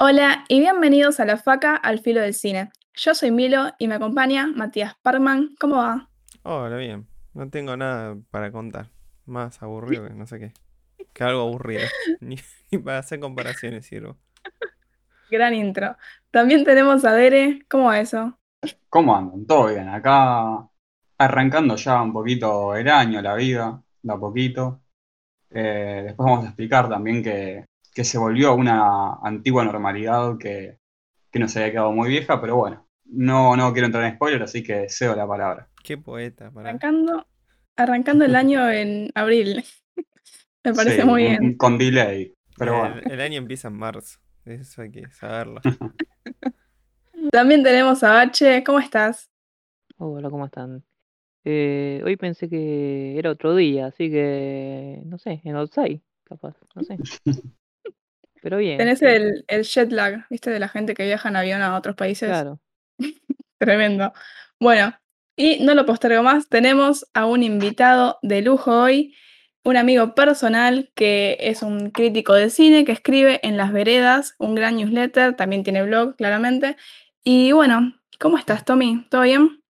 Hola y bienvenidos a La Faca al Filo del Cine. Yo soy Milo y me acompaña Matías Parkman. ¿Cómo va? Hola, bien. No tengo nada para contar. Más aburrido que no sé qué. Que algo aburrido. Ni, ni para hacer comparaciones sirvo. Gran intro. También tenemos a Dere. ¿Cómo va eso? ¿Cómo andan? Todo bien. Acá arrancando ya un poquito el año, la vida, de a poquito. Eh, después vamos a explicar también que, que se volvió una antigua normalidad que, que nos había quedado muy vieja, pero bueno, no, no quiero entrar en spoiler, así que cedo la palabra. Qué poeta, para. Arrancando, arrancando el año en abril. Me parece Sí, muy un- bien. Con delay, pero bueno. El, el año empieza en marzo. Eso hay que saberlo. También tenemos a Bache. ¿Cómo estás? Hola, ¿cómo están? Eh, hoy pensé que era otro día, así que no sé, en outside, capaz, no sé. Pero bien, Tenés el, el jet lag, ¿viste? De la gente que viaja en avión a otros países. claro. Tremendo. Bueno, y no lo postergo más, tenemos a un invitado de lujo hoy, un amigo personal que es un crítico de cine que escribe en Las Veredas, un gran newsletter, también tiene blog, claramente. Y bueno, ¿cómo estás, Tommy? ¿Todo bien?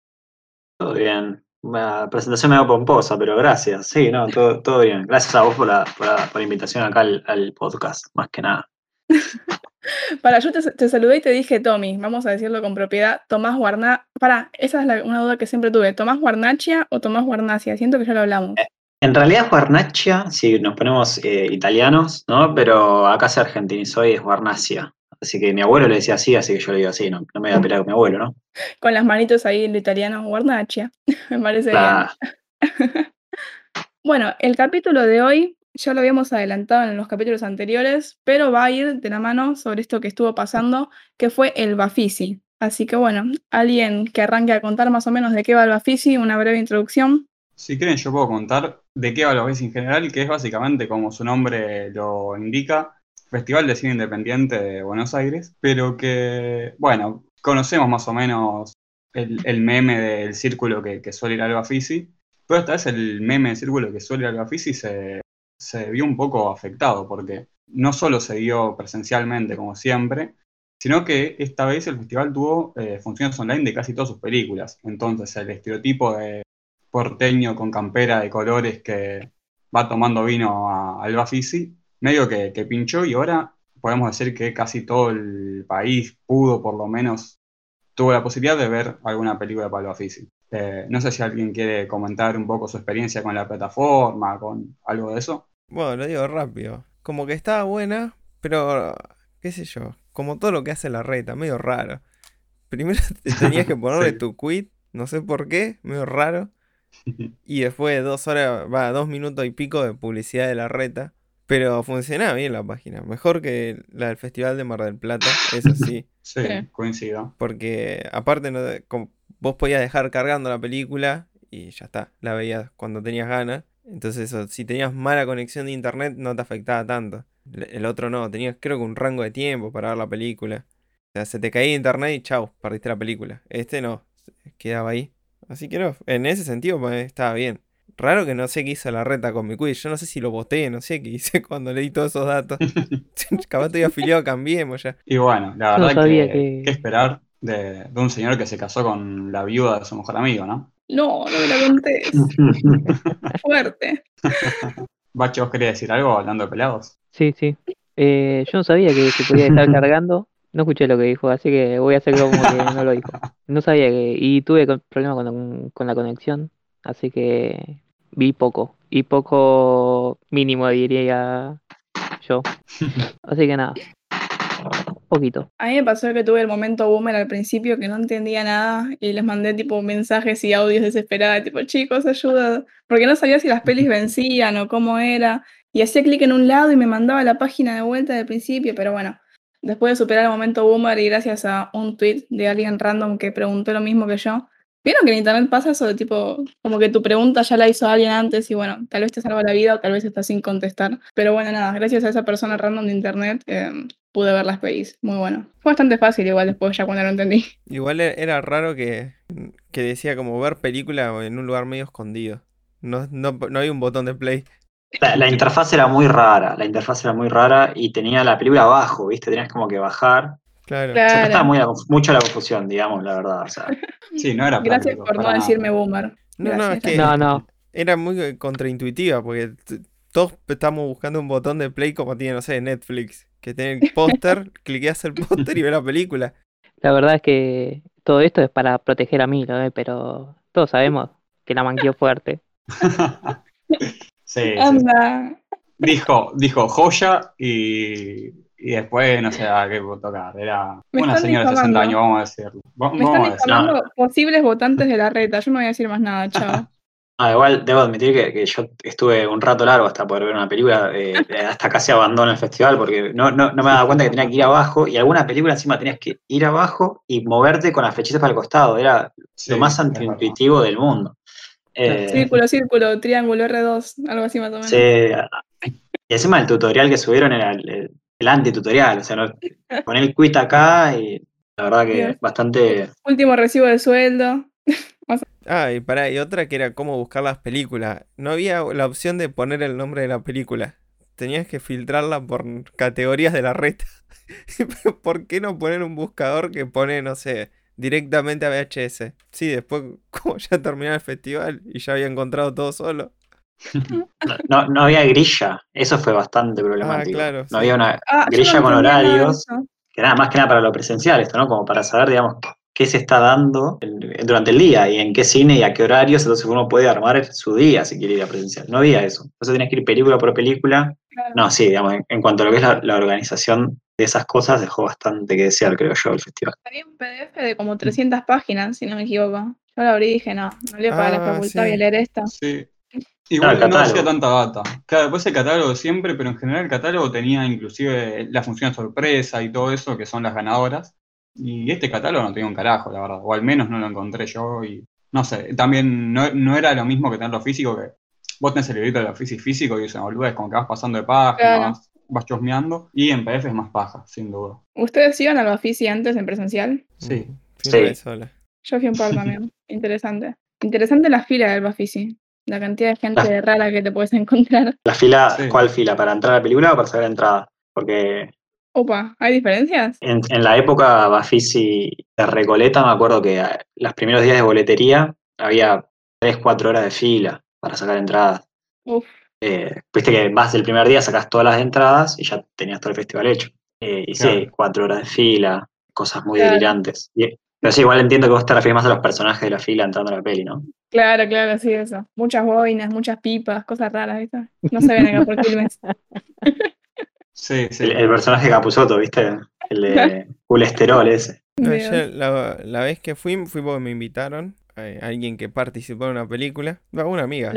Todo bien. Una presentación medio pomposa, pero gracias. Sí, no, todo, todo bien. Gracias a vos por la, por la, por la invitación acá al, al podcast, más que nada. Para, yo te, te saludé y te dije, Tommy, vamos a decirlo con propiedad, Tomás Guarna... Para, esa es la- una duda que siempre tuve, ¿Tomás Guarnachia o Tomás Guarnacia? Siento que ya lo hablamos. En realidad es Guarnaccia, si nos ponemos eh, italianos, ¿no? Pero acá se argentinizó y es Guarnacia. Así que mi abuelo le decía así, así que yo le digo así, no, no me voy a pelear con mi abuelo, ¿no? Con las manitos ahí en lo italiano, Guarnachia. Me parece bien. Bueno, el capítulo de hoy ya lo habíamos adelantado en los capítulos anteriores, pero va a ir de la mano sobre esto que estuvo pasando, que fue el Bafisi. Así que bueno, alguien que arranque a contar más o menos de qué va el Bafisi, una breve introducción. Si quieren, yo puedo contar de qué va lo ves en general, que es básicamente, como su nombre lo indica, Festival de Cine Independiente de Buenos Aires, pero que, bueno, conocemos más o menos el, el meme del círculo que, que suele ir al Bafisi, pero esta vez el meme del círculo que suele ir al se, se vio un poco afectado, porque no solo se dio presencialmente, como siempre, sino que esta vez el festival tuvo eh, funciones online de casi todas sus películas. Entonces, el estereotipo de porteño con campera de colores que va tomando vino a- al Bafisi, medio que, que pinchó y ahora podemos decir que casi todo el país pudo, por lo menos, tuvo la posibilidad de ver alguna película para el Bafisi. Eh, no sé si alguien quiere comentar un poco su experiencia con la plataforma, con algo de eso. Bueno, lo digo rápido. Como que estaba buena, pero qué sé yo. Como todo lo que hace la reta, medio raro. Primero te tenías que ponerle Sí. tu quit, no sé por qué, medio raro. Y después de dos horas, va, dos minutos y pico de publicidad de la reta. Pero funcionaba bien la página. Mejor que la del Festival de Mar del Plata, eso sí. Sí, coincido. Porque aparte no, como vos podías dejar cargando la película y ya está, la veías cuando tenías ganas. Entonces eso, si tenías mala conexión de internet no te afectaba tanto. El el otro no, tenías creo que un rango de tiempo para ver la película. O sea, se te caía internet y chau, perdiste la película. Este no, quedaba ahí. Así que no, en ese sentido pues, estaba bien. Raro que no sé qué hizo la reta con mi quiz. Yo no sé si lo boté, no sé qué hice cuando le di todos esos datos. Capaz estoy afiliado, cambiemos ya. Y bueno, la no verdad sabía que, que- qué esperar de, de un señor que se casó con la viuda de su mejor amigo, ¿no? No, no me la contés. Fuerte. Bacho, ¿vos querías decir algo hablando de pelados? Sí, sí. Eh, yo no sabía que se podía estar cargando, no escuché lo que dijo, así que voy a hacer como que no lo dijo. No sabía que, y tuve problemas con, con la conexión, así que vi poco, y poco mínimo diría yo. Así que nada, poquito. A mí me pasó que tuve el momento boomer al principio que no entendía nada y les mandé tipo mensajes y audios desesperados, tipo, chicos, ayuda, porque no sabía si las pelis vencían o cómo era. Y hacía clic en un lado y me mandaba la página de vuelta del principio, pero bueno, después de superar el momento boomer y gracias a un tweet de alguien random que preguntó lo mismo que yo, Vieron que en internet pasa eso de tipo, como que tu pregunta ya la hizo alguien antes y bueno, tal vez te salva la vida o tal vez estás sin contestar. Pero bueno, nada, gracias a esa persona random de internet eh, pude ver las pelis. Muy bueno. Fue bastante fácil igual después ya cuando lo entendí. Igual e- era raro que, que decía como ver película en un lugar medio escondido. No, no, no hay un botón de play. La, la interfaz era muy rara, la interfaz era muy rara y tenía la película abajo, ¿viste? Tenías como que bajar. Claro. O sea, Claro. estaba muy, mucho la confusión, digamos, la verdad. O sea, Sí, no era Gracias por no nada. decirme boomer. No, no, es que No, no. era muy contraintuitiva porque todos estamos buscando un botón de play como tiene, no sé, Netflix. Que tiene el póster, cliqueas el póster y ves la película. La verdad es que todo esto es para proteger a Milo, ¿eh? pero todos sabemos que la manqueó fuerte. Sí, sí. Anda. Dijo, dijo joya y, y después no sé a qué tocar. Era Me una señora de 60 difamando. años, vamos a decirlo. Me están informando posibles votantes de la reta. Yo no voy a decir más nada, chao. ah, igual debo admitir que, que yo estuve un rato largo hasta poder ver una película, eh, hasta casi abandono el festival porque no, no, no me daba cuenta que tenía que ir abajo y alguna película encima tenías que ir abajo y moverte con las flechitas para el costado. Era Sí, lo más antiintuitivo del mundo. Eh, Círculo, círculo, triángulo, R2, algo así más o menos. Sí, y encima el tutorial que subieron era el, antitutorial, o sea, no, poner el quit acá y la verdad que Dios. bastante... Último recibo de sueldo. Ah, y pará, y otra que era cómo buscar las películas. No había la opción de poner el nombre de la película. Tenías que filtrarla por categorías de la reta. Pero ¿Por qué no poner un buscador que pone, no sé, directamente a VHS? Sí, después, como ya terminó el festival y ya había encontrado todo solo. No, no había grilla, eso fue bastante problemático. claro, no sí. había una Ah, grilla no con nada horarios, que nada más que nada para lo presencial esto, ¿no? Como para saber, digamos, qué se está dando durante el día y en qué cine y a qué horarios, entonces uno puede armar su día si quiere ir a presencial. No había eso. Entonces tenías que ir película por película. Claro. No, sí, digamos, en, en cuanto a lo que es la, la organización de esas cosas, dejó bastante que desear, creo yo, el festival. Había un PDF de como 300 páginas, si no me equivoco. Yo lo abrí y dije, no, no leo para la Ah, facultad, sí. voy a leer esto. Sí. Igual no hacía tanta data. Claro, después el catálogo siempre, pero en general el catálogo tenía inclusive la función sorpresa y todo eso, que son las ganadoras. Y este catálogo no tenía un carajo, la verdad. O al menos no lo encontré yo. Y no sé, también no, no era lo mismo que tenerlo físico, que vos tenés el librito de la física físico y es una boludez, como que vas pasando de páginas, Claro. vas, vas chusmeando. Y en PDF es más paja, sin duda. ¿Ustedes iban al Bafisi antes en presencial? Sí. Sí. sola. Yo fui un par también. Interesante. Interesante la fila del Bafisi. La cantidad de gente rara que te puedes encontrar. La fila, Sí. ¿cuál fila? ¿Para entrar a la película o para sacar entrada? Porque Opa, ¿hay diferencias? en, en la época Bafisi de Recoleta, me acuerdo que eh, los primeros días de boletería había 3, 4 horas de fila para sacar entradas. Uf, Eh, Viste que vas el primer día, sacás todas las entradas y ya tenías todo el festival hecho. Eh, y sí, Claro. 4 horas de fila, cosas muy Claro. delirantes. Y- pero sí, igual entiendo que vos te refieres más a los personajes de la fila entrando a la peli, ¿no? claro, claro, sí, eso. Muchas boinas, muchas pipas, cosas raras, ¿viste? No se ven acá por Quilmes. Sí, sí. El, el personaje de Capuzoto, ¿viste? El de colesterol ese. No, Dios. yo la, la vez que fui, fui porque me invitaron. A alguien que participó en una película. Una amiga.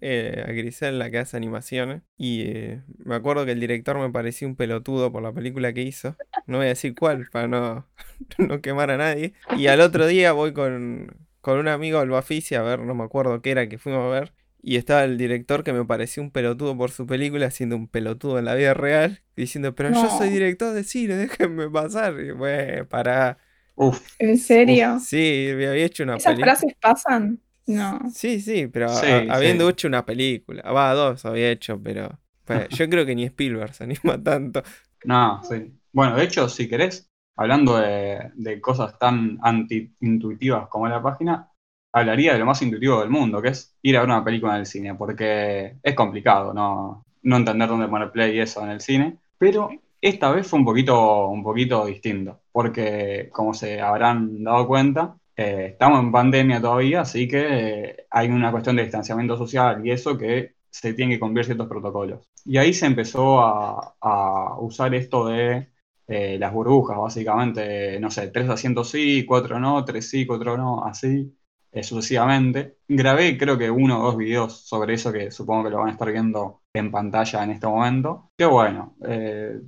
Eh, a Grisel, la que hace animaciones. Y eh, me acuerdo que el director me parecía un pelotudo por la película que hizo. No voy a decir cuál para no, no quemar a nadie. Y al otro día voy con, con un amigo al Bafisi a ver, no me acuerdo qué era que fuimos a ver. Y estaba el director que me pareció un pelotudo por su película, haciendo un pelotudo en la vida real, diciendo, pero yo soy director de cine, déjenme pasar. Y bueno, para. Uf, ¿En serio? Sí, me había hecho una ¿Esas película. frases pasan? No. Sí, sí, pero Sí, a- habiendo sí. hecho una película. Va, dos había hecho, pero. pues, yo creo que ni Spielberg se anima tanto. no, sí. Bueno, de hecho, si querés, hablando de, de cosas tan anti-intuitivas como la página, hablaría de lo más intuitivo del mundo, que es ir a ver una película en el cine, porque es complicado no, no entender dónde poner play y eso en el cine, pero esta vez fue un poquito, un poquito distinto, porque como se habrán dado cuenta, eh, estamos en pandemia todavía, así que eh, hay una cuestión de distanciamiento social y eso que se tiene que cumplir ciertos protocolos. Y ahí se empezó a, a usar esto de eh, las burbujas, básicamente, no sé, tres asientos sí, cuatro no, tres sí, cuatro no, así sucesivamente. Grabé creo que uno o dos videos sobre eso que supongo que lo van a estar viendo en pantalla en este momento. Que bueno,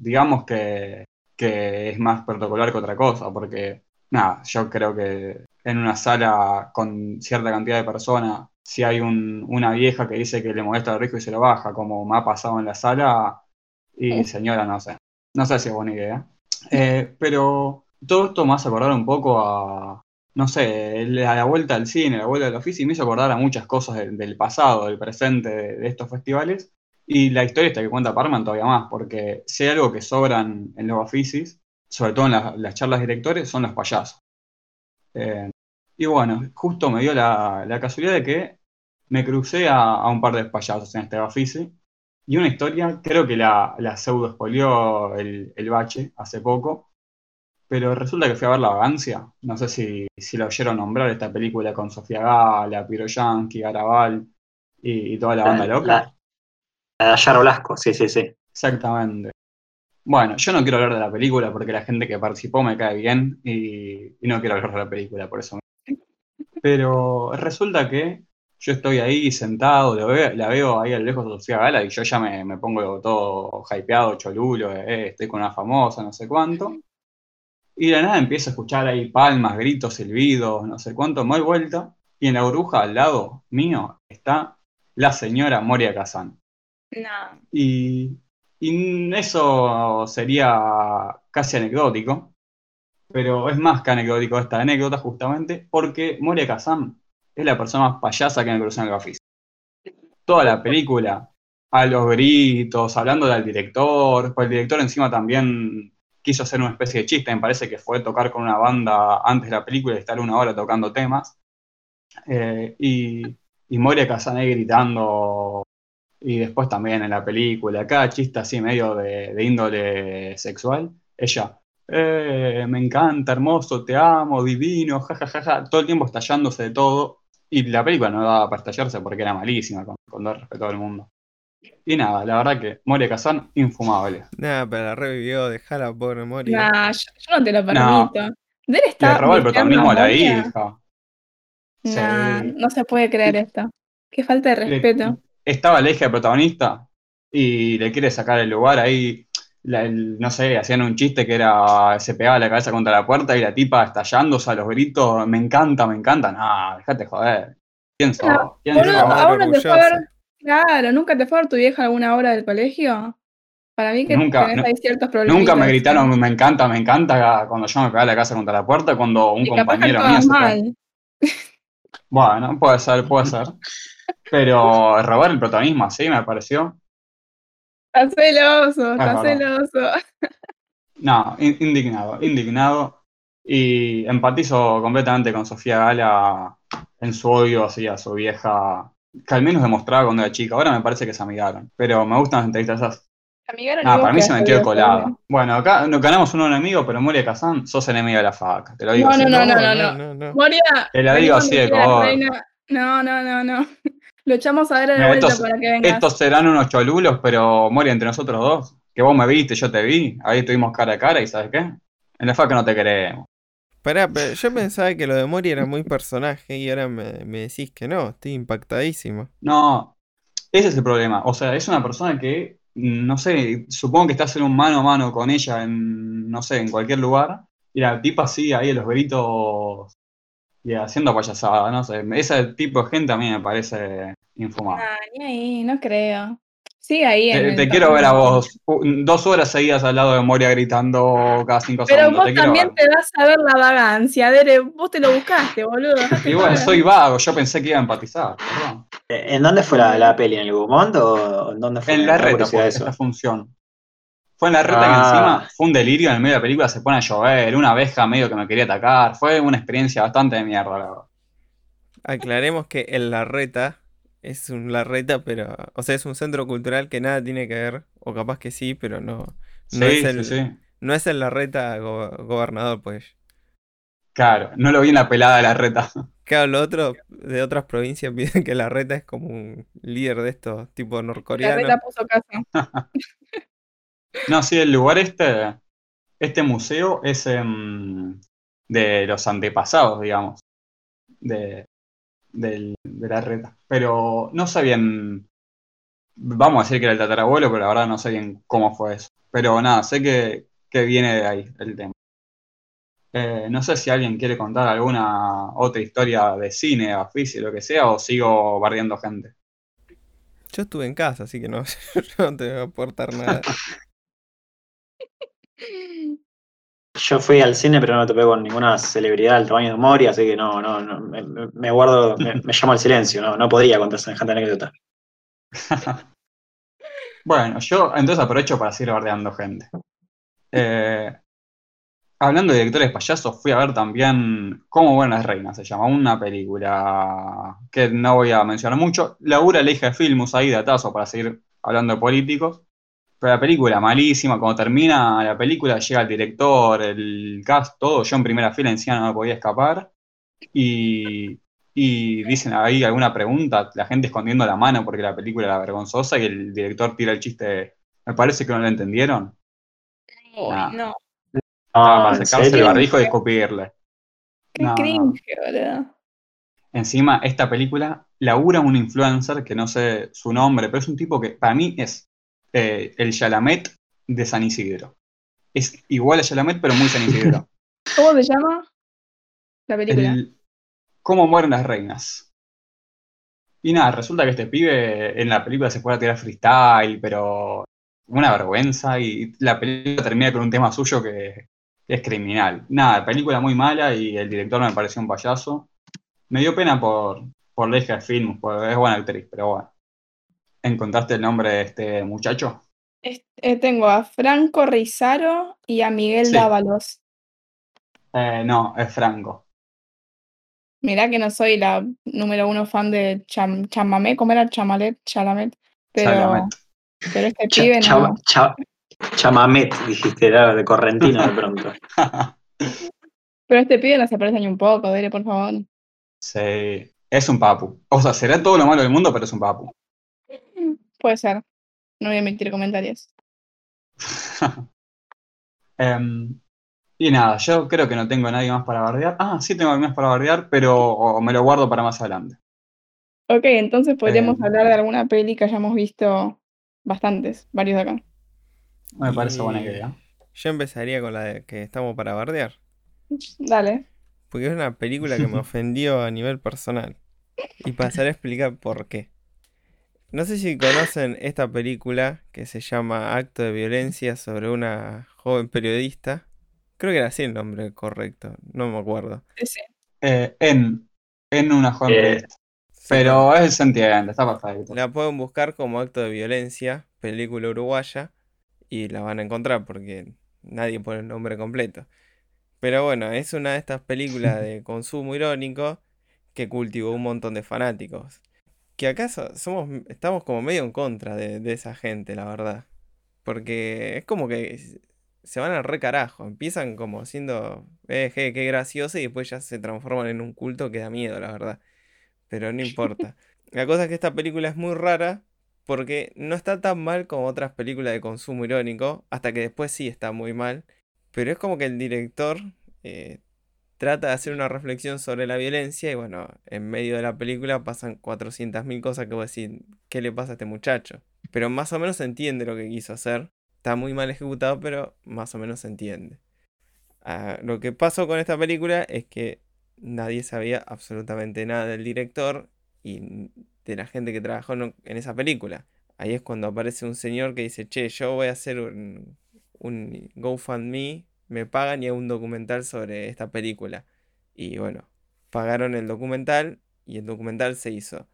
digamos que, que es más protocolar que otra cosa, porque nada, yo creo que en una sala con cierta cantidad de personas, si hay un- una vieja que dice que le molesta el riesgo y se lo baja, como me ha pasado en la sala, y señora, no sé. No sé si es buena idea. Eh, pero todo esto me hace acordar un poco a, no sé, a la vuelta al cine, la vuelta al oficio, y me hizo acordar a muchas cosas del, del pasado, del presente de, de estos festivales. Y la historia esta que cuenta Parman todavía más, porque si hay algo que sobran en los oficios, sobre todo en la- las charlas de directores, son los payasos. Eh, y bueno, justo me dio la, la casualidad de que me crucé a, a un par de payasos en este oficio. Y una historia, creo que la, la pseudo spoileó el, el bache hace poco, pero resulta que fui a ver La Vagancia. No sé si, si la oyeron nombrar esta película con Sofía Gala, Piro Yankee, Garabal y, y toda la banda La- loca. La- de Yaro Blasco, sí, sí, sí. Exactamente. Bueno, yo no quiero hablar de la película porque la gente que participó me cae bien y, no quiero hablar de la película, por eso. Pero resulta que yo estoy ahí sentado, la veo ahí a lo lejos de Sofía Gala y yo ya me, me pongo todo hypeado, cholulo, eh, estoy con una famosa, no sé cuánto. Y de nada empiezo a escuchar ahí palmas, gritos, silbidos, no sé cuánto, me doy vuelta y en la burbuja al lado mío está la señora Moria Kazan. No. Y, y eso sería casi anecdótico, pero es más que anecdótico esta anécdota justamente porque Moria Kazan es la persona más payasa que me cruzó en el Gafis. Toda la película, a los gritos, hablando del director, pues el director encima también quiso hacer una especie de chiste, me parece que fue tocar con una banda antes de la película y estar una hora tocando temas. Eh, y, y Moria Kazan ahí gritando y después también en la película, cada chiste así medio de, de índole sexual, ella, "Eh, me encanta, hermoso, te amo, divino, jajajaja, todo el tiempo estallándose de todo, y la película no daba para estallarse porque era malísima, con, con todo el respeto del mundo. Y nada, la verdad que Moria Kazan, infumable. Nada, pero la revivió, dejala pobre Moria. Nah, yo, yo no te lo No. permito. Debe Le estar robó el protagonismo a la hija. Nah, Sí. no se puede creer esto. Qué falta de Le- respeto. Estaba la hija del protagonista y le quiere sacar el lugar ahí. la- el- no sé, hacían un chiste que era se pegaba la cabeza contra la puerta y la tipa estallándose a los gritos. Me encanta, me encanta. No, dejate joder. Orgullosa. ver. Claro, ¿nunca te fue a ver tu vieja a alguna hora del colegio? Para mí que Nunca, tenés no- ahí ciertos problemas. Nunca me gritaron me encanta, me encanta cuando yo me pegaba la cabeza contra la puerta, cuando un Y compañero mío se mal. Bueno, puede ser, puede ser. Pero robar el protagonismo así me pareció. Estás celoso, estás verdad. celoso. No, in- indignado, indignado. Y empatizo completamente con Sofía Gala en su odio hacia su vieja, que al menos demostraba cuando era chica. Ahora me parece que se amigaron. Pero me gustan las entrevistas esas. Amigaron Ah, para mí se metió celoso, colada. Bueno, acá nos ganamos un enemigo, pero Moria Kazan, sos enemigo de la faca. Te lo digo No, así. no, no, No, no, no. Moria, Te vení digo así de. No, no, no, no. Lo echamos a ver vuelta estos, para que vengas. estos serán unos cholulos, pero Moria entre nosotros dos. Que vos me viste, yo te vi. Ahí estuvimos cara a cara y ¿sabes qué? En la faca no te queremos. Pará, pero yo pensaba que lo de Moria era muy personaje y ahora me, me decís que no, estoy impactadísimo. No, ese es el problema. O sea, es una persona que, no sé, supongo que estás en un mano a mano con ella en, no sé, en cualquier lugar. Y la tipa sigue ahí a los gritos y haciendo payasada, no sé. Ese tipo de gente a mí me parece infumable. Ah, ni ahí, no creo. Sigue ahí en Te, quiero ver a vos dos horas seguidas al lado de Moria gritando cada cinco Pero segundos. vos Te quiero también ver. te vas a ver la vagancia, Dere, vos te lo buscaste, boludo. Y bueno, soy vago, yo pensé que iba a empatizar, perdón. Eh, ¿En dónde fue la, la peli? ¿En el Gumont o en dónde fue? En la da reta esta función. Fue en la reta que Ah. encima fue un delirio en el medio de la película, se pone a llover, una abeja medio que me quería atacar. Fue una experiencia bastante de mierda, la verdad. Aclaremos que el Larreta es un Larreta, pero. O sea, es un centro cultural que nada tiene que ver, o capaz que sí, pero no. No Sí, es el, sí, sí. No es el Larreta go- gobernador, pues. Claro, no lo vi en la pelada de la reta. Claro, lo otro de otras provincias piden que Larreta es como un líder de estos, tipo La norcoreano. reta puso caso. No, sí, el lugar este, este museo es em, de los antepasados, digamos, de, del- de la reta. Pero no sé bien, vamos a decir que era el tatarabuelo, pero la verdad no sé bien cómo fue eso. Pero nada, sé que, que viene de ahí el tema. Eh, no sé si alguien quiere contar alguna otra historia de cine, oficio, lo que sea, o sigo bardeando gente. Yo estuve en casa, así que no, yo no te voy a aportar nada. Yo fui al cine, pero no me topé con ninguna celebridad del tamaño de Mori, así que no, no, no me, guardo, me, llamo al silencio, no, no podría contar semejante anécdota. Bueno, yo entonces aprovecho para seguir bardeando gente. Eh, hablando de directores payasos, fui a ver también Cómo mueren las reinas, se llama, una película que no voy a mencionar mucho. Laura, la hija de Filmus, ahí de atazo para seguir hablando de políticos. Pero la película, malísima, cuando termina la película llega el director, el cast, todo, yo en primera fila encima no me podía escapar. Y, y dicen ahí alguna pregunta, la gente escondiendo la mano porque la película era vergonzosa y el director tira el chiste, me parece que no lo entendieron. Uy, Nah. no. No, para ¿en sacarse el barbijo y escupirle. Qué no. cringe, boludo. Encima, esta película labura un influencer que no sé su nombre, pero es un tipo que para mí es eh, el Chalamet de San Isidro. Es igual a Chalamet, pero muy San Isidro. ¿Cómo se llama la película? El- ¿Cómo mueren las reinas? Y nada, resulta que este pibe en la película se puede tirar freestyle, pero una vergüenza y la película termina con un tema suyo que, es criminal. Nada, película muy mala y el director me pareció un payaso. Me dio pena por, por la hija de Film, porque es buena actriz, pero bueno. ¿Encontraste el nombre de este muchacho? Es- eh, tengo a Franco Rizaro y a Miguel Sí. Dávalos. Eh, no, es Franco. Mirá que no soy la número uno fan de Cham Chamamé, ¿cómo era? Chamalet, Chalamet. Pero, Chalamet. pero este pibe no. chamamet, dijiste, era de Correntino de pronto. Pero este pibe no se parece ni un poco, Dele, por favor. Sí, es un papu. O sea, será todo lo malo del mundo, pero es un papu. Puede ser. No voy a emitir comentarios. Em, y nada, yo creo que no tengo a nadie más para bardear. Ah, sí tengo algo más para bardear, pero me lo guardo para más adelante. Ok, entonces podríamos Eh. hablar de alguna peli que hayamos visto bastantes, varios de acá. Me parece buena idea. Yo empezaría con la de que estamos para bardear. Dale. Porque es una película que me ofendió a nivel personal. Y pasaré a explicar por qué. No sé si conocen esta película que se llama Acto de Violencia sobre una joven periodista. Creo que era así el nombre correcto, no me acuerdo. Sí, sí. Eh, en, en una joven Eh, periodista. Sí, Pero es se entiende, está perfecto. La pueden buscar como Acto de Violencia, película uruguaya, y la van a encontrar porque nadie pone el nombre completo. Pero bueno, es una de estas películas de consumo irónico que cultivó un montón de fanáticos. Que acaso somos, estamos como medio en contra de, de esa gente, la verdad. Porque es como que se van al re carajo. Empiezan como siendo, eh, je, qué gracioso, y después ya se transforman en un culto que da miedo, la verdad. Pero no importa. La cosa es que esta película es muy rara porque no está tan mal como otras películas de consumo irónico, hasta que después sí está muy mal. Pero es como que el director eh, trata de hacer una reflexión sobre la violencia y bueno, en medio de la película pasan 400.000 cosas que vos decís, ¿qué le pasa a este muchacho? Pero más o menos se entiende lo que quiso hacer. Está muy mal ejecutado, pero más o menos se entiende. Ah, lo que pasó con esta película es que nadie sabía absolutamente nada del director y de la gente que trabajó en, esa película. Ahí es cuando aparece un señor que dice, che, yo voy a hacer un, un GoFundMe, me pagan y hago un documental sobre esta película. Y bueno, pagaron el documental y el documental se hizo.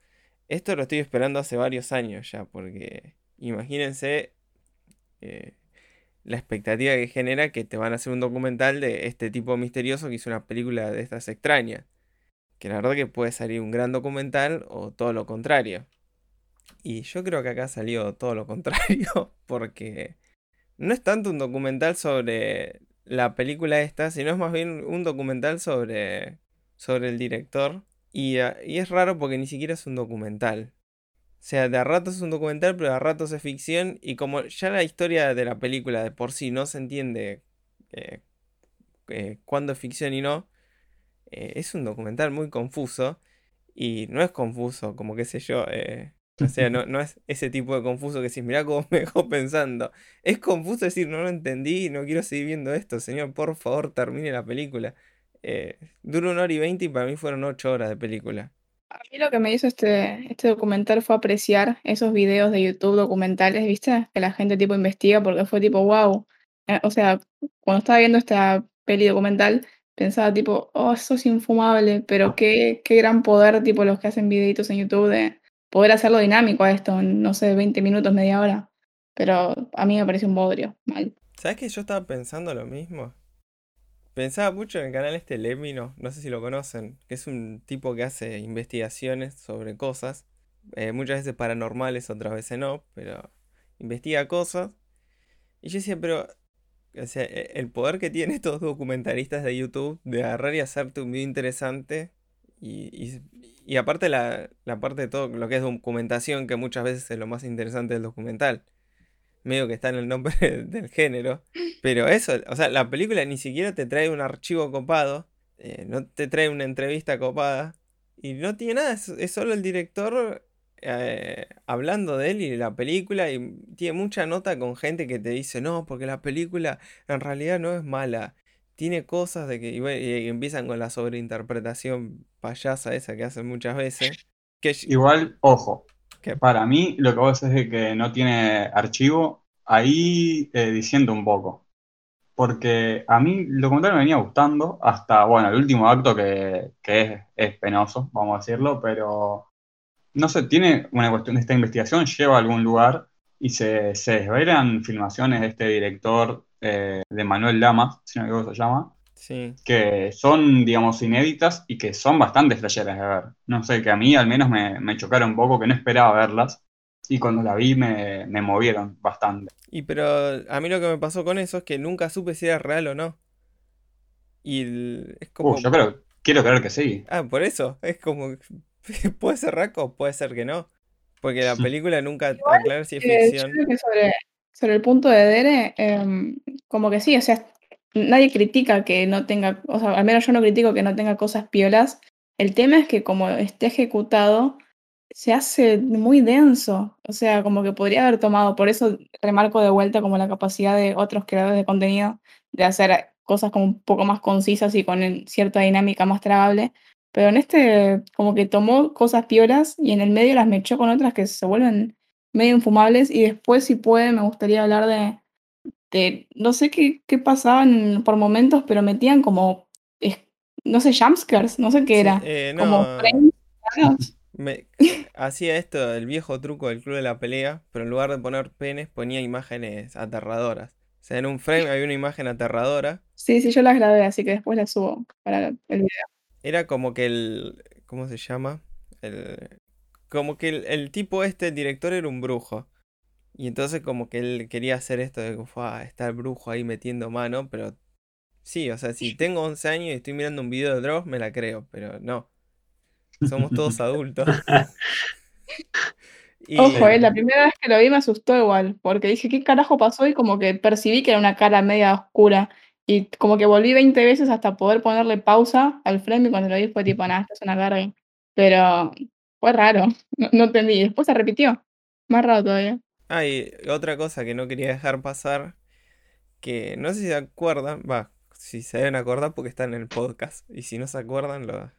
Esto lo estoy esperando hace varios años ya, porque imagínense eh, la expectativa que genera que te van a hacer un documental de este tipo misterioso que hizo una película de estas extrañas. Que la verdad que puede salir un gran documental o todo lo contrario. Y yo creo que acá salió todo lo contrario, porque no es tanto un documental sobre la película esta, sino es más bien un documental sobre, sobre el director. Y, ah, y es raro porque ni siquiera es un documental. O sea, de a ratos es un documental, pero de a ratos es ficción. Y como ya la historia de la película de por sí no se entiende eh, eh, cuándo es ficción y no, eh, es un documental muy confuso. Y no es confuso, como qué sé yo, eh, O sea, no, no es ese tipo de confuso que decís, mirá cómo me dejó pensando. Es confuso decir, no lo entendí, no quiero seguir viendo esto, señor, por favor, termine la película. Eh, dura una hora y veinte y para mí fueron ocho horas de película. A mí lo que me hizo este, este documental fue apreciar esos videos de YouTube documentales, ¿viste? Que la gente tipo investiga porque fue tipo, wow. Eh, o sea, cuando estaba viendo esta peli documental, pensaba tipo, oh, eso es infumable, pero qué, qué gran poder, tipo los que hacen videitos en YouTube de poder hacerlo dinámico a esto, no sé, 20 minutos, media hora. Pero a mí me parece un bodrio. ¿Sabes que yo estaba pensando lo mismo? Pensaba mucho en el canal este Lemino, no sé si lo conocen, que es un tipo que hace investigaciones sobre cosas, eh, muchas veces paranormales, otras veces no, pero investiga cosas. Y yo decía, pero, o sea, e- el poder que tienen estos documentalistas de YouTube de agarrar y hacerte un video interesante y, y- y aparte la, la parte de todo lo que es documentación, que muchas veces es lo más interesante del documental, medio que está en el nombre del género. Pero eso, o sea, la película ni siquiera te trae un archivo copado, eh, no te trae una entrevista copada, y no tiene nada, es, solo el director eh, hablando de él y la película, y tiene mucha nota con gente que te dice, no, porque la película en realidad no es mala, tiene cosas de que, y, bueno, y empiezan con la sobreinterpretación payasa esa que hacen muchas veces. Que, Igual, ojo, que- para mí lo que vos decís de que no tiene archivo, ahí eh, diciendo un poco. Porque a mí lo contrario me venía gustando hasta, bueno, el último acto que, que es, es penoso, vamos a decirlo, pero no sé, tiene una cuestión de esta investigación, lleva a algún lugar y se, se desvelan filmaciones de este director eh, de Manuel Lamas, si no me equivoco se llama, sí. que son, digamos, inéditas y que son bastante flasheras de ver. No sé, que a mí al menos me, me chocaron un poco, que no esperaba verlas y cuando la vi me, me movieron bastante. Y pero a mí lo que me pasó con eso es que nunca supe si era real o no. Y el- es como... Uh, yo creo, quiero creer que sí. Ah, por eso. Es como... Puede ser raco, puede ser que no. Porque la película nunca aclara si es Eh, yo ficción. creo que sobre, sobre el punto de Dere, em, como que sí, o sea, nadie critica que no tenga, o sea, al menos yo no critico que no tenga cosas piolas. El tema es que como esté ejecutado, se hace muy denso. O sea, como que podría haber tomado, por eso remarco de vuelta como la capacidad de otros creadores de contenido de hacer cosas como un poco más concisas y con cierta dinámica más tragable. Pero en este, como que tomó cosas piolas y en el medio las mechó con otras que se vuelven medio infumables. Y después, si puede, me gustaría hablar de, de no sé qué, qué pasaban por momentos, pero metían como, es- no sé, jumpscares, no sé qué Sí, era. eh, Como no, frames raros. me- hacía esto, el viejo truco del club de la pelea, pero en lugar de poner penes ponía imágenes aterradoras. O sea, en un frame había una imagen aterradora. Sí, sí, yo las grabé, así que después las subo para el video. Era como que el... ¿Cómo se llama? El, como que el, el tipo este, el director, era un brujo. Y entonces como que él quería hacer esto de que "Fua, está el brujo ahí metiendo mano, pero... Sí, o sea, si tengo 11 años y estoy mirando un video de Dross, me la creo, pero no. Somos todos adultos. Y... Ojo, eh, la primera vez que lo vi me asustó igual, porque dije, ¿qué carajo pasó? Y como que percibí que era una cara media oscura. Y como que volví 20 veces hasta poder ponerle pausa al frame y cuando lo vi fue tipo, nada, esto es una carga. Pero fue raro, no, no entendí. Después se repitió, más raro todavía. Ah, y otra cosa que no quería dejar pasar, que no sé si se acuerdan, va, si se deben acordar porque están en el podcast, y si no se acuerdan, lo-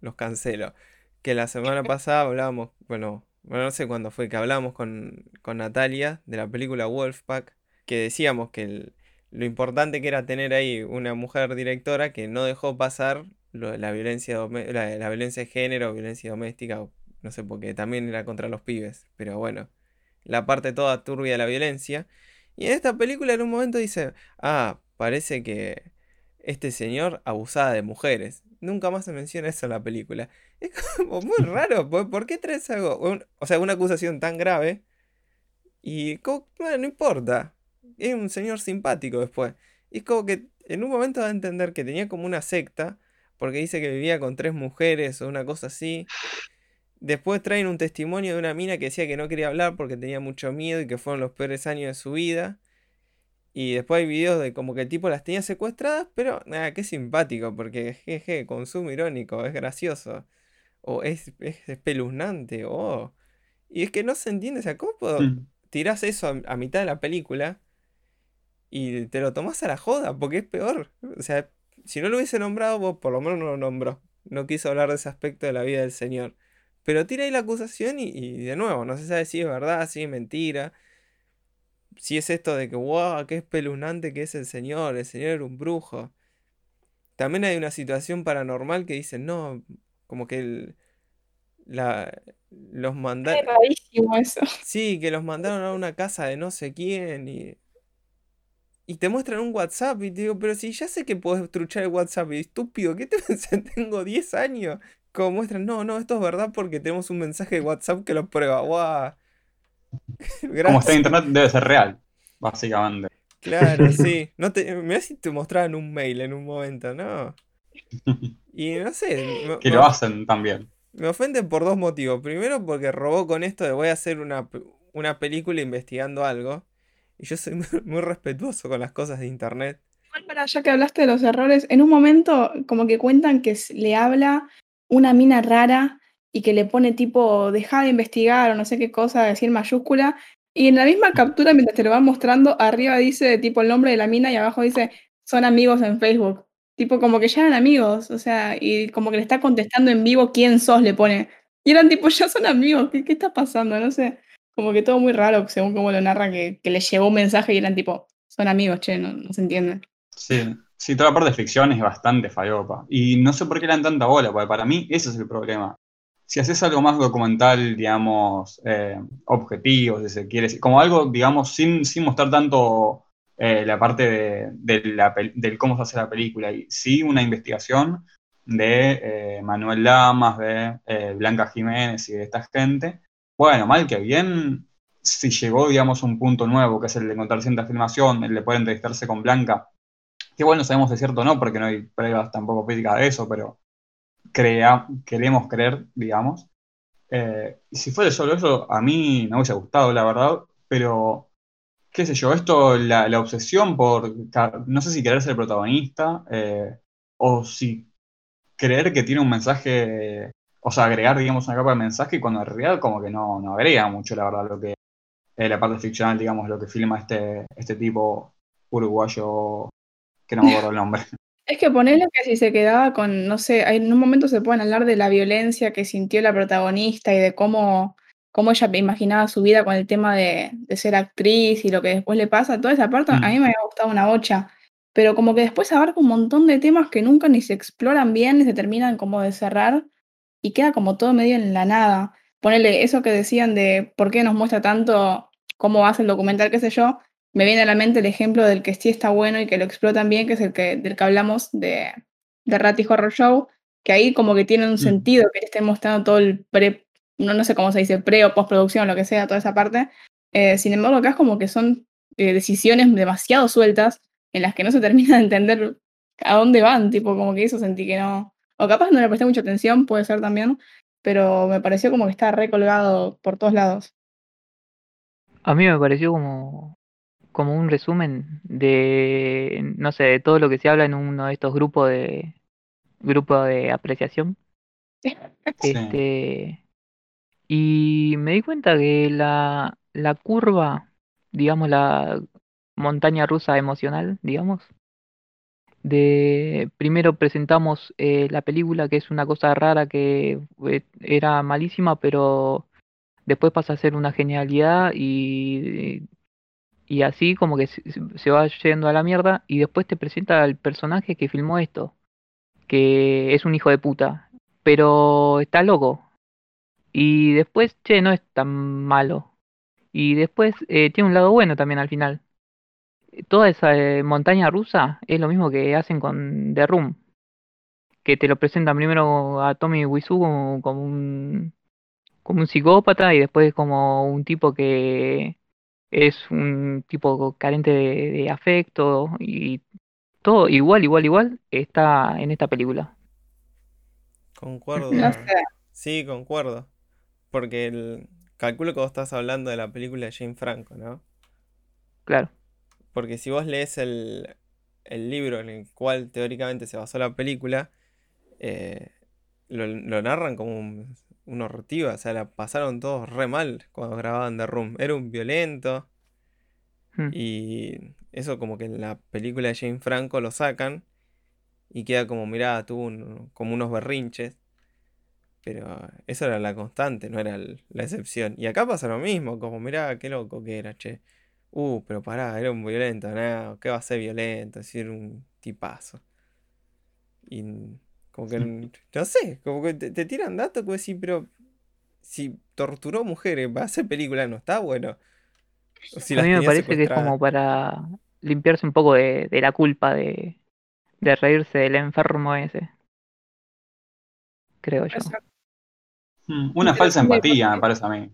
los cancelo. Que la semana pasada hablábamos, bueno, bueno, no sé cuándo fue, que hablábamos con, con Natalia de la película Wolfpack, que decíamos que el- lo importante que era tener ahí una mujer directora que no dejó pasar lo de la violencia, la, la violencia de género, violencia doméstica, o no sé, porque también era contra los pibes, pero bueno la parte toda turbia de la violencia. Y en esta película en un momento dice, ah, parece que este señor abusaba de mujeres. Nunca más se menciona eso en la película. Es como muy raro, ¿por, por qué traes algo? Un- o sea, una acusación tan grave y como, bueno, no importa. Es un señor simpático después. Y es como que en un momento va a entender que tenía como una secta, porque dice que vivía con tres mujeres o una cosa así. Después traen un testimonio de una mina que decía que no quería hablar porque tenía mucho miedo y que fueron los peores años de su vida. Y después hay videos de como que el tipo las tenía secuestradas, pero nada, qué simpático, porque jeje, consumo irónico, es gracioso. O es, es espeluznante, oh. Y es que no se entiende, o sea, ¿cómo puedo- Mm. tirás eso a, a mitad de la película y te lo tomás a la joda? Porque es peor. O sea, si no lo hubiese nombrado, vos por lo menos no lo nombró. No quiso hablar de ese aspecto de la vida del Señor. Pero tira ahí la acusación y, y de nuevo, no se sabe si es verdad, si es mentira. Si es esto de que, wow, qué espeluznante que es el Señor, el Señor era un brujo. También hay una situación paranormal que dicen, no, como que el- la, los mandaron. rarísimo eso. Sí, que los mandaron a una casa de no sé quién y. Y te muestran un WhatsApp y te digo, pero si ya sé que puedes truchar el WhatsApp, y estúpido, ¿qué te pensás? Tengo 10 años. Como muestran, no, no, esto es verdad porque tenemos un mensaje de WhatsApp que lo prueba. ¡Guau! Como está en internet, debe ser real, básicamente. Claro, sí. No te, mirá si te mostraban un mail en un momento, ¿no? Y no sé, me, Que lo hacen también. me ofenden por dos motivos. Primero, porque robó con esto de voy a hacer una, una película investigando algo. Y yo soy muy, muy respetuoso con las cosas de internet. Igual para ya que hablaste de los errores, en un momento como que cuentan que le habla una mina rara y que le pone tipo deja de investigar o no sé qué cosa, decir mayúscula. Y en la misma captura, mientras te lo van mostrando, arriba dice tipo el nombre de la mina y abajo dice son amigos en Facebook. Tipo como que ya eran amigos, o sea, y como que le está contestando en vivo quién sos, le pone. Y eran tipo, ya son amigos, ¿qué, qué está pasando? No sé. Como que todo muy raro, según cómo lo narra, que, que le llegó un mensaje y eran tipo, son amigos, che, no, no se entiende. Sí, sí, toda la parte de ficción es bastante fallopa. Y no sé por qué le dan tanta bola, porque para mí ese es el problema. Si haces algo más documental, digamos, eh, objetivo, si se quiere, como algo, digamos, sin, sin mostrar tanto eh, la parte de, de la cómo se hace la película, y sí una investigación de eh, Manuel Lamas, de Blanca Jiménez y de esta gente. Bueno, mal que bien, si llegó, digamos, un punto nuevo, que es el de encontrar cierta filmación, el de poder entrevistarse con Blanca, que bueno, sabemos de cierto o no, porque no hay pruebas tampoco físicas de eso, pero crea, queremos creer, digamos. Eh, si fuera solo eso, a mí me hubiese gustado, la verdad, pero qué sé yo, esto, la, obsesión por, no sé si querer ser protagonista, eh, o si creer que tiene un mensaje, o sea, agregar, digamos, una capa de mensaje, cuando en realidad como que no, no agrega mucho, la verdad, lo que, eh, la parte ficcional, digamos, lo que filma este, este tipo uruguayo, que no me acuerdo el nombre. Es que ponerle que si se quedaba con, no sé, en un momento se pueden hablar de la violencia que sintió la protagonista y de cómo, cómo ella imaginaba su vida con el tema de, de ser actriz y lo que después le pasa, toda esa parte a mí Mm. me había gustado una bocha, pero como que después abarca un montón de temas que nunca ni se exploran bien ni se terminan como de cerrar y queda como todo medio en la nada. Ponerle eso que decían de por qué nos muestra tanto cómo hace el documental, qué sé yo, me viene a la mente el ejemplo del que sí está bueno y que lo explotan bien, que es el que, del que hablamos de, de Ratty Horror Show, que ahí como que tiene un Mm. sentido que le estén mostrando todo el pre, no, no sé cómo se dice, pre o postproducción, lo que sea, toda esa parte. Eh, sin embargo, acá es como que son eh, decisiones demasiado sueltas en las que no se termina de entender a dónde van, tipo, como que eso sentí que no. O capaz no le presté mucha atención, puede ser también, pero me pareció como que está recolgado por todos lados. A mí me pareció como, como un resumen de, no sé, de todo lo que se habla en uno de estos grupos de grupos de apreciación. Sí. Este, y me di cuenta que la, la curva, digamos, la montaña rusa emocional, digamos, de primero presentamos eh, la película, que es una cosa rara que eh, era malísima, pero después pasa a ser una genialidad y, y así como que se, va yendo a la mierda y después te presenta al personaje que filmó esto, que es un hijo de puta, pero está loco. Y después, che, no es tan malo. Y después eh, tiene un lado bueno también al final. Toda esa eh, montaña rusa es lo mismo que hacen con The Room. Que te lo presentan primero a Tommy Wiseau como, como un como un psicópata y después como un tipo que es un tipo carente de, de afecto y todo igual, igual, igual está en esta película. Concuerdo. No sé. Sí, concuerdo. Porque el... calculo que vos estás hablando de la película de Jane Franco, ¿no? Claro. Porque si vos lees el, el libro en el cual teóricamente se basó la película, eh, lo, lo narran como un, un hortivo, o sea, la pasaron todos re mal cuando grababan The Room. Era un violento. Hmm. Y eso como que en la película de Jane Franco lo sacan y queda como, mirá, tuvo un- como unos berrinches. Pero eso era la constante, no era el- la excepción. Y acá pasa lo mismo, como, mirá, qué loco que era, che. Uh, pero pará, era un violento, no, ¿qué va a ser violento? Es decir, un tipazo. Y como que, no sé, como que te, te tiran datos que vos decís, pero si torturó mujeres, va a hacer película, no está bueno. O si A mí me parece que es como para limpiarse un poco de, de la culpa de, de reírse del enfermo ese. Creo yo. Mm, Una falsa empatía, me parece a mí.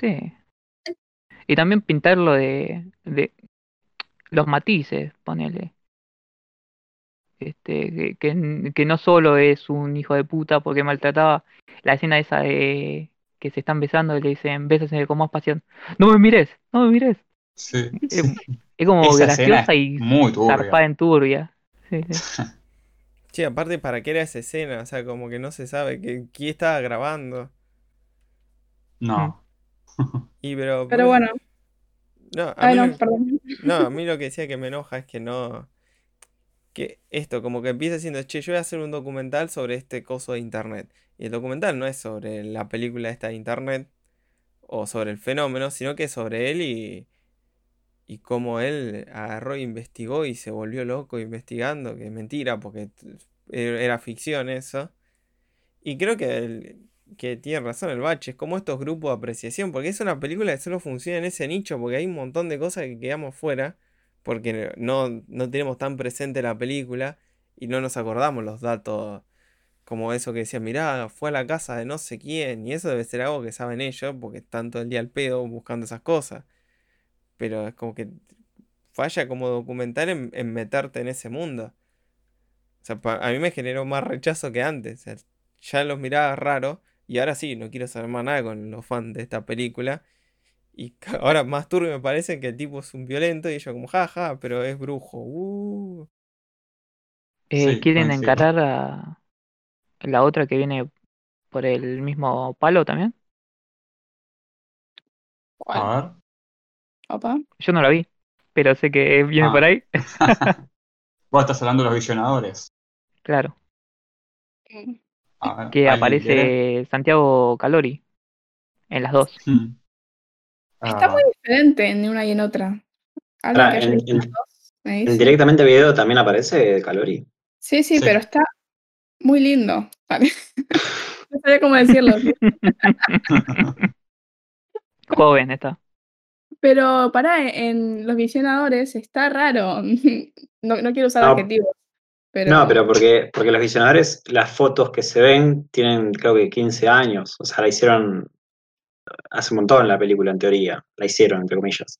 Sí. Y también pintarlo de, de los matices, ponele. Este, que, que, n- que no solo es un hijo de puta porque maltrataba la escena esa de que se están besando y le dicen bésese con más pasión. No me mires, no me mires. Sí. Es, es como Esa graciosa es y muy zarpada turbia. en turbia. Sí, sí. Che, aparte, ¿para qué era esa escena? O sea, como que no se sabe que, quién estaba grabando. No. Y pero, Pero pues, bueno, no, a ay mí no, lo- perdón. No, a mí lo que decía que me enoja es que no. Que esto, como que empieza diciendo, che, yo voy a hacer un documental sobre este coso de internet. Y el documental no es sobre la película esta de internet o sobre el fenómeno, sino que es sobre él y, y cómo él agarró e investigó y se volvió loco investigando, que es mentira, porque t- e- era ficción eso. Y creo que, el- que tiene razón el bache, es como estos grupos de apreciación, porque es una película que solo funciona en ese nicho, porque hay un montón de cosas que quedamos fuera, porque no, no tenemos tan presente la película y no nos acordamos los datos, como eso que decían, mirá, fue a la casa de no sé quién, y eso debe ser algo que saben ellos, porque están todo el día al pedo buscando esas cosas. Pero es como que falla como documental en, meterte en ese mundo. O sea, a mí me generó más rechazo que antes. O sea, ya los miraba raro y ahora sí, no quiero saber más nada con los fans de esta película. Y ahora más turbio me parece que el tipo es un violento y yo como, jaja, pero es brujo. Uh. Eh, Sí, ¿quieren coincido. encarar a la otra que viene por el mismo palo también? ¿Cuál? A ver. Opa. Yo no la vi, pero sé que viene Ah. por ahí. Vos estás hablando de los visionadores. Claro. Mm. Ver, Que aparece Santiago Calori en las dos. Mm. Es Está verdad. muy diferente en una y en otra. ¿Alguien Pará, que haya en- directamente video también aparece Calori. Sí, sí, Sí. pero está muy lindo. Vale. No sabía cómo decirlo. Joven está. Pero pará, en Los Visionadores está raro. No, no quiero usar No. adjetivos. Pero, No, pero porque, porque los visionadores, las fotos que se ven tienen creo que 15 años. O sea, la hicieron hace un montón la película, en teoría. La hicieron, entre comillas.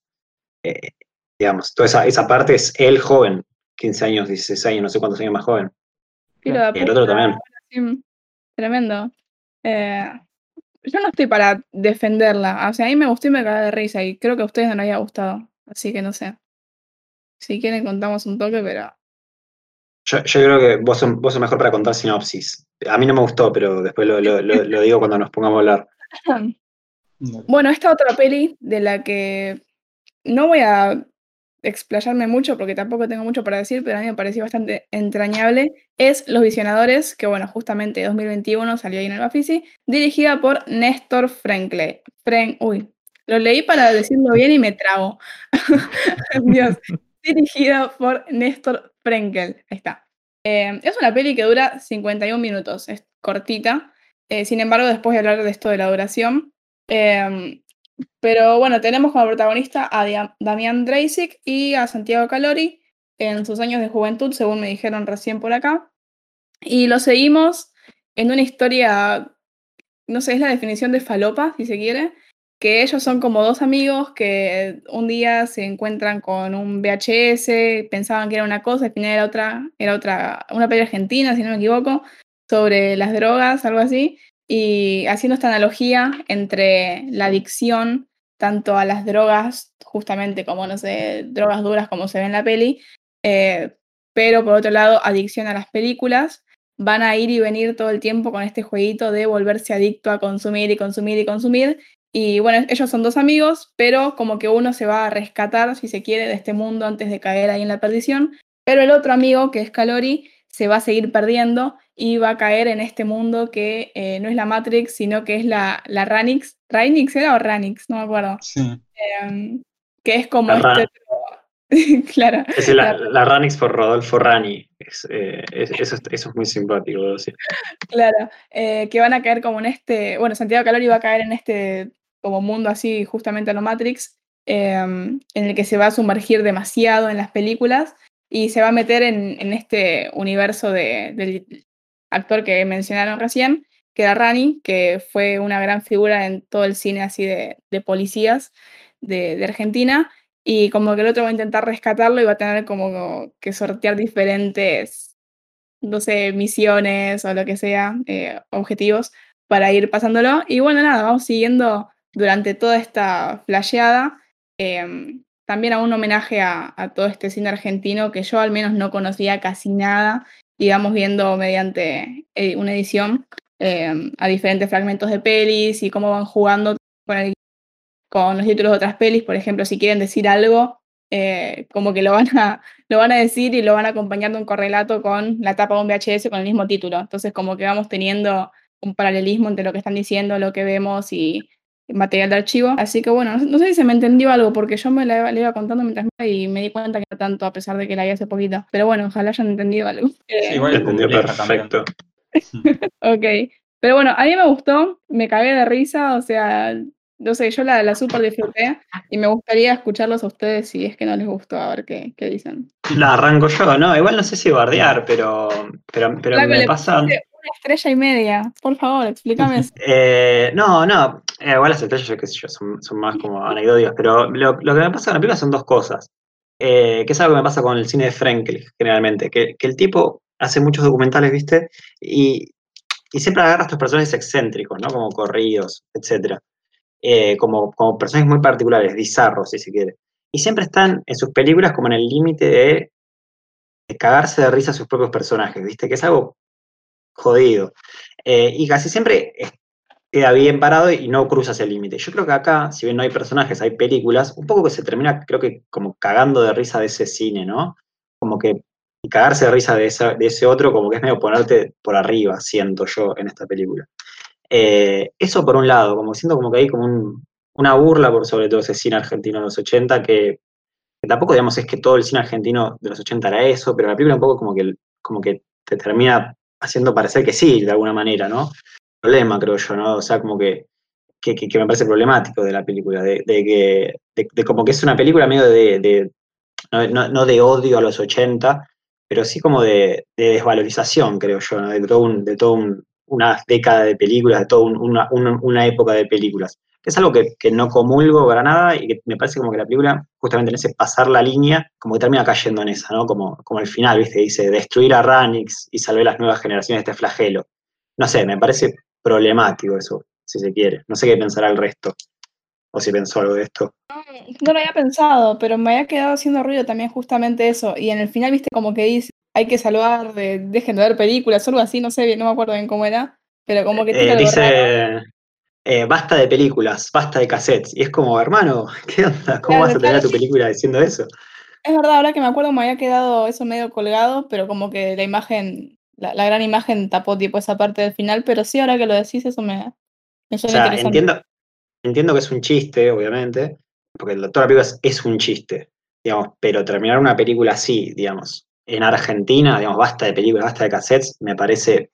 Eh, digamos, toda esa, esa parte es él joven. 15 años, 16 años, no sé cuántos años más joven. Y el otro también. sí, tremendo. Eh, yo no estoy para defenderla. O sea, a mí me gustó y me cagué de risa. Y creo que a ustedes no les haya gustado. Así que no sé. Si quieren contamos un toque, pero. Yo, yo creo que vos sos, vos sos mejor para contar sinopsis. A mí no me gustó, pero después lo, lo- lo- lo digo cuando nos pongamos a hablar. Bueno, esta otra peli de la que no voy a explayarme mucho porque tampoco tengo mucho para decir, pero a mí me pareció bastante entrañable, es Los Visionadores, que bueno, justamente 2021 salió ahí en el Bafisi, dirigida por Néstor Franklin. Fren uy, lo leí para decirlo bien y me trago. Dios, dirigida por Néstor Frenkel. Ahí está. Eh, es una peli que dura 51 minutos, es cortita. Eh, sin embargo, después de hablar de esto de la duración, eh, pero bueno, tenemos como protagonista a Damián Dreisig y a Santiago Calori en sus años de juventud, según me dijeron recién por acá. Y lo seguimos en una historia, no sé, es la definición de falopa, si se quiere, que ellos son como dos amigos que un día se encuentran con un VHS, pensaban que era una cosa, al final era otra, era otra, una peli argentina, si no me equivoco, sobre las drogas, algo así, y haciendo esta analogía entre la adicción tanto a las drogas, justamente como, no sé, drogas duras como se ve en la peli, eh, pero por otro lado, adicción a las películas, van a ir y venir todo el tiempo con este jueguito de volverse adicto a consumir y consumir y consumir. Y bueno, ellos son dos amigos, pero como que uno se va a rescatar, si se quiere, de este mundo antes de caer ahí en la perdición. Pero el otro amigo, que es Calori, se va a seguir perdiendo y va a caer en este mundo que eh, no es la Matrix, sino que es la, la Ranix. ¿Ranix era o Ranix? No me acuerdo. Sí. Em, que es como La Ra- este... claro. Es la, la Ranix por Rodolfo Rani. Es, eh, es- eso, es- eso es muy simpático, decir. Claro, eh, que van a caer como en este, bueno, Santiago Calori va a caer en este como mundo así, justamente a lo Matrix, em, en el que se va a sumergir demasiado en las películas y se va a meter en, en este universo de- actor que mencionaron recién, que era Rani, que fue una gran figura en todo el cine así de, de policías de, Argentina, y como que el otro va a intentar rescatarlo y va a tener como que sortear diferentes no sé, misiones o lo que sea, eh, objetivos, para ir pasándolo. Y bueno, nada, vamos siguiendo durante toda esta flasheada. em, también a un homenaje a todo este cine argentino que yo al menos no conocía casi nada y viendo mediante eh, una edición em, a diferentes fragmentos de pelis y cómo van jugando con, los títulos de otras pelis. Por ejemplo, si quieren decir algo, eh, como que lo van a lo van a decir y lo van a acompañar de un correlato con la tapa de un VHS con el mismo título. Entonces, como que vamos teniendo un paralelismo entre lo que están diciendo, lo que vemos y material de archivo. Así que bueno, no, no sé si se me entendió algo, porque yo me la, la iba contando mientras me y me di cuenta que no tanto, a pesar de que la vi hace poquito. Pero bueno, ojalá hayan entendido algo. Sí, igual entendió perfecto. ok. Pero bueno, a mí me gustó, me cagué de risa, o sea, no sé, yo la, la súper disfruté y me gustaría escucharlos a ustedes si es que no les gustó, a ver qué, qué dicen. La arranco yo, ¿no? Igual no sé si bardear, pero, pero, pero me pasa. Una estrella y media, por favor, explícame eso. Eh, no, no, eh, igual las estrellas, yo qué sé yo, son, más como anecdóticas, pero lo, que me pasa con la película son dos cosas. Eh, que es algo que me pasa con el cine de Frankel, generalmente, que, el tipo hace muchos documentales, ¿viste? Y, siempre agarra a estos personajes excéntricos, ¿no? Como corridos, etcétera. Eh, como, como personajes muy particulares, bizarros, si se quiere. Y siempre están en sus películas como en el límite de, de cagarse de risa a sus propios personajes, ¿viste? Que es algo jodido. Eh, y casi siempre queda bien parado y no cruza ese límite. Yo creo que acá, si bien no hay personajes, hay películas, un poco que se termina, creo que como cagando de risa de ese cine, ¿no? Como que y cagarse de risa de, ese otro, como que es medio ponerte por arriba, siento yo, en esta película. Eh, eso por un lado, como siento como que hay como un- una burla por sobre todo ese cine argentino de los 80, que, que tampoco digamos es que todo el cine argentino de los 80 era eso, pero la película un poco como que, como que te termina haciendo parecer que sí, de alguna manera, ¿no? Problema, creo yo, ¿no? O sea, como que, que, que- me parece problemático de la película, de, de que, de, como que es una película medio de, no, no- de odio a los 80, pero sí como de, de desvalorización, creo yo, ¿no? de todo, un- de todo un- una década de películas, de toda un- una, una- época de películas. Que es algo que, no comulgo para nada y que me parece como que la película, justamente en ese pasar la línea, como que termina cayendo en esa, ¿no? Como, como el final, ¿viste? Dice, destruir a Ranix y salvar las nuevas generaciones de este flagelo. No sé, me parece problemático eso, si se quiere. No sé qué pensará el resto, o si pensó algo de esto. No lo había pensado, pero me había quedado haciendo ruido también justamente eso. Y en el final, viste, como que dice, hay que salvar, de, dejen de ver películas algo así, no sé, bien, no me acuerdo bien cómo era, pero como que Eh, dice, eh, basta de películas, basta de cassettes. Y es como, hermano, ¿qué onda? ¿Cómo Claro, vas a terminar claro, tu película diciendo eso? Es verdad, ahora que me acuerdo me había quedado eso medio colgado, pero como que la imagen, la, la gran imagen tapó tipo esa parte del final, pero sí, ahora que lo decís, eso me, me O sea, entiendo, entiendo que es un chiste, obviamente, porque el Doctor película es, es un chiste, digamos, pero terminar una película así, digamos, en Argentina, digamos, basta de películas, basta de cassettes, me parece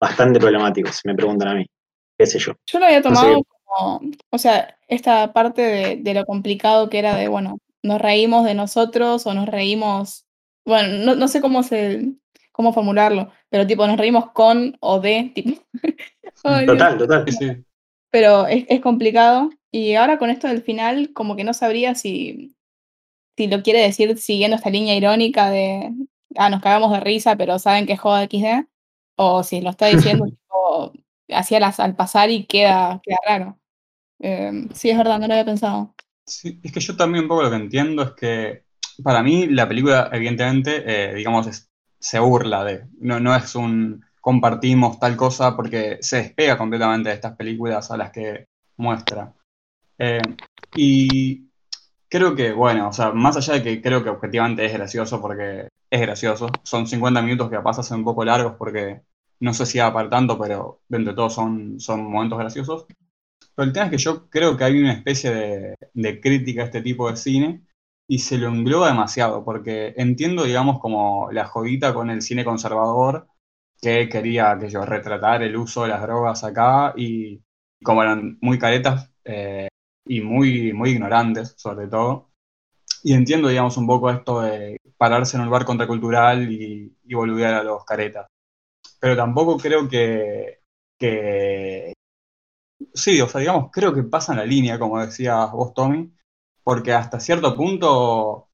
bastante problemático, si me preguntan a mí. ¿Qué sé yo? Yo lo había No sé tomado como, o sea, esta parte de, de lo complicado que era de, bueno, nos reímos de nosotros o nos reímos, bueno, no, no sé cómo se, cómo formularlo, pero tipo, nos reímos con o de, tipo. Ay, Dios. Total, total. Sí, sí. Pero es, es complicado. Y ahora con esto del final, como que no sabría si, si lo quiere decir siguiendo esta línea irónica de, ah, nos cagamos de risa, pero saben que es joda XD, o si lo está diciendo tipo, así al, al pasar y queda, queda raro. Eh, sí, es verdad, no lo había pensado. Sí, es que yo también un poco lo que entiendo es que para mí la película evidentemente, eh, digamos, es- se burla de, no, no es un, compartimos tal cosa, porque se despega completamente de estas películas a las que muestra. Eh, y creo que, bueno, o sea, más allá de que creo que objetivamente es gracioso, porque es gracioso, son 50 minutos que pasan un poco largos porque no sé si va para tanto, pero dentro de todo son, son momentos graciosos. Pero el tema es que yo creo que hay una especie de, de crítica a este tipo de cine y se lo engloba demasiado, porque entiendo, digamos, como la jodita con el cine conservador que quería que yo retratar el uso de las drogas acá y como eran muy caretas eh, y muy, muy ignorantes, sobre todo. Y entiendo, digamos, un poco esto de pararse en un lugar contracultural y, y boludear a los caretas. Pero tampoco creo que, que... Sí, o sea, digamos, creo que pasa en la línea, como decías vos, Tommy, porque hasta cierto punto,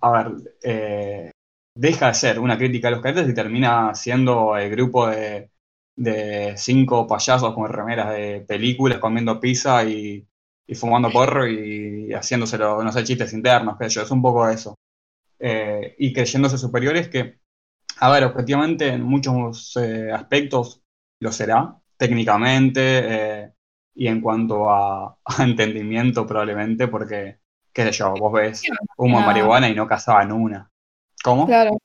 a ver, eh, deja de ser una crítica a los caretas y termina siendo el grupo de, de cinco payasos con remeras de películas comiendo pizza y, y fumando porro y haciéndoselo, no sé, chistes internos, que yo, es un poco eso. Eh, y creyéndose superiores que, a ver, objetivamente en muchos eh, aspectos lo será, técnicamente eh, y en cuanto a, a, entendimiento probablemente, porque, qué sé yo, vos ves humo de marihuana y no cazaban una. ¿Cómo? Claro.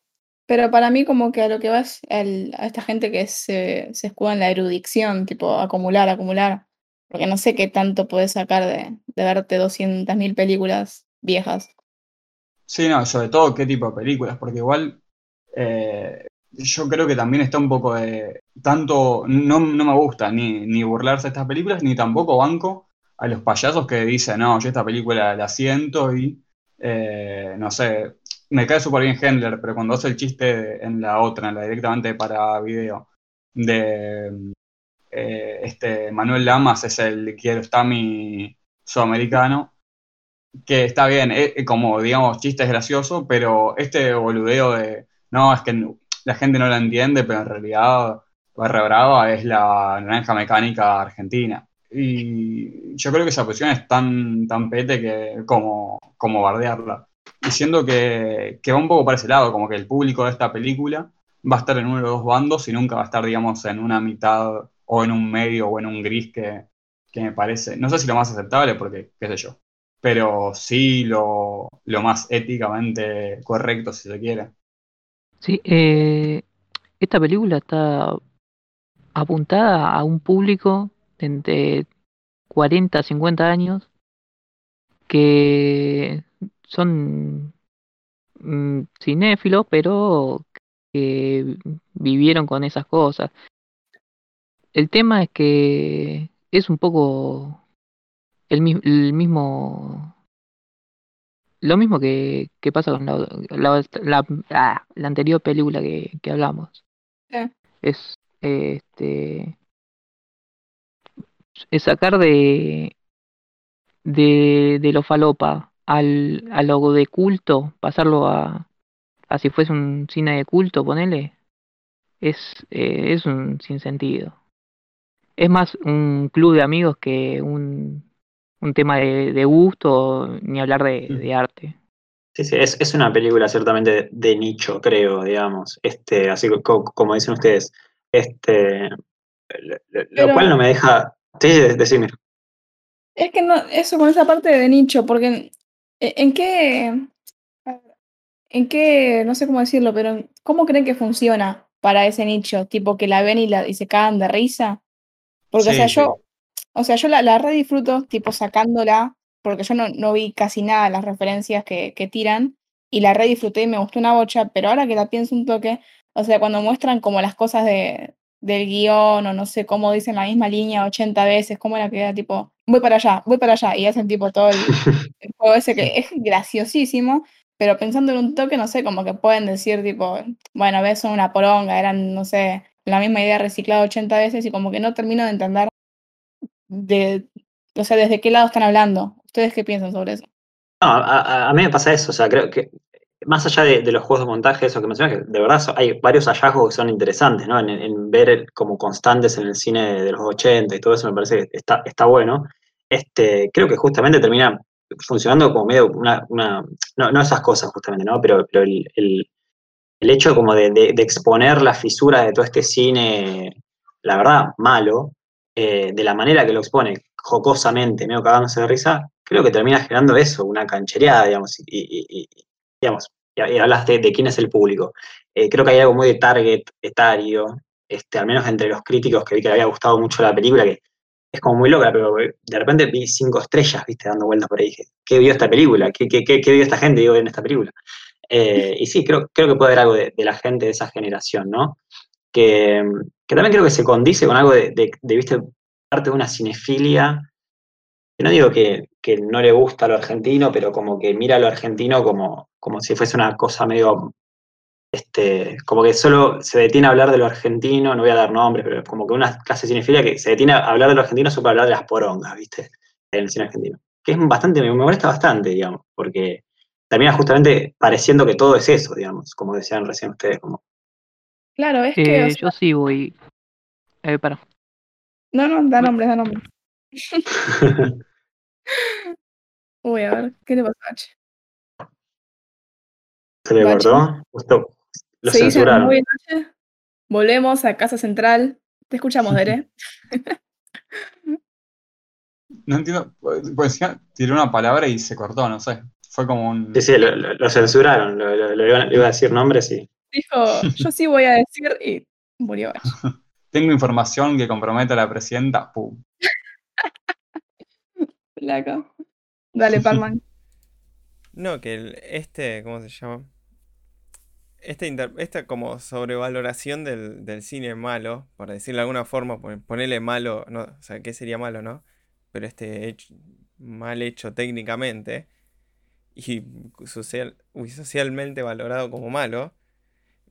Pero para mí como que a lo que vas el, a esta gente que se, se escuda en la erudición, tipo acumular, acumular, porque no sé qué tanto puedes sacar de, de verte 200.000 películas viejas. Sí, no, sobre todo qué tipo de películas, porque igual eh, yo creo que también está un poco de... Tanto, no, no me gusta ni, ni burlarse de estas películas, ni tampoco banco a los payasos que dicen, no, yo esta película la siento y, eh, no sé, me cae súper bien Hendler, pero cuando hace el chiste en la otra, en la directamente para video, de eh, este Manuel Lamas es el Kiarostami sudamericano, que está bien, es, como digamos chiste es gracioso, pero este boludeo de no, es que la gente no la entiende, pero en realidad Barra Brava es la naranja mecánica argentina. Y yo creo que esa posición es tan, tan pete que como, como bardearla diciendo que, que va un poco para ese lado, como que el público de esta película va a estar en uno de los dos bandos y nunca va a estar, digamos, en una mitad o en un medio o en un gris que, que me parece, no sé si lo más aceptable, porque qué sé yo, pero sí lo, lo más éticamente correcto, si se quiere. Sí, eh, esta película está apuntada a un público de entre 40 a 50 años que son mm, cinéfilos, pero que vivieron con esas cosas. El tema es que es un poco el, mi- el mismo, lo mismo que, que pasa con la, la, la- ah, la anterior película que, que hablamos. Es este es sacar de de, de lo falopa al, a lo de culto, pasarlo a, a si fuese un cine de culto, ponele, es, eh, es un sinsentido. Es más un club de amigos que un, un tema de, de gusto, ni hablar de, de arte. Sí, sí, es, es una película ciertamente de nicho, creo, digamos. Este, así co- como dicen ustedes. Este, lo, lo- lo Pero- cual no me deja. Sí, de- decime. Es que no, eso con esa parte de nicho, porque en, en qué, en qué, no sé cómo decirlo, pero ¿cómo creen que funciona para ese nicho? Tipo que la ven y, la, y se cagan de risa. Porque, o sea, sí. yo, o sea, yo la, la re disfruto, tipo sacándola, porque yo no, no vi casi nada de las referencias que, que tiran, y la re disfruté y me gustó una bocha, pero ahora que la pienso un toque, o sea, cuando muestran como las cosas de, del guion, o no sé cómo dicen la misma línea 80 veces, cómo era que era tipo, voy para allá, voy para allá, y hacen tipo todo el, el juego ese que es graciosísimo, pero pensando en un toque, no sé, como que pueden decir tipo, bueno, ves, son una poronga, eran, no sé, la misma idea reciclada 80 veces y como que no termino de entender de, o sea, desde qué lado están hablando. ¿Ustedes qué piensan sobre eso? No, a- a mí me pasa eso, o sea, creo que más allá de, los juegos de montaje, eso que mencionas, de verdad hay varios hallazgos que son interesantes, ¿no? En, ver como constantes en el cine de los 80 y todo eso me parece que está, está bueno. Este, creo que justamente termina funcionando como medio una, una no, no esas cosas justamente, ¿no? Pero, pero el, el- hecho como de, exponer las fisuras de todo este cine, la verdad, malo, eh, de la manera que lo expone, jocosamente, medio cagándose de risa, creo que termina generando eso, una canchereada, digamos, digamos, y, y hablas de, de quién es el público. Eh, creo que hay algo muy de target etario, este, al menos entre los críticos que vi que le había gustado mucho la película, que es como muy loca, pero de repente vi cinco estrellas, viste, dando vueltas por ahí. Dije, ¿qué vio esta película? ¿Qué, qué, qué, qué vio esta gente digo, en esta película? Eh, y sí, creo, creo que puede haber algo de, de la gente de esa generación, ¿no? Que, que también creo que se condice con algo de, de, de, viste, parte de una cinefilia, que no digo que, que no le gusta lo argentino, pero como que mira lo argentino como, como si fuese una cosa medio este, como que solo se detiene a hablar de lo argentino, no voy a dar nombres, pero como que una clase de cinefilia que se detiene a hablar de lo argentino solo para hablar de las porongas, ¿viste? En el cine argentino. Que es bastante, me molesta bastante, digamos, porque termina justamente pareciendo que todo es eso, digamos, como decían recién ustedes. Como... Claro, es que. Eh, o sea, Yo sí voy. Eh, para. No, no, da nombres, da nombres. Uy, a ver, ¿qué le pasó a H? ¿Se le Bache. cortó? Justo lo Se dice censuraron. muy noche. Volvemos a Casa Central. Te escuchamos, Dere. No entiendo. Pues encima tiró una palabra y se cortó, no sé. Fue como un. Sí, sí, lo, lo- lo censuraron, lo, lo- lo iba, le iba a decir nombres y... Dijo, yo sí voy a decir y murió. Tengo información que compromete a la presidenta. Pum. Flaco. Dale, Palman. No, que el- este, ¿cómo se llama? Este inter- esta como sobrevaloración del, del cine malo, por decirlo de alguna forma, pon- ponerle malo, no, o sea, ¿qué sería malo, no? Pero este hecho, mal hecho técnicamente y social, uy, socialmente valorado como malo,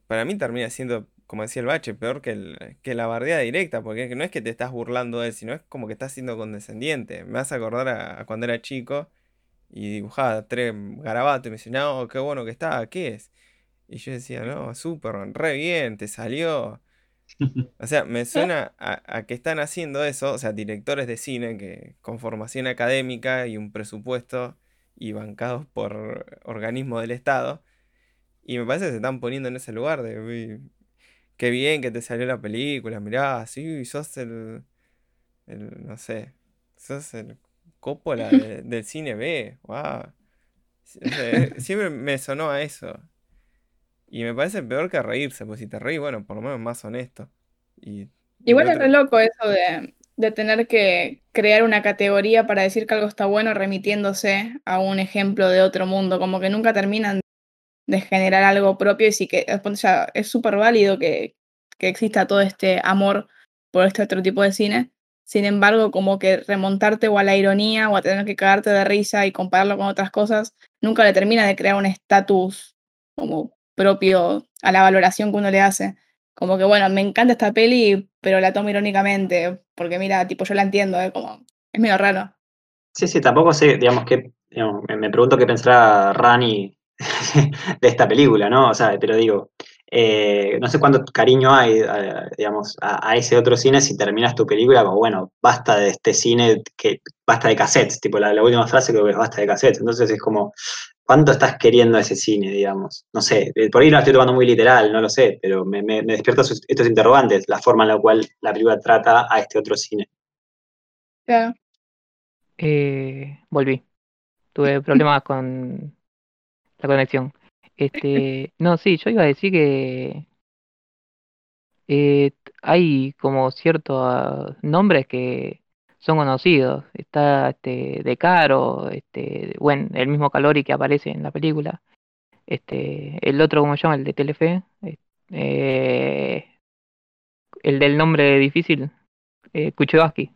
para mí termina siendo, como decía el bache, peor que, el- que la bardeada directa, porque no es que te estás burlando de él, sino es como que estás siendo condescendiente. Me vas a acordar a, cuando era chico y dibujaba tres garabatos y me decía, no, qué bueno que está, ¿qué es? Y yo decía, no, súper, re bien, te salió. O sea, me suena a, a que están haciendo eso, o sea, directores de cine que con formación académica y un presupuesto y bancados por organismos del Estado. Y me parece que se están poniendo en ese lugar de, "Uy, qué bien que te salió la película, mirá, sí, sos el, el, no sé, sos el Coppola de- del cine B, wow. siempre me sonó a eso. Y me parece peor que reírse, pues si te reís, bueno, por lo menos más honesto. Y, Igual es re loco eso de, de tener que crear una categoría para decir que algo está bueno remitiéndose a un ejemplo de otro mundo, como que nunca terminan de generar algo propio y sí que es súper válido que, que exista todo este amor por este otro tipo de cine. Sin embargo, como que remontarte o a la ironía o a tener que cagarte de risa y compararlo con otras cosas, nunca le termina de crear un estatus como propio a la valoración que uno le hace. Como que, bueno, me encanta esta peli, pero la tomo irónicamente, porque mira, tipo, yo la entiendo, ¿eh? Como, es medio raro. Sí, sí, tampoco sé, digamos, que digamos, me pregunto qué pensará Rani de esta película, ¿no? O sea, pero digo, eh, no sé cuánto cariño hay, a- digamos, a, a ese otro cine si terminas tu película como, bueno, basta de este cine, que basta de cassettes, tipo la, la última frase que es basta de cassettes. Entonces es como, ¿cuánto estás queriendo ese cine, digamos? No sé, eh, por ahí lo estoy tomando muy literal, no lo sé, pero me, me, me despierta sus- estos interrogantes, la forma en la cual la película trata a este otro cine. Claro. Eh, volví. Tuve problemas con la conexión. Este, no, sí, yo iba a decir que eh, hay como ciertos nombres que son conocidos. Está este De Caro, este, bueno, el mismo Calori que aparece en la película. Este, el otro, ¿cómo se llama? El de Telefe. Eh, el del nombre difícil, eh, Kuchevaski.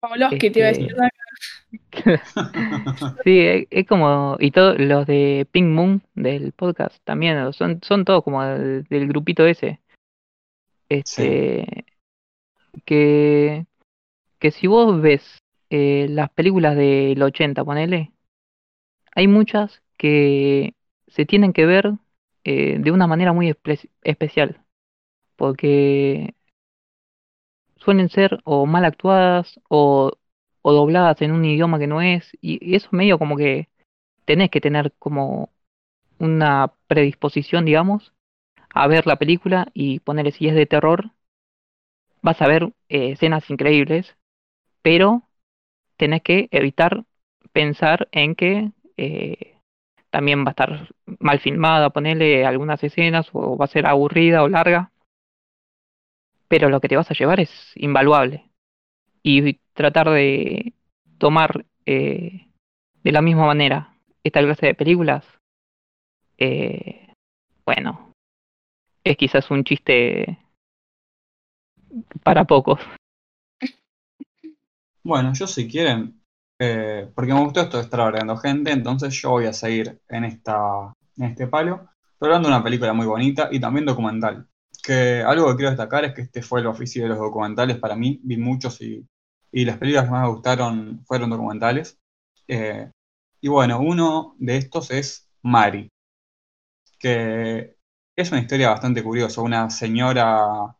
Pavlovsky te iba a decir. Sí, es, como, y todos los de Pink Moon del podcast también, son, son todos como del, del grupito ese. Este, que, que si vos ves eh, las películas del 80, ponele, hay muchas que se tienen que ver eh, de una manera muy espe- especial, porque suelen ser o mal actuadas o, o dobladas en un idioma que no es, y, eso medio como que tenés que tener como una predisposición, digamos, a ver la película y ponerle si es de terror, vas a ver eh, escenas increíbles, pero tenés que evitar pensar en que eh, también va a estar mal filmada, ponerle algunas escenas o va a ser aburrida o larga, pero lo que te vas a llevar es invaluable. Y tratar de tomar eh, de la misma manera esta clase de películas, eh, bueno, es quizás un chiste para pocos. Bueno, yo si quieren, eh, porque me gustó esto de estar agregando gente, entonces yo voy a seguir en, esta, en este palo, hablando de una película muy bonita y también documental. Que algo que quiero destacar es que este fue el oficio de los documentales para mí, vi muchos y, y las películas que más me gustaron fueron documentales. Eh, y bueno, uno de estos es Mari, que es una historia bastante curiosa, una señora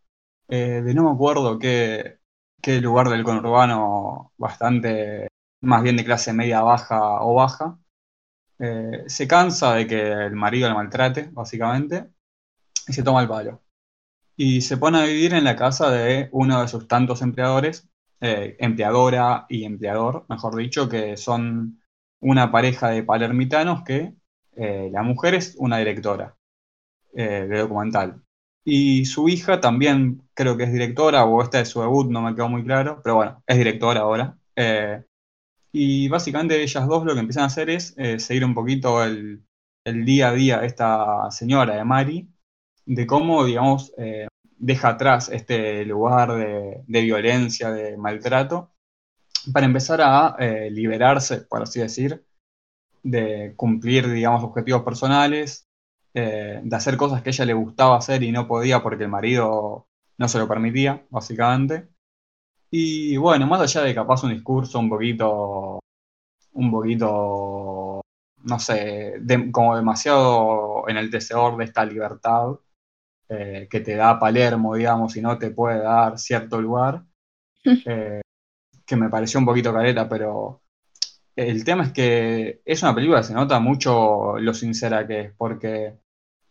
eh, de no me acuerdo qué, qué lugar del conurbano bastante más bien de clase media baja o baja, eh, se cansa de que el marido la maltrate, básicamente, y se toma el palo. Y se pone a vivir en la casa de uno de sus tantos empleadores, eh, empleadora y empleador, mejor dicho, que son una pareja de palermitanos que eh, la mujer es una directora de documental. Y su hija también creo que es directora, o esta es su debut, no me quedó muy claro, pero bueno, es directora ahora. Y básicamente ellas dos lo que empiezan a hacer es eh, seguir un poquito el, día a día de esta señora, de Mari, de cómo, digamos, eh, deja atrás este lugar de, violencia, de maltrato, para empezar a eh, liberarse, por así decir, de cumplir, digamos, objetivos personales, de hacer cosas que ella le gustaba hacer y no podía porque el marido no se lo permitía, básicamente. Y bueno, más allá de capaz un discurso un poquito, un poquito, no sé, como demasiado en el deseor de esta libertad eh, que te da Palermo, digamos, y no te puede dar cierto lugar, eh, que me pareció un poquito careta, pero el tema es que es una película que se nota mucho lo sincera que es, porque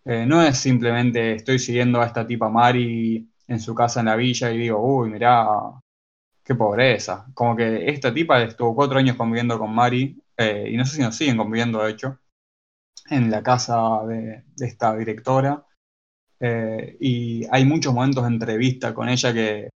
eh, no es simplemente estoy siguiendo a esta tipa Mari en su casa en la villa y digo, uy, mirá, qué pobreza. Como que esta tipa estuvo cuatro años conviviendo con Mari, y no sé si nos siguen conviviendo, de hecho, en la casa de, esta directora. Eh, y hay muchos momentos de entrevista con ella que,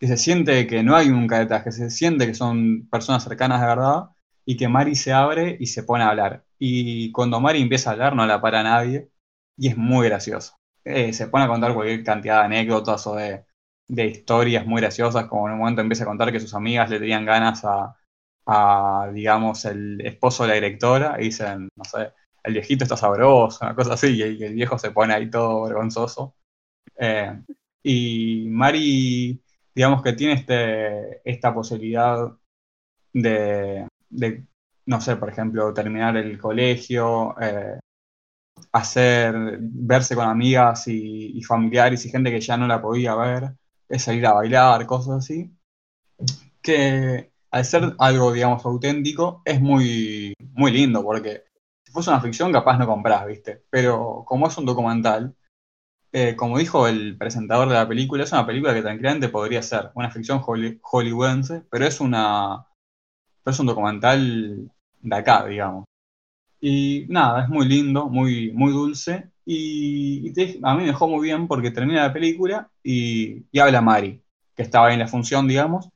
se siente que no hay un caretaje, se siente que son personas cercanas de verdad y que Mari se abre y se pone a hablar. Y cuando Mari empieza a hablar no la para nadie y es muy gracioso. Eh, se pone a contar cualquier cantidad de anécdotas o de, de historias muy graciosas, como en un momento empieza a contar que sus amigas le tenían ganas a, digamos, el esposo de la directora, y dicen, no sé, el viejito está sabroso, una cosa así, y, el viejo se pone ahí todo vergonzoso. Eh, y Mari, digamos que tiene este, esta posibilidad de, no sé, por ejemplo, terminar el colegio, eh, hacer, verse con amigas y, familiares y gente que ya no la podía ver, es salir a bailar, cosas así, que al ser algo, digamos, auténtico, es muy, muy lindo, porque fuese una ficción capaz no compras, ¿viste? Pero como es un documental, eh, como dijo el presentador de la película, es una película que tranquilamente podría ser una ficción hollywoodense, pero es una es un documental de acá, digamos. Y nada, es muy lindo, muy, muy dulce, y, a mí me dejó muy bien porque termina la película y, habla Mari, que estaba en la función, digamos,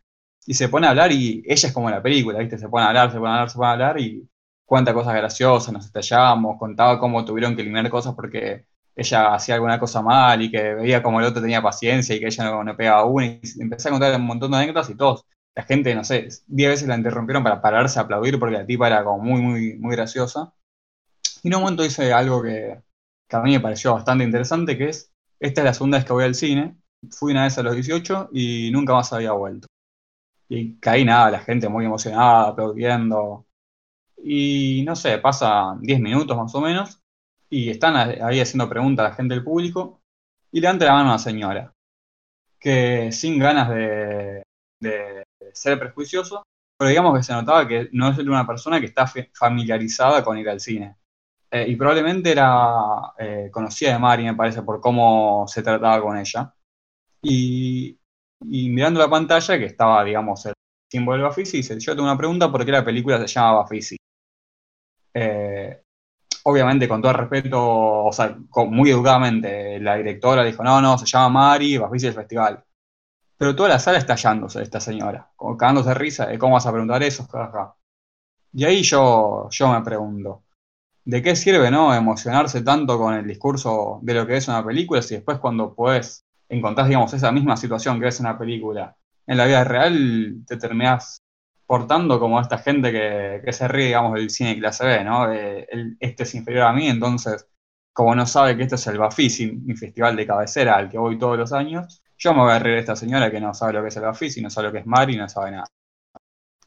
y se pone a hablar y ella es como la película, ¿viste? Se pone a hablar, se pone a hablar, se pone a hablar y cuenta cosas graciosas, nos estallamos, contaba cómo tuvieron que eliminar cosas porque ella hacía alguna cosa mal y que veía como el otro tenía paciencia y que ella no, no pegaba una empecé a contar un montón de anécdotas y todos, la gente, no sé, diez veces la interrumpieron para pararse a aplaudir porque la tipa era como muy, muy, muy graciosa. Y en un momento dice algo que, que a mí me pareció bastante interesante, que es, esta es la segunda vez que voy al cine, fui una vez a los 18 y nunca más había vuelto. Y caí nada, la gente muy emocionada, aplaudiendo. Y no sé, pasan 10 minutos más o menos, y están ahí haciendo preguntas a la gente del público, y levanta la mano a una señora, que sin ganas de, ser prejuicioso, pero digamos que se notaba que no es una persona que está familiarizada con ir al cine eh, y probablemente era eh, conocida de Mari, me parece, por cómo se trataba con ella. Y, y mirando la pantalla, que estaba, digamos, el símbolo de Bafisi, dice, yo tengo una pregunta, ¿por qué la película se llama Bafisi? Eh, obviamente, con todo el respeto, o sea, muy educadamente, la directora dijo, no, no, se llama Mari, Bafisi el festival. Pero toda la sala está hallándose de esta señora, como cagándose de risa, cómo vas a preguntar eso, jajaja. Y ahí yo, yo me pregunto, ¿de qué sirve, no, emocionarse tanto con el discurso de lo que es una película si después cuando podés encontrás, digamos, esa misma situación que es una película en la vida real, te terminás portando como esta gente que, que se ríe, digamos, del cine clase B, ¿no? El- este es inferior a mí, entonces, como no sabe que este es el Bafisi, mi festival de cabecera al que voy todos los años, yo me voy a reír de esta señora que no sabe lo que es el Bafisi, no sabe lo que es Mari, no sabe nada.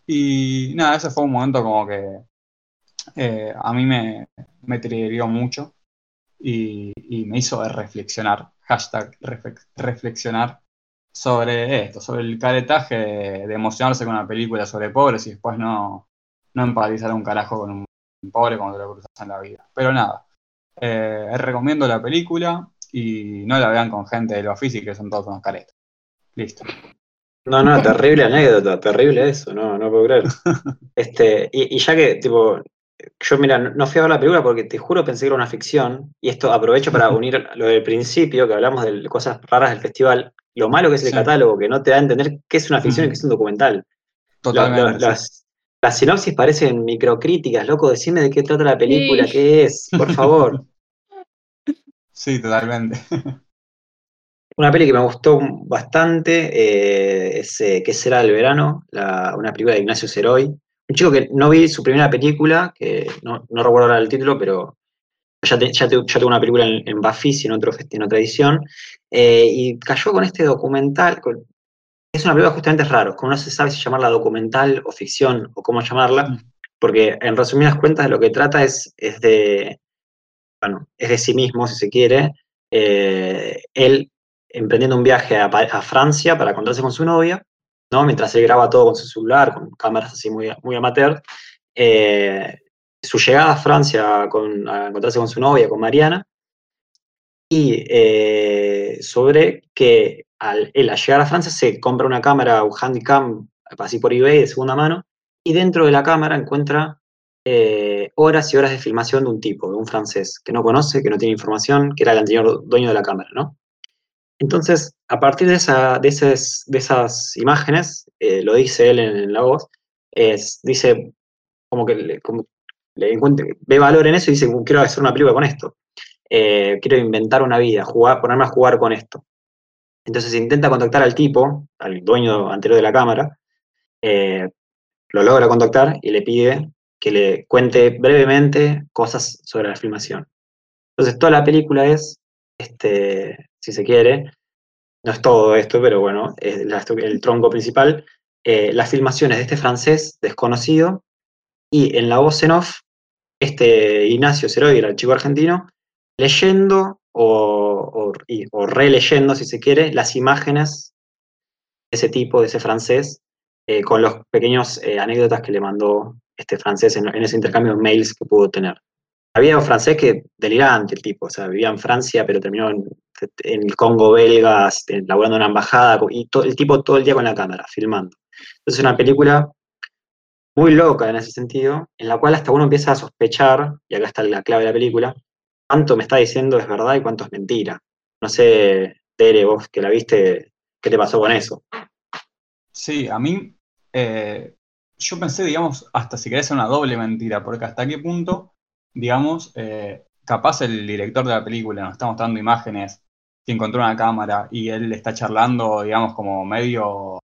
Y nada, ese fue un momento como que eh, a mí me, me mucho y, y me hizo reflexionar, hashtag reflex- reflexionar sobre esto, sobre el caretaje de, de emocionarse con una película sobre pobres y después no, no empatizar un carajo con un pobre cuando te lo cruzas en la vida. Pero nada, eh, recomiendo la película y no la vean con gente de lo físico que son todos unos caretas. Listo. No, no, terrible anécdota, terrible eso, no, no puedo creer. Este, y, y ya que, tipo, yo mira, no no fui a ver la película porque te juro pensé que era una ficción, y esto aprovecho para unir lo del principio, que hablamos de cosas raras del festival, lo malo que es el Sí. catálogo, que no te da a entender qué es una ficción y qué es un documental. Totalmente. Las, las sinopsis parecen microcríticas, loco, decime de qué trata la película, Sí. qué es, por favor. Sí, totalmente. Una peli que me gustó bastante eh, es eh, ¿Qué será el verano? La- una película de Ignacio Ceroy. Un chico que no vi su primera película, que no, no recuerdo ahora el título, pero ya, te- ya, te- ya tuvo una película en, en Bafisi, en, otro, en otra edición, eh, y cayó con este documental. con- es una película justamente raro, como no se sabe si llamarla documental o ficción o cómo llamarla, Mm. porque en resumidas cuentas lo que trata es, es de, bueno, es de sí mismo, si se quiere, eh, él emprendiendo un viaje a, a Francia para encontrarse con su novia, ¿no? Mientras él graba todo con su celular, con cámaras así muy, muy amateur. eh, su llegada a Francia con- a encontrarse con su novia, con Mariana, y eh, sobre que al, él al llegar a Francia se compra una cámara, un handicam, así por eBay de segunda mano, y dentro de la cámara encuentra eh, horas y horas de filmación de un tipo, de un francés, que no conoce, que no tiene información, que era el anterior dueño de la cámara, ¿no? Entonces, a partir de, esa, de, esas, de esas imágenes, eh, lo dice él en, la voz, es, dice como que le, encuentra- ve valor en eso y dice, quiero hacer una película con esto. Eh, quiero inventar una vida, jugar, ponerme a jugar con esto. Entonces intenta contactar al tipo, al dueño anterior de la cámara, eh, lo logra contactar y le pide que le cuente brevemente cosas sobre la filmación. Entonces toda la película es, este, si se quiere, no es todo esto, pero bueno, es el tronco principal, eh, las filmaciones de este francés desconocido y en la voz en off, este Ignacio Ceroy, el chico argentino, leyendo o, o, o releyendo, si se quiere, las imágenes de ese tipo, de ese francés, eh, con los pequeños eh, anécdotas que le mandó este francés en, en ese intercambio de mails que pudo tener. Había un francés que delirante el tipo, o sea, vivía en Francia, pero terminó en, en el Congo belga, este, laburando en una embajada, y to- el tipo todo el día con la cámara, filmando. Entonces, una película muy loca en ese sentido, en la cual hasta uno empieza a sospechar, y acá está la clave de la película, cuánto me está diciendo es verdad y cuánto es mentira. No sé, Tere, vos que la viste, ¿qué te pasó con eso? Sí, a mí, eh, yo pensé, digamos, hasta si querés una doble mentira, porque hasta qué punto, digamos, eh, capaz el director de la película nos está mostrando imágenes que encontró una cámara y él está charlando, digamos, como medio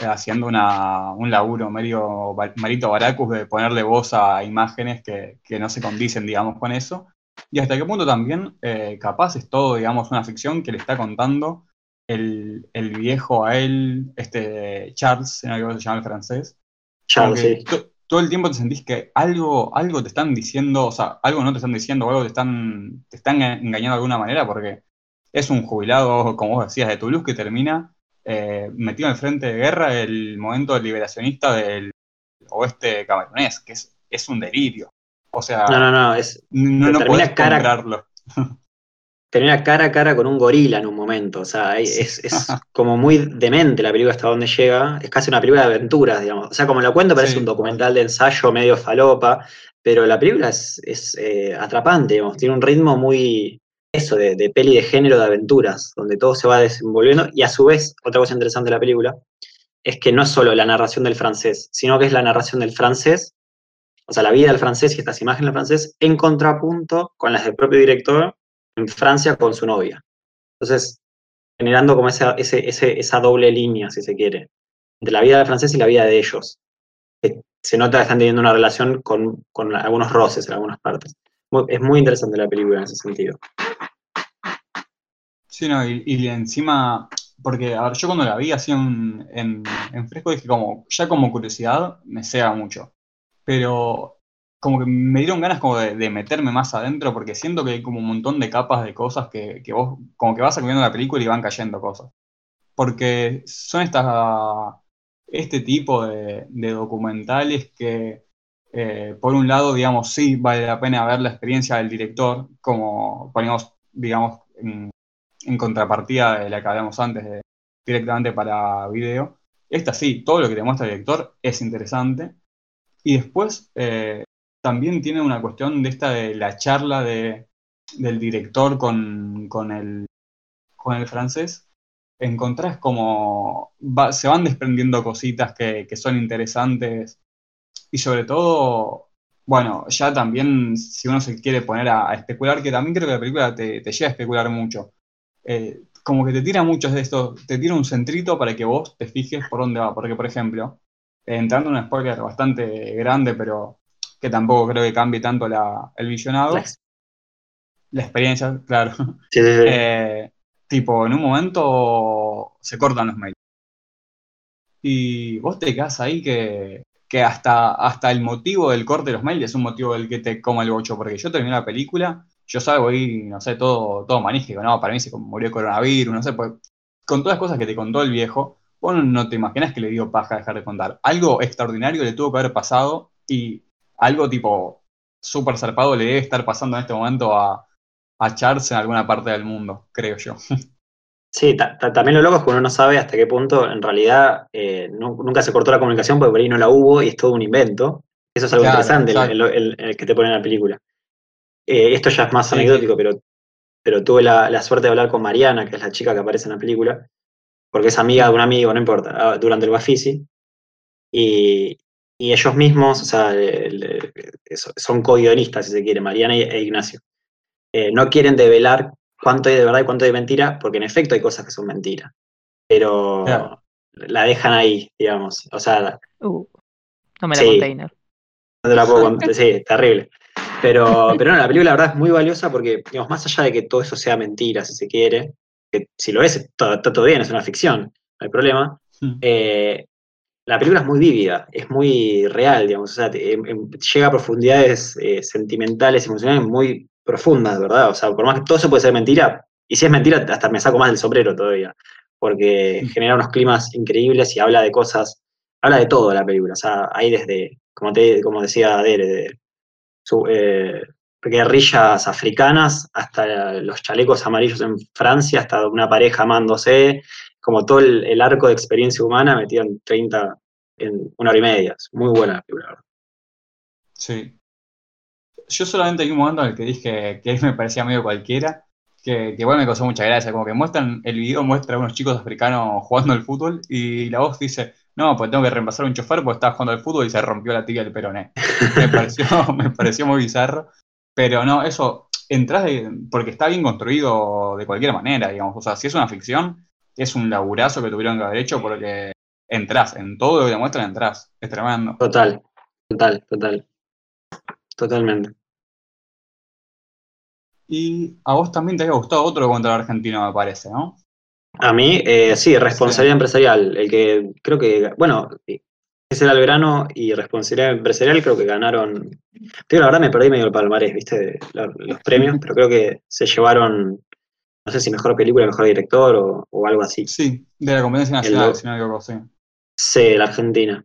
eh, haciendo una, un laburo medio Marito Baracus de ponerle voz a imágenes que, que no se condicen, digamos, con eso. Y hasta qué punto también, eh, capaz es todo, digamos, una ficción que le está contando el, el viejo a él, este Charles, me equivoco, se llama el francés. Charles, sí. to- todo el tiempo te sentís que algo, algo te están diciendo, o sea, algo no te están diciendo, o algo te están, te están engañando de alguna manera, porque es un jubilado, como vos decías, de Toulouse que termina eh, metido en el frente de guerra el momento liberacionista del oeste camerunés, que es, es un delirio. O sea, No, no, no, es, no, no podés cara- comprarlo. termina cara a cara con un gorila en un momento. O sea, es, es como muy demente la película hasta donde llega. Es casi una película de aventuras, digamos. O sea, como lo cuento, parece Sí. un documental de ensayo medio falopa, pero la película es, es, eh, atrapante, digamos. Tiene un ritmo muy. Eso, de, de peli de género de aventuras, donde todo se va desenvolviendo. Y a su vez, otra cosa interesante de la película es que no es solo la narración del francés, sino que es la narración del francés, o sea, la vida del francés y estas imágenes del francés, en contrapunto con las del propio director en Francia con su novia. Entonces, generando como esa, ese, esa doble línea, si se quiere, entre la vida del francés y la vida de ellos. Se nota que están teniendo una relación con, con algunos roces en algunas partes. Es muy interesante la película en ese sentido. Sí, no, y, encima, porque, a ver, yo cuando la vi así en, fresco dije como, ya como curiosidad, me cega mucho. Pero como que me dieron ganas como de, meterme más adentro, porque siento que hay como un montón de capas de cosas que, que vos, como que vas viendo la película y van cayendo cosas. Porque son estas, este tipo de, documentales que, eh, por un lado, digamos, sí vale la pena ver la experiencia del director, como ponemos, digamos, en, contrapartida de la que hablamos antes, directamente para video. Esta sí, todo lo que te muestra el director es interesante. Y después eh, también tiene una cuestión de esta de la charla de, del director con, con, el, con el francés. Encontrás como se van desprendiendo cositas que, que son interesantes y sobre todo, bueno, ya también si uno se quiere poner a, especular, que también creo que la película te, te lleva a especular mucho. Eh, como que te tira muchos de estos, te tira un centrito para que vos te fijes por dónde va. Porque, por ejemplo, entrando en un spoiler bastante grande, pero que tampoco creo que cambie tanto la, el visionado, Sí, la experiencia, claro. sí, sí. Eh, tipo, en un momento se cortan los mails. Y vos te quedás ahí que, que hasta, hasta el motivo del corte de los mails es un motivo del que te coma el bocho. Porque yo terminé la película, yo salgo ahí, no sé, todo, todo manífico, no, para mí se murió el coronavirus, no sé, pues con todas las cosas que te contó el viejo, vos no- te imaginas que le dio paja dejar de contar. Algo extraordinario le tuvo que haber pasado y algo tipo súper zarpado le debe estar pasando en este momento a, a Charles en alguna parte del mundo, creo yo. Sí, ta- ta- también lo loco es que uno no sabe hasta qué punto en realidad eh, nu- nunca se cortó la comunicación porque por ahí no la hubo y es todo un invento. Eso es algo Claro, interesante, el- el, que te pone en la película. Eh, esto ya es más Sí, anecdótico, pero, pero tuve la, la suerte de hablar con Mariana, que es la chica que aparece en la película, porque es amiga de un amigo, no importa, ah, durante el Bafisi. Y, y ellos mismos, o sea, el- el- eso- son co-guionistas, si se quiere, Mariana y- e Ignacio. Eh, no quieren develar cuánto hay de verdad y cuánto hay de mentira, porque en efecto hay cosas que son mentiras. Pero Claro. la dejan ahí, digamos. O sea, Uh, no me la Sí. container. no te la puedo contar, sí, terrible. Pero, pero no, la película la verdad es muy valiosa porque, digamos, más allá de que todo eso sea mentira, si se quiere, que si lo es, está, está todo bien, es una ficción, no hay problema. Hmm. eh, la película es muy vívida, es muy real, digamos, o sea, te- em- em, llega a profundidades eh, sentimentales, emocionales muy profundas, ¿verdad? O sea, por más que todo eso puede ser mentira, y si es mentira, hasta me saco más del sombrero todavía, porque Mm. genera unos climas increíbles y habla de cosas, habla de todo la película, o sea, hay desde, como, te, como decía Adere, de su- eh, guerrillas africanas hasta los chalecos amarillos en Francia, hasta una pareja amándose, como todo el, el arco de experiencia humana metido en 30, en una hora y media. Es muy buena la película. Sí. Yo solamente hay un momento en el que dije que me parecía medio cualquiera, que, que igual me causó mucha gracia, como que muestran, el video muestra a unos chicos africanos jugando al fútbol y la voz dice, no, pues tengo que reemplazar a un chofer porque estaba jugando al fútbol y se rompió la tibia del peroné. Me pareció, me pareció muy bizarro, pero no, eso, entras de, porque está bien construido de cualquier manera, digamos, o sea, si es una ficción, es un laburazo que tuvieron que haber hecho porque entras, en todo lo que te muestran entras, es tremendo. Total, total, total. Totalmente. Y a vos también te había gustado otro documental argentino, me parece, ¿no? A mí, eh, sí, responsabilidad empresarial. El que creo que, bueno, ese era el verano y responsabilidad empresarial creo que ganaron. Digo, la verdad me perdí medio el palmarés, ¿viste? los premios, pero creo que se llevaron, no sé si mejor película, mejor director o, o algo así. Sí, de la competencia nacional, si no equivoco, sí. Sí, la Argentina.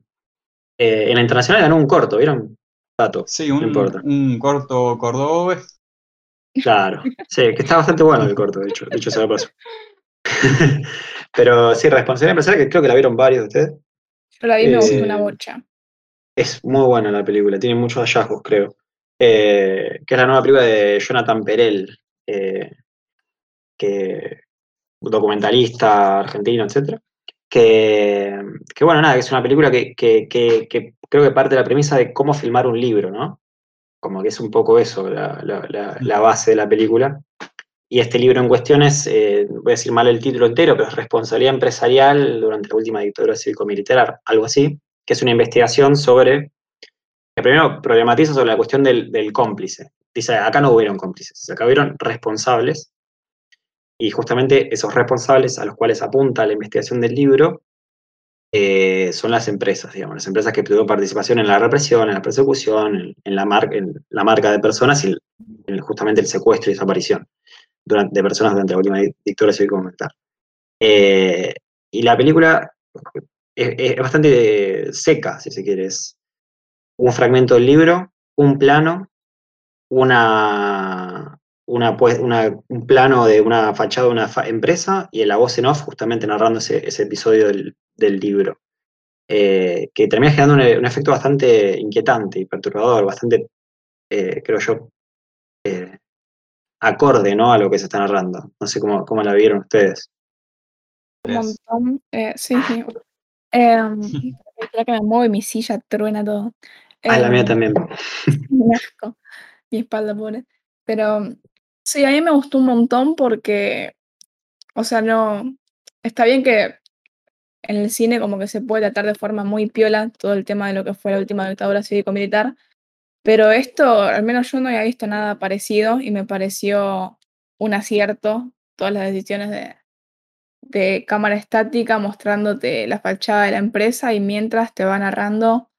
Eh, en la internacional ganó un corto, ¿vieron? Dato. Sí, un, No importa. un corto cordobés. Claro. Sí, que está bastante bueno el corto, de hecho. De hecho, se lo paso. Pero sí, responsabilidad empresarial, que creo que la vieron varios de ustedes. La vi y me Eh, gustó una bocha. Es muy buena la película, tiene muchos hallazgos, creo. Eh, que es la nueva película de Jonathan Perel, eh, que documentalista argentino, etcétera. Que, que, bueno, nada, que es una película que, que- que- que creo que parte de la premisa de cómo filmar un libro, ¿no? Como que es un poco eso, la, la- la- la base de la película. Y este libro en cuestión es, eh, voy a decir mal el título entero, pero es Responsabilidad Empresarial durante la última dictadura cívico-militar, algo así, que es una investigación sobre, que primero problematiza sobre la cuestión del, cómplice. Dice, acá no hubieron cómplices, acá hubieron responsables, y justamente esos responsables a los cuales apunta la investigación del libro eh, son las empresas, digamos, las empresas que tuvieron participación en la represión, en la persecución, en, la, mar- en la marca de personas y en justamente el secuestro y desaparición durante, de personas durante la última di- dictadura cívico-militar. Eh, y la película es, bastante seca, si se quiere. Es un fragmento del libro, un plano, una, una, una- un plano de una fachada de una empresa y la voz en off justamente narrando ese, episodio del, libro. Eh, que termina generando un, un efecto bastante inquietante y perturbador, bastante, eh, creo yo, eh, acorde ¿no? a lo que se está narrando. No sé cómo, cómo la vieron ustedes. Un montón. eh, sí, sí. Em, espera que me muevo y mi silla truena todo. Ah, la mía Em, también. Un asco. Mi espalda, pobre. Pero sí, a mí me gustó un montón porque, o sea, no. Está bien que en el cine como que se puede tratar de forma muy piola todo el tema de lo que fue la última dictadura cívico-militar, pero esto, al menos yo no había visto nada parecido y me pareció un acierto todas las decisiones de, de cámara estática mostrándote la fachada de la empresa y mientras te va narrando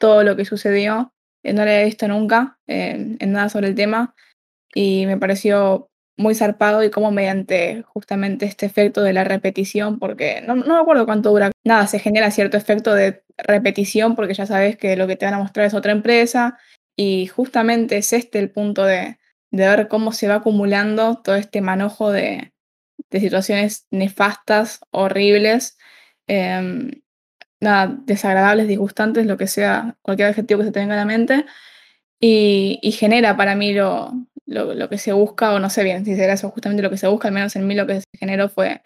todo lo que sucedió. Eh, no lo había visto nunca eh, en nada sobre el tema y me pareció muy zarpado y como mediante justamente este efecto de la repetición, porque no, no me acuerdo cuánto dura, nada, se genera cierto efecto de repetición porque ya sabes que lo que te van a mostrar es otra empresa y justamente es este el punto de, de ver cómo se va acumulando todo este manojo de, de situaciones nefastas, horribles, em, nada, desagradables, disgustantes, lo que sea, cualquier adjetivo que se te venga a la mente, y, genera para mí lo, lo, lo que se busca, o no sé bien si será eso justamente lo que se busca, al menos en mí lo que se generó fue,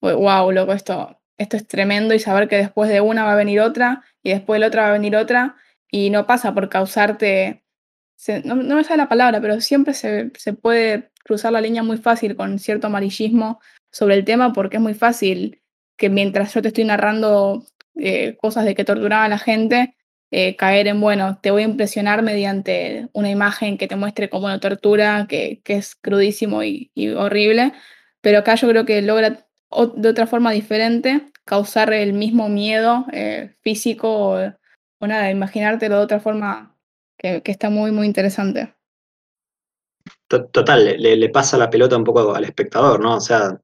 fue wow, loco, esto, esto es tremendo, y saber que después de una va a venir otra, y después de la otra va a venir otra, y no pasa por causarte, no, no me sale la palabra, pero siempre se, se puede cruzar la línea muy fácil con cierto amarillismo sobre el tema, porque es muy fácil que mientras yo te estoy narrando eh, cosas de que torturaban a la gente, eh, caer en, bueno, te voy a impresionar mediante una imagen que te muestre cómo lo tortura, que, que es crudísimo y, horrible, pero acá yo creo que logra de otra forma diferente causar el mismo miedo eh, físico o nada, imaginártelo de otra forma que, está muy, muy interesante. To- Total, le- pasa la pelota un poco al espectador, ¿no? O sea,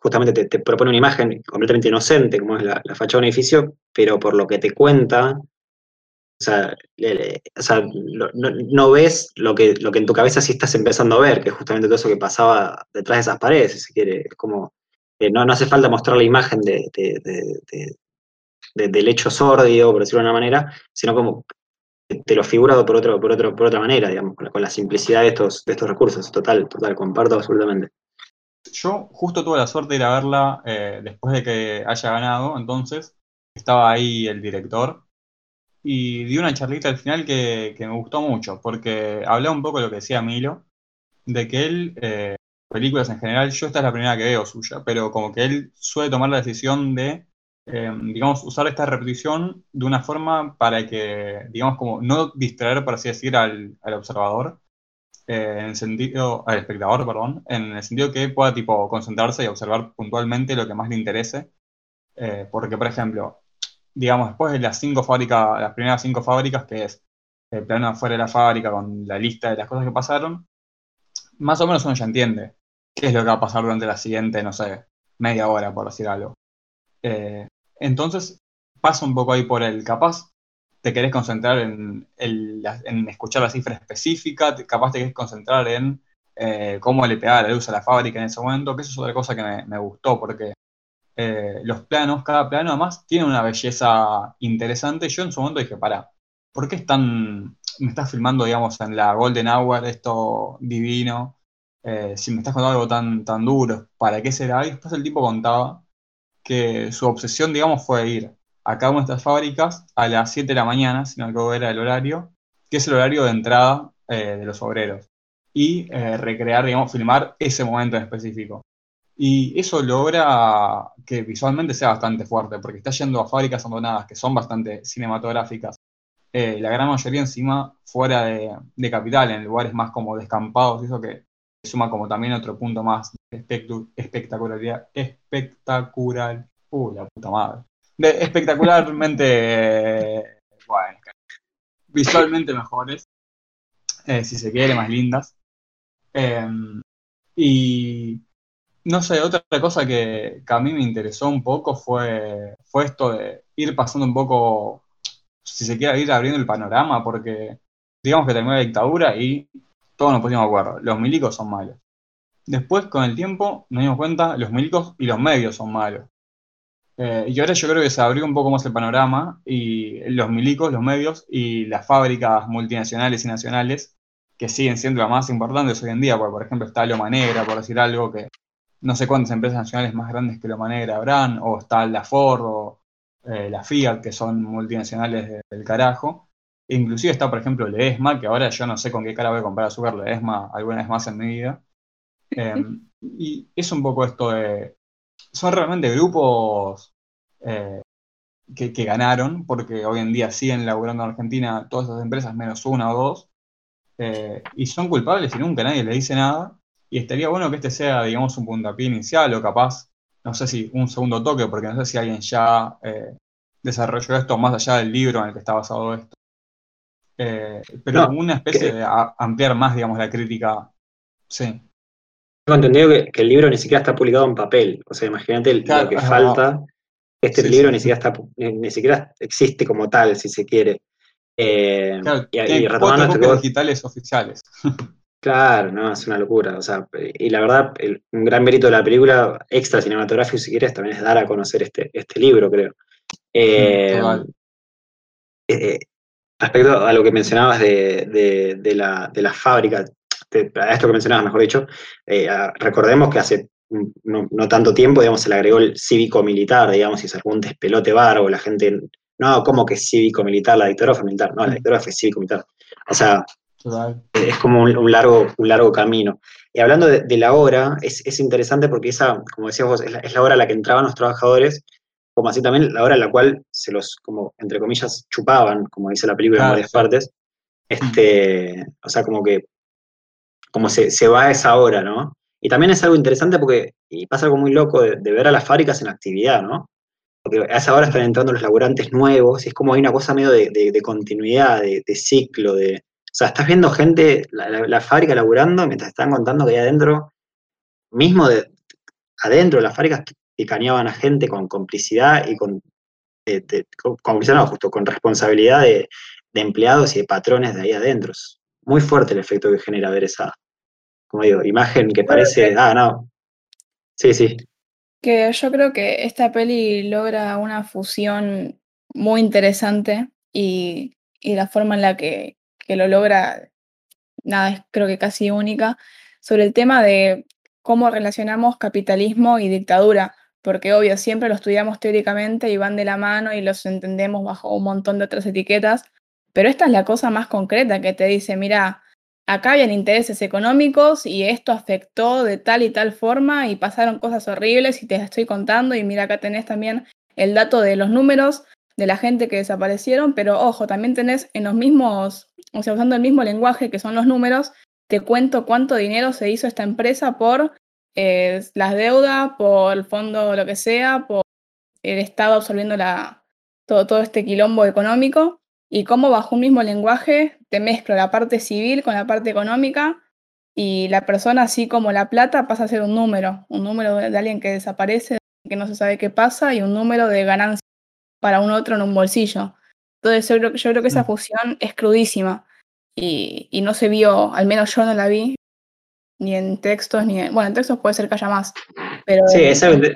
justamente te, propone una imagen completamente inocente, como es la, fachada de un edificio, pero por lo que te cuenta, o sea, no, ves lo que, lo que en tu cabeza sí estás empezando a ver, que es justamente todo eso que pasaba detrás de esas paredes, si se quiere. Como, eh, no, no hace falta mostrar la imagen de- de- de- del hecho sórdido, por decirlo de una manera, sino como te- lo figura por, otro, por, otro, por otra manera, digamos, con la, con la simplicidad de estos, de estos recursos. Total, total, comparto absolutamente. Yo justo tuve la suerte de ir a verla eh, después de que haya ganado, entonces estaba ahí el director y di una charlita al final que, que me gustó mucho, porque hablaba un poco de lo que decía Milo, de que él, eh, películas en general, yo esta es la primera que veo suya, pero como que él suele tomar la decisión de, eh, digamos, usar esta repetición de una forma para que, digamos, como no distraer, por así decir, al, observador, eh, al espectador, perdón, en el sentido que pueda tipo concentrarse y observar puntualmente lo que más le interese. Eh, porque, por ejemplo, digamos, después de las cinco fábricas, las primeras cinco fábricas, que es el plano afuera de la fábrica con la lista de las cosas que pasaron, más o menos uno ya entiende qué es lo que va a pasar durante la siguiente, no sé, media hora, por decir algo. Eh, entonces, pasa un poco ahí por el capaz. te querés concentrar en, en escuchar la cifra específica, capaz te querés concentrar en eh, cómo le pegaba la luz a la fábrica en ese momento, que eso es otra cosa que me, gustó, porque eh, los planos, cada plano además tiene una belleza interesante. Yo en su momento dije, pará, ¿por qué están, me estás filmando, digamos, en la Golden Hour, esto divino? Eh, si me estás contando algo tan, tan duro, ¿para qué será? Y después el tipo contaba que su obsesión, digamos, fue ir a cada una de estas fábricas a las 7 de la mañana, si no que era el horario, que es el horario de entrada de los obreros y eh, recrear, digamos, filmar ese momento en específico. Y eso logra que visualmente sea bastante fuerte, porque está yendo a fábricas abandonadas que son bastante cinematográficas. Eh, la gran mayoría encima fuera de, capital, en lugares más como descampados, eso que suma como también otro punto más de espectacularidad, espectacular, uh, la puta madre, de espectacularmente, bueno, visualmente mejores, eh, si se quiere, más lindas. Em, y no sé, otra cosa que, a mí me interesó un poco fue, fue esto de ir pasando un poco, si se quiere, ir abriendo el panorama, porque digamos que terminó la dictadura y todos nos pusimos de acuerdo, los milicos son malos. Después, con el tiempo, nos dimos cuenta, los milicos y los medios son malos. Eh, y ahora yo creo que se abrió un poco más el panorama y los milicos, los medios y las fábricas multinacionales y nacionales que siguen siendo las más importantes hoy en día, porque por ejemplo está Loma Negra, por decir algo, que no sé cuántas empresas nacionales más grandes que Loma Negra habrán, o está la Ford o eh, la Fiat, que son multinacionales del carajo. E inclusive está, por ejemplo, Ledesma, que ahora yo no sé con qué cara voy a comprar azúcar Ledesma alguna vez más en mi vida. Em, y es un poco esto de... Son realmente grupos eh, que, que, ganaron, porque hoy en día siguen laburando en Argentina todas esas empresas, menos una o dos, eh, y son culpables y nunca nadie le dice nada. Y estaría bueno que este sea, digamos, un puntapié inicial o capaz, no sé si un segundo toque, porque no sé si alguien ya eh, desarrolló esto más allá del libro en el que está basado esto. Pero como una especie de ampliar más, digamos, la crítica. Sí. Tengo entendido que, el libro ni siquiera está publicado en papel. O sea, imagínate lo que falta. Este libro ni siquiera está, ni siquiera existe como tal, si se quiere. Eh, y, y retomando digitales oficiales. Claro, no, es una locura. O sea, y la verdad, un gran mérito de la película, extra cinematográfico, si quieres, también es dar a conocer este, este libro, creo. Eh, eh, respecto a lo que mencionabas de, de, la, de las fábricas, a esto que mencionabas, mejor dicho, recordemos que hace no, no, tanto tiempo, digamos, se le agregó el cívico-militar, digamos, y se algún despelote barro, la gente no, como que cívico-militar, la dictadura fue militar, no, la dictadura fue cívico-militar. O sea, es como un, largo, un largo camino. Y hablando de, la hora, es, interesante porque esa, como decías vos, es la, hora a la que entraban los trabajadores, como así también la hora en la cual se los, como, entre comillas, chupaban, como dice la película en varias partes. Este, o sea, como que como se, se, va a esa hora, ¿no? Y también es algo interesante porque y pasa algo muy loco de, de ver a las fábricas en actividad, ¿no? porque a esa hora están entrando los laburantes nuevos, y es como hay una cosa medio de, continuidad, de, ciclo, de... O sea, estás viendo gente, la, fábrica laburando, mientras están contando que hay adentro, mismo de, adentro de las fábricas, picaneaban a gente con complicidad y con, complicidad no, justo con responsabilidad de, empleados y de patrones de ahí adentro. Es muy fuerte el efecto que genera ver esa, como digo, imagen que parece, ah, no. Sí, sí. Que yo creo que esta peli logra una fusión muy interesante y, la forma en la que, lo logra, nada, es creo que casi única, sobre el tema de cómo relacionamos capitalismo y dictadura, porque obvio, siempre lo estudiamos teóricamente y van de la mano y los entendemos bajo un montón de otras etiquetas, pero esta es la cosa más concreta que te dice, mira, acá habían intereses económicos y esto afectó de tal y tal forma y pasaron cosas horribles y te estoy contando y mira acá tenés también el dato de los números de la gente que desaparecieron, pero ojo, también tenés en los mismos, o sea, usando el mismo lenguaje que son los números, te cuento cuánto dinero se hizo esta empresa por eh, las deudas, por el fondo, lo que sea, por el Estado absorbiendo la, todo, todo este quilombo económico y cómo bajo un mismo lenguaje te mezclo la parte civil con la parte económica y la persona, así como la plata, pasa a ser un número, un número de alguien que desaparece, que no se sabe qué pasa y un número de ganancia para un otro en un bolsillo. Entonces yo creo, yo creo que esa Mm. fusión es crudísima y, y no se vio, al menos yo no la vi, ni en textos, ni en... Bueno, en textos puede ser que haya más, pero... Sí, en-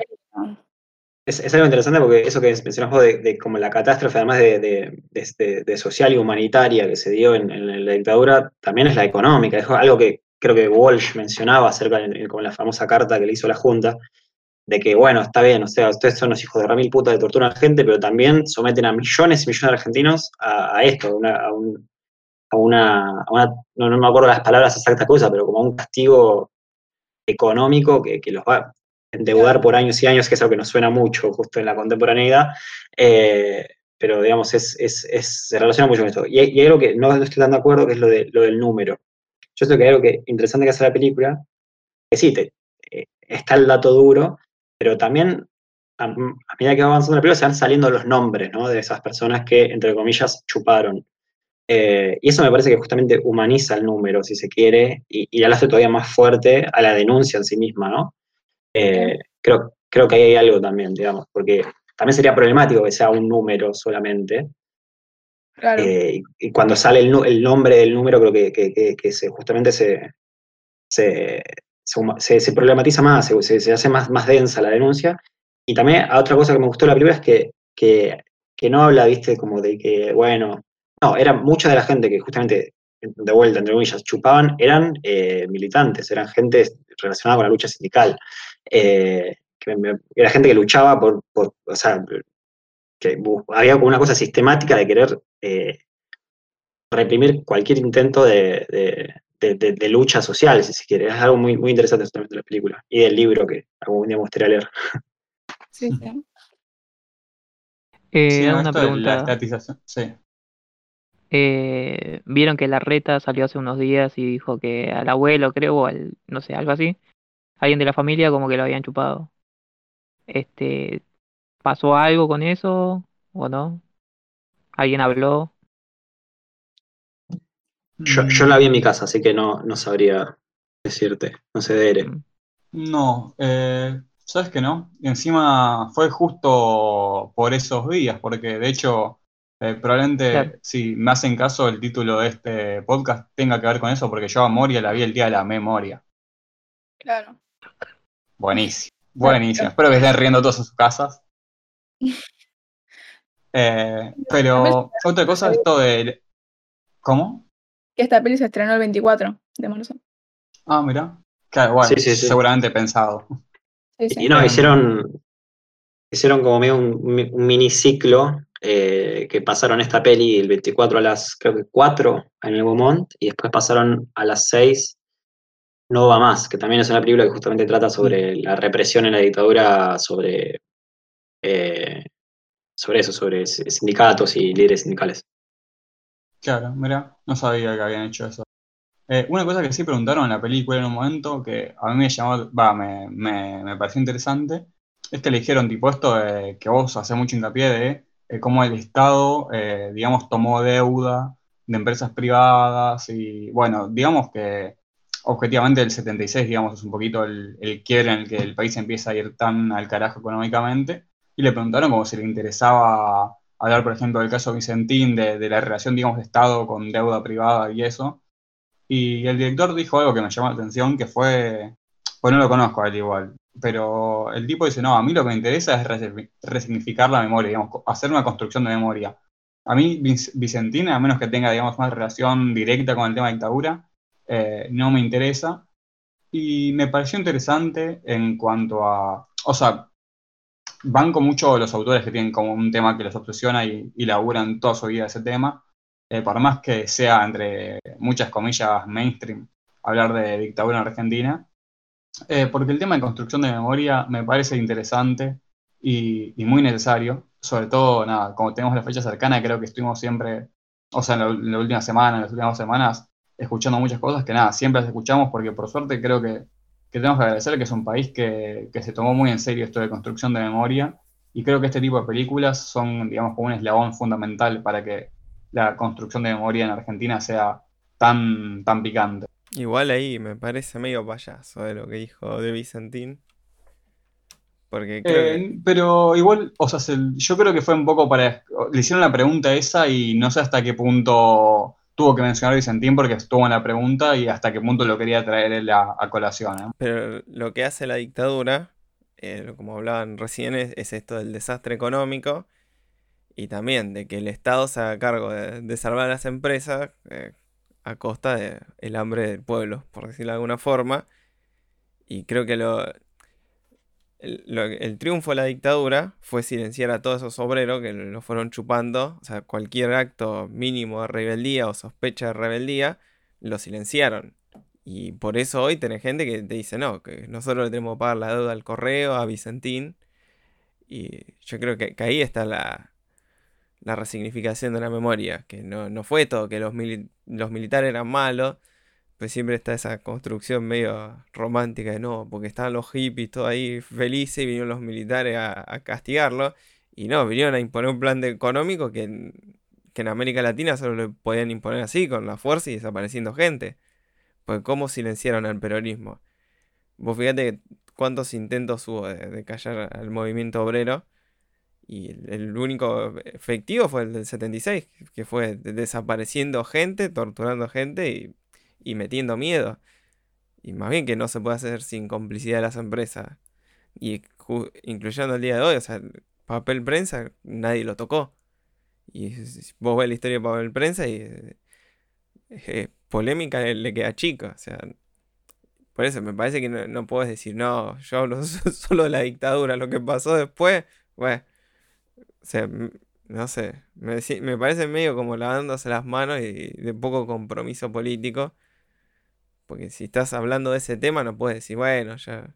es algo, interesante porque eso que mencionas de, de como la catástrofe, además de, de- de- de- de social y humanitaria que se dio en, la dictadura, también es la económica. Es algo que creo que Walsh mencionaba acerca de con la famosa carta que le hizo la Junta, de que, bueno, está bien, o sea, ustedes son los hijos de ramil puta que torturan a gente, pero también someten a millones y millones de argentinos a, esto, a una, a un- a una, no, no me acuerdo las palabras exactas usa, pero como a un castigo económico que, que los va endeudar por años y años, que es algo que nos suena mucho justo en la contemporaneidad, eh, pero digamos, es, se relaciona mucho con esto. Y hay, algo que no, estoy tan de acuerdo, que es lo, de, lo del número. Yo creo que hay algo que, interesante que hace la película, que sí, eh, está el dato duro, pero también a, medida que va avanzando la película se van saliendo los nombres ¿no? de esas personas que, entre comillas, chuparon. Eh, y eso me parece que justamente humaniza el número, si se quiere, y, y lo hace todavía más fuerte a la denuncia en sí misma, ¿no? Eh, creo, creo que ahí hay algo también, digamos, porque también sería problemático que sea un número solamente. Claro. eh, y, y cuando sale el, el nombre del número, creo que, que- que- que se, justamente se, se, se se- problematiza más, se, hace más, más densa la denuncia. Y también a otra cosa que me gustó de la película es que, que, que no habla, viste, como de que, bueno, no, era mucha de la gente que justamente, de vuelta, entre comillas, chupaban, eran eh, militantes, eran gente relacionada con la lucha sindical. Eh, que me- era gente que luchaba por, por o sea, que había como una cosa sistemática de querer eh, reprimir cualquier intento de, de- de- de- de lucha social, si se quiere. Es algo muy, muy interesante justamente de la película y del libro que algún día me gustaría leer. Sí, sí. Eh, Sí, una la pregunta. estatización. Sí. Eh, Vieron que la reta salió hace unos días y dijo que al abuelo, creo, o al, no sé, algo así, alguien de la familia como que lo habían chupado. Este, ¿pasó algo con eso o no? ¿Alguien habló? Yo, yo la vi en mi casa, así que no, no sabría decirte, no sé de Ere. Mm. No, eh, sabes que no. Y encima fue justo por esos días, porque de hecho, eh, probablemente Claro. si me hacen caso, el título de este podcast tenga que ver con eso, porque yo a Moria la vi el día de la memoria. Claro. Buenísimo, buenísimo. Espero que estén riendo todos en sus casas. Eh, pero otra cosa, esto de. ¿Cómo? Que esta peli se estrenó el 24 de marzo. Ah, mira. Claro, bueno, Sí, sí, sí. seguramente pensado. Sí, sí. Y no, hicieron, hicieron como medio un, un miniciclo eh, que pasaron esta peli el 24 a las, creo que 4 en el Beaumont, y después pasaron a las 6 No va más, que también es una película que justamente trata sobre la represión en la dictadura, sobre, eh, sobre eso, sobre sindicatos y líderes sindicales. Claro, mira, no sabía que habían hecho eso. Eh, una cosa que sí preguntaron en la película en un momento que a mí me llamó, va, me, me, me pareció interesante, es que le dijeron tipo esto de que vos haces mucho hincapié de eh, cómo el Estado, digamos, tomó deuda de empresas privadas y bueno, digamos que objetivamente el 76, digamos, es un poquito el, el quiebre en el que el país empieza a ir tan al carajo económicamente y le preguntaron como si le interesaba hablar, por ejemplo, del caso Vicentín, de, de la relación, digamos, de Estado con deuda privada y eso. Y el director dijo algo que me llamó la atención, que fue, pues no lo conozco a él igual, pero el tipo dice, no, a mí lo que me interesa es resi- resignificar la memoria, digamos, hacer una construcción de memoria. A mí Vic- Vicentín, a menos que tenga, digamos, más relación directa con el tema de dictadura, eh, no me interesa. Y me pareció interesante en cuanto a, o sea, banco mucho los autores que tienen como un tema que los obsesiona y, y laburan toda su vida ese tema, eh, por más que sea entre muchas comillas mainstream hablar de dictadura en Argentina, eh, porque el tema de construcción de memoria me parece interesante y, muy necesario, sobre todo, nada, como tenemos la fecha cercana, creo que estuvimos siempre, o sea, en la, en la última semana, en las últimas semanas, escuchando muchas cosas que nada, siempre las escuchamos porque por suerte creo que, que tenemos que agradecer que es un país que, que se tomó muy en serio esto de construcción de memoria y creo que este tipo de películas son, digamos, como un eslabón fundamental para que la construcción de memoria en Argentina sea tan, tan picante. Igual ahí me parece medio payaso de lo que dijo de Vicentín. Porque creo que- Eh, pero igual, o sea, se- yo creo que fue un poco para. Le hicieron la pregunta esa y no sé hasta qué punto tuvo que mencionar Vicentín porque estuvo en la pregunta y hasta qué punto lo quería traer él a, colación. ¿eh? Pero lo que hace la dictadura, eh, como hablaban recién, es, es esto del desastre económico y también de que el Estado se haga cargo de, de salvar a las empresas eh, a costa del hambre del pueblo, por decirlo de alguna forma. Y creo que lo, el, triunfo de la dictadura fue silenciar a todos esos obreros que lo fueron chupando. O sea, cualquier acto mínimo de rebeldía o sospecha de rebeldía, lo silenciaron. Y por eso hoy tenés gente que te dice, no, que nosotros le tenemos que pagar la deuda al correo, a Vicentín. Y yo creo que, ahí está la, la resignificación de la memoria, que no, no fue todo que los militares eran malos, pues siempre está esa construcción medio romántica de no, porque estaban los hippies todo ahí felices y vinieron los militares a, castigarlo. Y no, vinieron a imponer un plan económico que en, que en América Latina solo le podían imponer así, con la fuerza y desapareciendo gente. Pues cómo silenciaron al peronismo. Vos fíjate cuántos intentos hubo de, callar al movimiento obrero. Y el, el único efectivo fue el del 76, que fue de- desapareciendo gente, torturando gente y, y metiendo miedo. Y más bien que no se puede hacer sin complicidad de las empresas. Y incluyendo el día de hoy, o sea, el papel prensa, nadie lo tocó. Y vos ves la historia de papel prensa y eh, eh, polémica le, queda chica. O sea, por eso me parece que no, no puedes decir, no, yo hablo so- solo de la dictadura, lo que pasó después, bueno, o sea, no sé, me, me parece medio como lavándose las manos y de poco compromiso político, porque si estás hablando de ese tema no puedes decir, bueno, ya,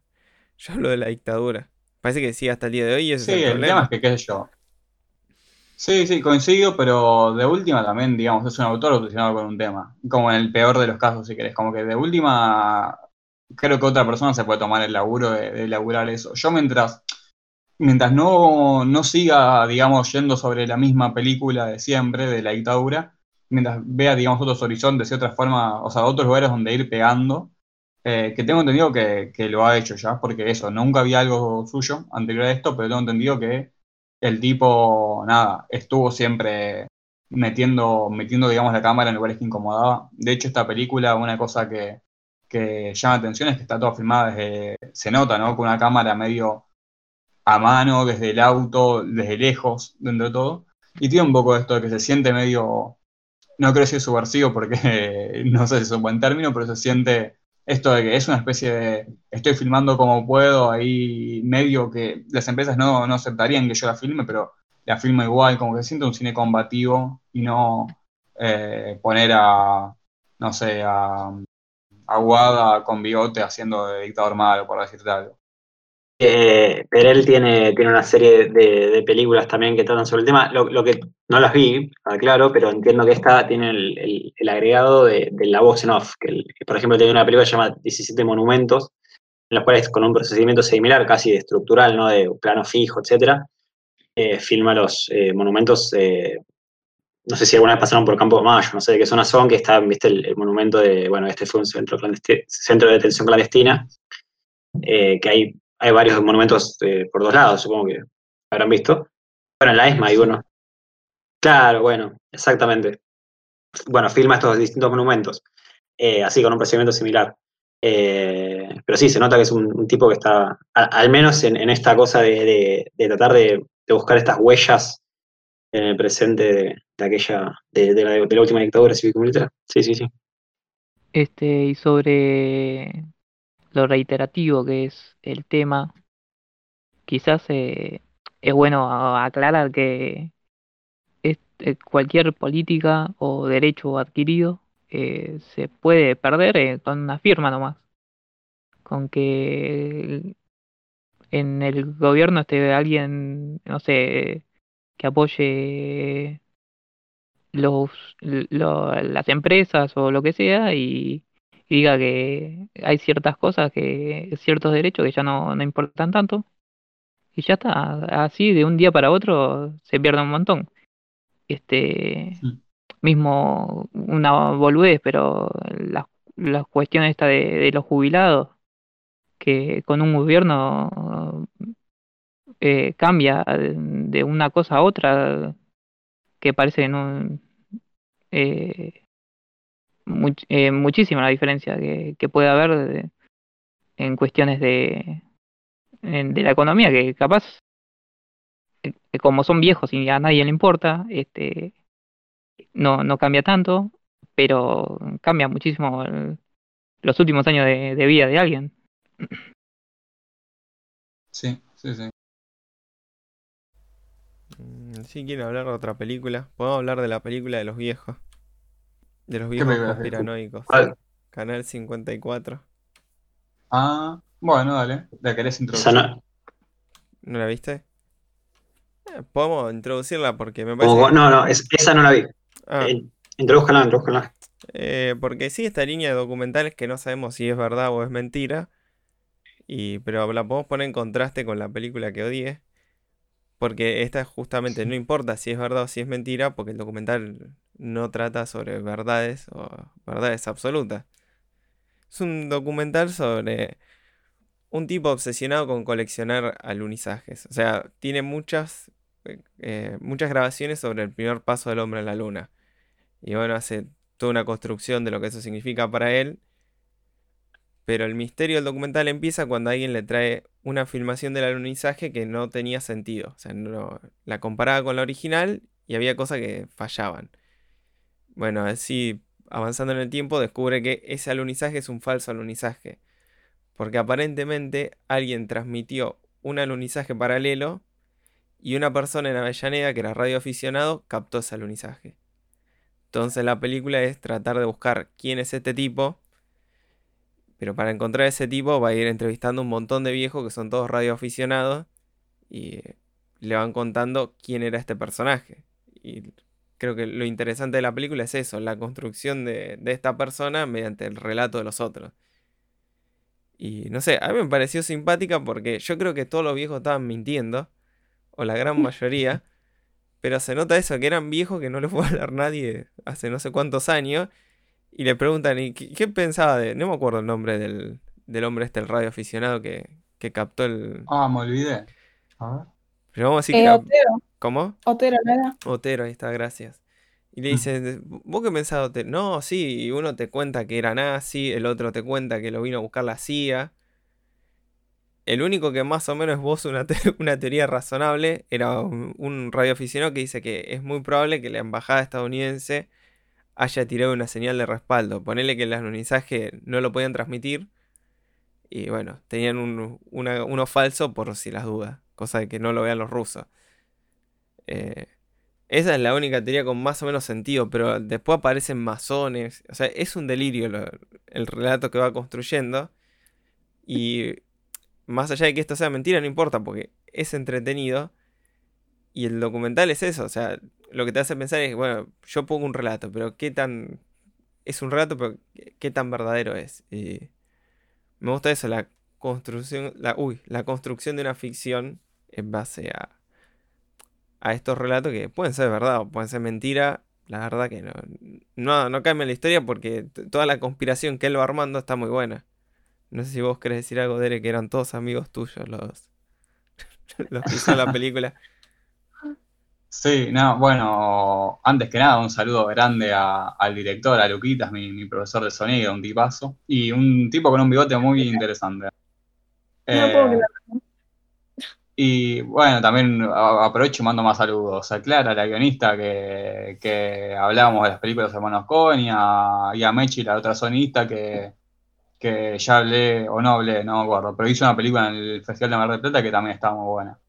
yo hablo de la dictadura. Parece que sí hasta el día de hoy ese Sí, es el el tema es que, qué sé yo. Sí, sí, coincido, pero de última también, digamos, es un autor obsesionado con un tema. Como en el peor de los casos, si querés. Como que de última, creo que otra persona se puede tomar el laburo de, de elaborar eso. Yo mientras, mientras no, no siga, digamos, yendo sobre la misma película de siempre, de la dictadura, mientras vea, digamos, otros horizontes y otras formas, o sea, otros lugares donde ir pegando, eh, que tengo entendido que, que lo ha hecho ya, porque eso, nunca había algo suyo anterior a esto, pero tengo entendido que el tipo, nada, estuvo siempre metiendo, metiendo, digamos, la cámara en lugares que incomodaba. De hecho, esta película, una cosa que, que llama la atención es que está toda filmada desde, se nota, ¿no? Con una cámara medio a mano, desde el auto, desde lejos, dentro de todo. Y tiene un poco esto de que se siente medio, no quiero decir subversivo porque no sé si es un buen término, pero se siente esto de que es una especie de, estoy filmando como puedo, ahí medio que las empresas no, no aceptarían que yo la filme, pero la filmo igual, como que se siente un cine combativo y no eh, poner a, no sé, a, a Wada con bigote haciendo de dictador malo, por decirte algo. Eh, Perel tiene, tiene una serie de, películas también que tratan sobre el tema. Lo, que no las vi, claro, pero entiendo que esta tiene el, agregado de, la voz en off. Que, por ejemplo, tiene una película llamada 17 Monumentos, en los cuales con un procedimiento similar, casi estructural, ¿no? de plano fijo, etcétera, eh, filma los eh, monumentos. eh, no sé si alguna vez pasaron por Campo Mayo, no sé de qué zona son, que está, viste, el, monumento de, bueno, este fue un centro, centro de detención clandestina, eh, que hay, hay varios monumentos eh, por dos lados, supongo que habrán visto. Bueno, en la ESMA hay uno. Claro, bueno, exactamente. Bueno, filma estos distintos monumentos, eh, así con un procedimiento similar. Eh, pero sí, se nota que es un, tipo que está, al menos en, esta cosa de, de- tratar de, buscar estas huellas en el presente de, aquella, la, de la última dictadura cívico-militar. Sí, sí, sí. Este, y sobre lo reiterativo que es el tema, quizás eh, es bueno aclarar que eh, cualquier política o derecho adquirido eh, se puede perder eh, con una firma nomás. Con que en el gobierno esté alguien, no sé, que apoye los, lo- las empresas o lo que sea y diga que hay ciertas cosas, que ciertos derechos que ya no, no importan tanto. Y ya está, así de un día para otro se pierde un montón. Este, mismo una boludez, pero las las cuestiones esta de, de los jubilados, que con un gobierno eh, cambia de, de una cosa a otra, que parece que no... eh, much- eh, muchísima la diferencia que, que puede haber de- en cuestiones de, en- de la economía, que capaz, eh, que como son viejos y a nadie le importa, este, no, no cambia tanto, pero cambia muchísimo el- los últimos años de, de vida de alguien. Sí, sí, sí. Mm, Sí, quiero hablar de otra película. Podemos hablar de la película de los viejos. De los viejos conspiranoicos. Canal 54. Ah, bueno, dale. ¿La querés introducir? no, ¿No la viste? Eh, podemos introducirla porque me parece que- no, no, es- esa no la vi. Ah, Eh, introdúzcala, introdúzcala. eh, porque sí, esta línea de documentales que no sabemos si es verdad o es mentira. Y, pero la podemos poner en contraste con la película que odié. Porque esta justamente no importa si es verdad o si es mentira, porque el documental no trata sobre verdades o verdades absolutas. Es un documental sobre un tipo obsesionado con coleccionar alunizajes. O sea, tiene muchas, eh, muchas grabaciones sobre el primer paso del hombre a la luna. Y bueno, hace toda una construcción de lo que eso significa para él. Pero el misterio del documental empieza cuando alguien le trae una filmación del alunizaje que no tenía sentido. O sea, no, la comparaba con la original y había cosas que fallaban. Bueno, así avanzando en el tiempo descubre que ese alunizaje es un falso alunizaje. Porque aparentemente alguien transmitió un alunizaje paralelo y una persona en Avellaneda, que era radioaficionado, captó ese alunizaje. Entonces la película es tratar de buscar quién es este tipo. Pero para encontrar ese tipo va a ir entrevistando un montón de viejos que son todos radioaficionados y eh, le van contando quién era este personaje. Y creo que lo interesante de la película es eso, la construcción de, de esta persona mediante el relato de los otros. Y no sé, a mí me pareció simpática porque yo creo que todos los viejos estaban mintiendo, o la gran mayoría, pero se nota eso, que eran viejos que no les fue a hablar nadie hace no sé cuántos años, y le preguntan, ¿y qué, qué pensaba de...? No me acuerdo el nombre del, del hombre este, el radioaficionado que, que captó el... Ah, me olvidé. A ver. Pero vamos a decir Eh, que... Otero, ¿Cómo? Otero, ¿no era? Otero, ahí está, gracias. Y le Mm. dice, ¿vos qué pensás, Otero? No, sí, y uno te cuenta que era nazi, el otro te cuenta que lo vino a buscar la CIA. El único que más o menos esboza una, te- una teoría razonable era un, un radioaficionado que dice que es muy probable que la embajada estadounidense haya tirado una señal de respaldo. Ponele que el alunizaje no lo podían transmitir. Y bueno, tenían un, una- uno falso por si las dudas. Cosa de que no lo vean los rusos. Eh, esa es la única teoría con más o menos sentido, pero después aparecen masones. O sea, es un delirio el relato que va construyendo. Y más allá de que esto sea mentira, no importa, porque es entretenido. Y el documental es eso. O sea, lo que te hace pensar es, bueno, yo pongo un relato, pero qué tan... Es un relato, pero qué, tan verdadero es. Me gusta eso, la construcción, la, uy, la construcción de una ficción en base a, a estos relatos que pueden ser verdad o pueden ser mentira. La verdad que no, no, no cambia la historia porque toda la conspiración que él va armando está muy buena. No sé si vos querés decir algo, Derek, que eran todos amigos tuyos los, los que hicieron la película. Sí, no, bueno, antes que nada, un saludo grande a- al director, a Luquitas, mi, mi profesor de sonido, un tipazo, y un tipo con un bigote muy interesante. No puedo Eh, creer. Y bueno, también aprovecho y mando más saludos a Clara, la guionista, que, que hablábamos de las películas de Hermanos Coen, y a, Mechi, la otra sonista, que, que ya hablé, o no hablé, no me acuerdo, pero hizo una película en el Festival de Mar del Plata que también estaba muy buena.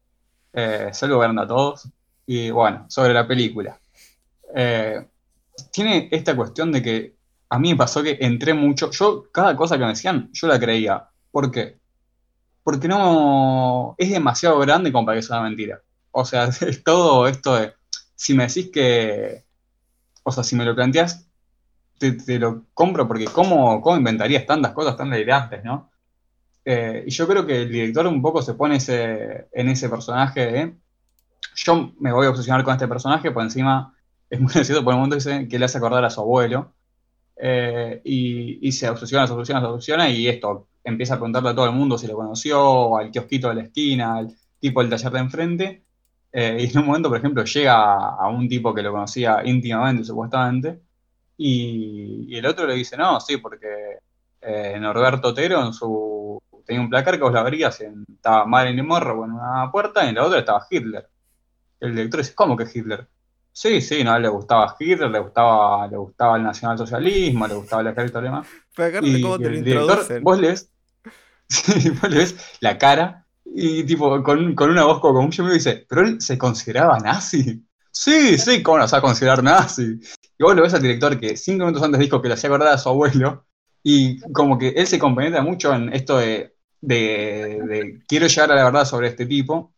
Eh, saludo grande a todos. Y bueno, sobre la película. Eh, tiene esta cuestión de que a mí me pasó que entré mucho. Yo, cada cosa que me decían, yo la creía. ¿Por qué? Porque no. Es demasiado grande como para que sea una mentira. O sea, es todo esto de. Si me decís que. O sea, si me lo planteas, te, lo compro porque ¿cómo, cómo inventarías tantas cosas tan delirantes, no? Eh, y yo creo que el director un poco se pone ese, en ese personaje de yo me voy a obsesionar con este personaje, por encima es muy gracioso, por el dice que le hace acordar a su abuelo, eh, y, se obsesiona, se obsesiona, se obsesiona, y esto, empieza a preguntarle a todo el mundo si lo conoció, al kiosquito de la esquina, al tipo el taller de enfrente, eh, y en un momento, por ejemplo, llega a un tipo que lo conocía íntimamente, supuestamente, y, el otro le dice, no, sí, porque eh, Norberto Otero en su, tenía un placar que vos la abrías y estaba Marilyn Monroe en una puerta y en la otra estaba Hitler. El director dice, ¿cómo que Hitler? Sí, sí, no, le gustaba Hitler, le gustaba, le gustaba el nacionalsocialismo, le gustaba el ejército alemán. y, cómo te el director, vos le ves, vos le ves la cara y tipo, con, una voz como mucho me dice, pero él se consideraba nazi. Sí, sí, ¿cómo no se va a considerar nazi? Y vos lo ves al director que cinco minutos antes dijo que le hacía acordar a su abuelo, y como que él se compenetra mucho en esto de, de, quiero llegar a la verdad sobre este tipo.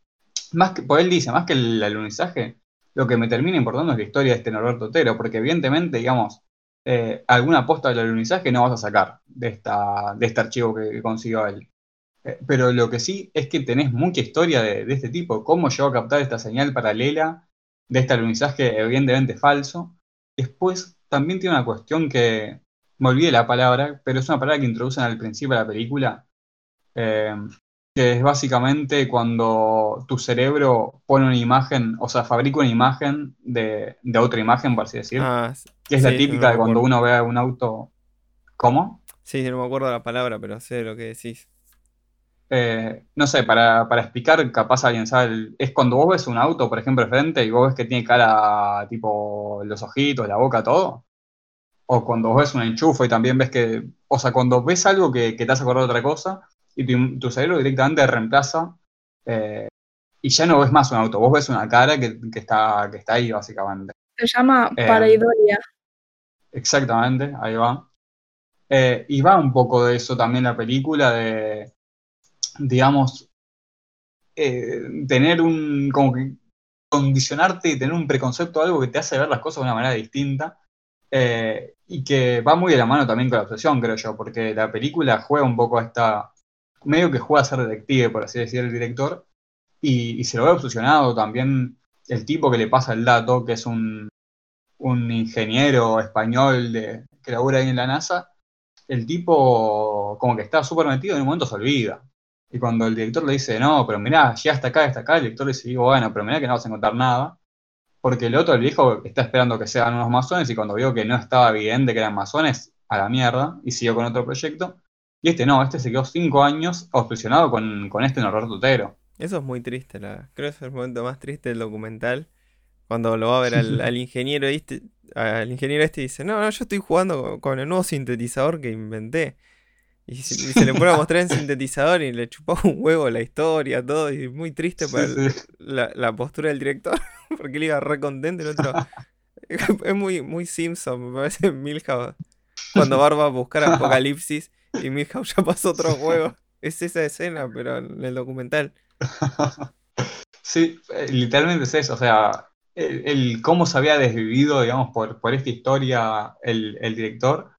Más que, pues él dice, más que el alunizaje, lo que me termina importando es la historia de este Norberto Otero, porque evidentemente, digamos, eh, alguna posta del alunizaje no vas a sacar de, esta, de este archivo que consiguió él. Eh, pero lo que sí es que tenés mucha historia de, este tipo, cómo llegó a captar esta señal paralela de este alunizaje evidentemente falso. Después también tiene una cuestión que, me olvidé la palabra, pero es una palabra que introducen al principio de la película, eh, que es básicamente cuando tu cerebro pone una imagen, o sea, fabrica una imagen de, otra imagen, por así decirlo. Ah, que es la típica de cuando uno ve un auto. ¿Cómo? Sí, no me acuerdo la palabra, pero sé lo que decís. Eh, no sé, para, explicar, capaz alguien sabe, es cuando vos ves un auto, por ejemplo, frente y vos ves que tiene cara tipo los ojitos, la boca, todo. O cuando vos ves un enchufe y también ves que, o sea, cuando ves algo que, te hace acordar de otra cosa y tu, cerebro directamente reemplaza eh, y ya no ves más un auto, vos ves una cara que, está, que está ahí básicamente. Se llama eh, pareidolia. Exactamente, ahí va. y va un poco de eso también la película, de digamos, eh, tener un, como que condicionarte y tener un preconcepto algo que te hace ver las cosas de una manera distinta eh, y que va muy de la mano también con la obsesión, creo yo, porque la película juega un poco a esta, medio que juega a ser detective, por así decir, el director, y, se lo ve obsesionado también el tipo que le pasa el dato, que es un, un ingeniero español de, que labura ahí en la NASA, el tipo como que está súper metido en un momento se olvida. Y cuando el director le dice, no, pero mirá, ya hasta acá, hasta acá, el director le dice, bueno, pero mirá que no vas a encontrar nada. Porque el otro, el viejo, está esperando que sean unos masones y cuando vio que no estaba evidente que eran masones, a la mierda, y siguió con otro proyecto. Y este no, este se quedó cinco años obsesionado con, este Norberto Tutero. Eso es muy triste, la, creo que es el momento más triste del documental. Cuando lo va a ver al, ingeniero este, al ingeniero este dice, no, no, yo estoy jugando con el nuevo sintetizador que inventé. Y se, le pone a mostrar en sintetizador y le chupó un huevo la historia, todo. Y muy triste para La, postura del director, porque él iba re contento el otro. es muy, muy Simpson, me parece Milhouse. Cuando Barba va a buscar Apocalipsis y Milhouse ya pasó otro juego. Es esa escena, pero en el documental. Sí, eh, literalmente es eso. O sea, el, cómo se había desvivido, digamos, por, por esta historia el, el director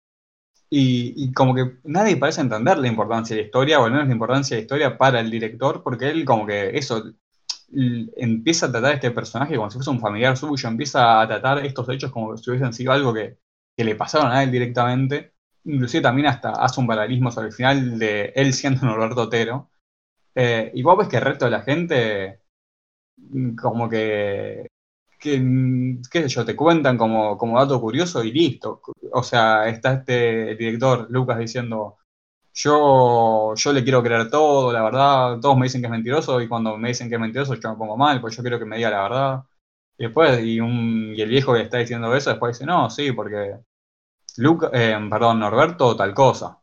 y, como que nadie parece entender la importancia de la historia, o al menos la importancia de la historia para el director, porque él como que eso empieza a tratar a este personaje como si fuese un familiar suyo, empieza a tratar estos hechos como si hubiesen sido algo que, le pasaron a él directamente. Inclusive también hasta hace un paralelismo sobre el final de él siendo Norberto Otero. Eh, y vos ves que el resto de la gente como que que, mm, qué sé yo, te cuentan como, como dato curioso y listo. O sea, está este director, Lucas, diciendo, yo, yo le quiero creer todo, la verdad, todos me dicen que es mentiroso y cuando me dicen que es mentiroso yo me pongo mal, pues yo quiero que me diga la verdad. Y después, y, un, y el viejo que está diciendo eso, después dice, no, sí, porque Luca, eh, perdón, Norberto, tal cosa.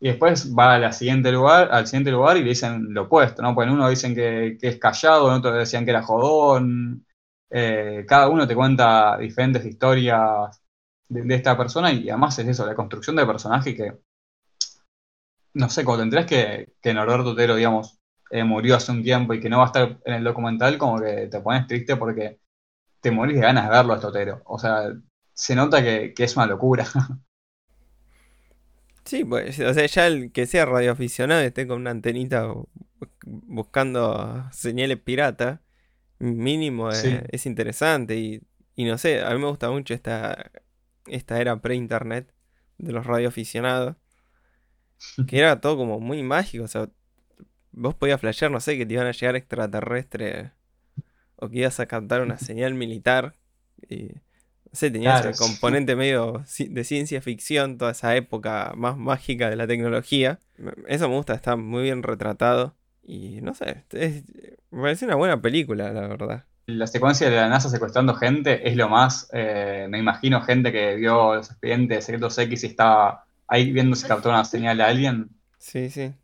Y después va al siguiente lugar, al siguiente lugar y le dicen lo opuesto, ¿no? Pues en uno dicen que, es callado, en otro decían que era jodón, eh, cada uno te cuenta diferentes historias de, esta persona y además es eso, la construcción de personaje que, no sé, cuando te enterás que, que Norberto Otero, digamos, eh, murió hace un tiempo y que no va a estar en el documental, como que te pones triste porque te morís de ganas de verlo a este Otero. O sea, se nota que, es una locura. Sí, pues, o sea, ya el que sea radioaficionado esté con una antenita buscando señales piratas, mínimo es, interesante y, no sé, a mí me gusta mucho esta, esta era pre-internet de los radioaficionados, que era todo como muy mágico, o sea, vos podías flashear, no sé, que te iban a llegar extraterrestres o que ibas a captar una señal militar. Y, sé, tenías Claro, el sí. componente medio de ciencia ficción, toda esa época más mágica de la tecnología. Eso me gusta, está muy bien retratado. Y no sé, es- me parece una buena película, la verdad. La secuencia de la NASA secuestrando gente es lo más. eh, me imagino gente que vio los expedientes de Secretos X y estaba ahí viendo si captó una señal a alguien. Sí, sí.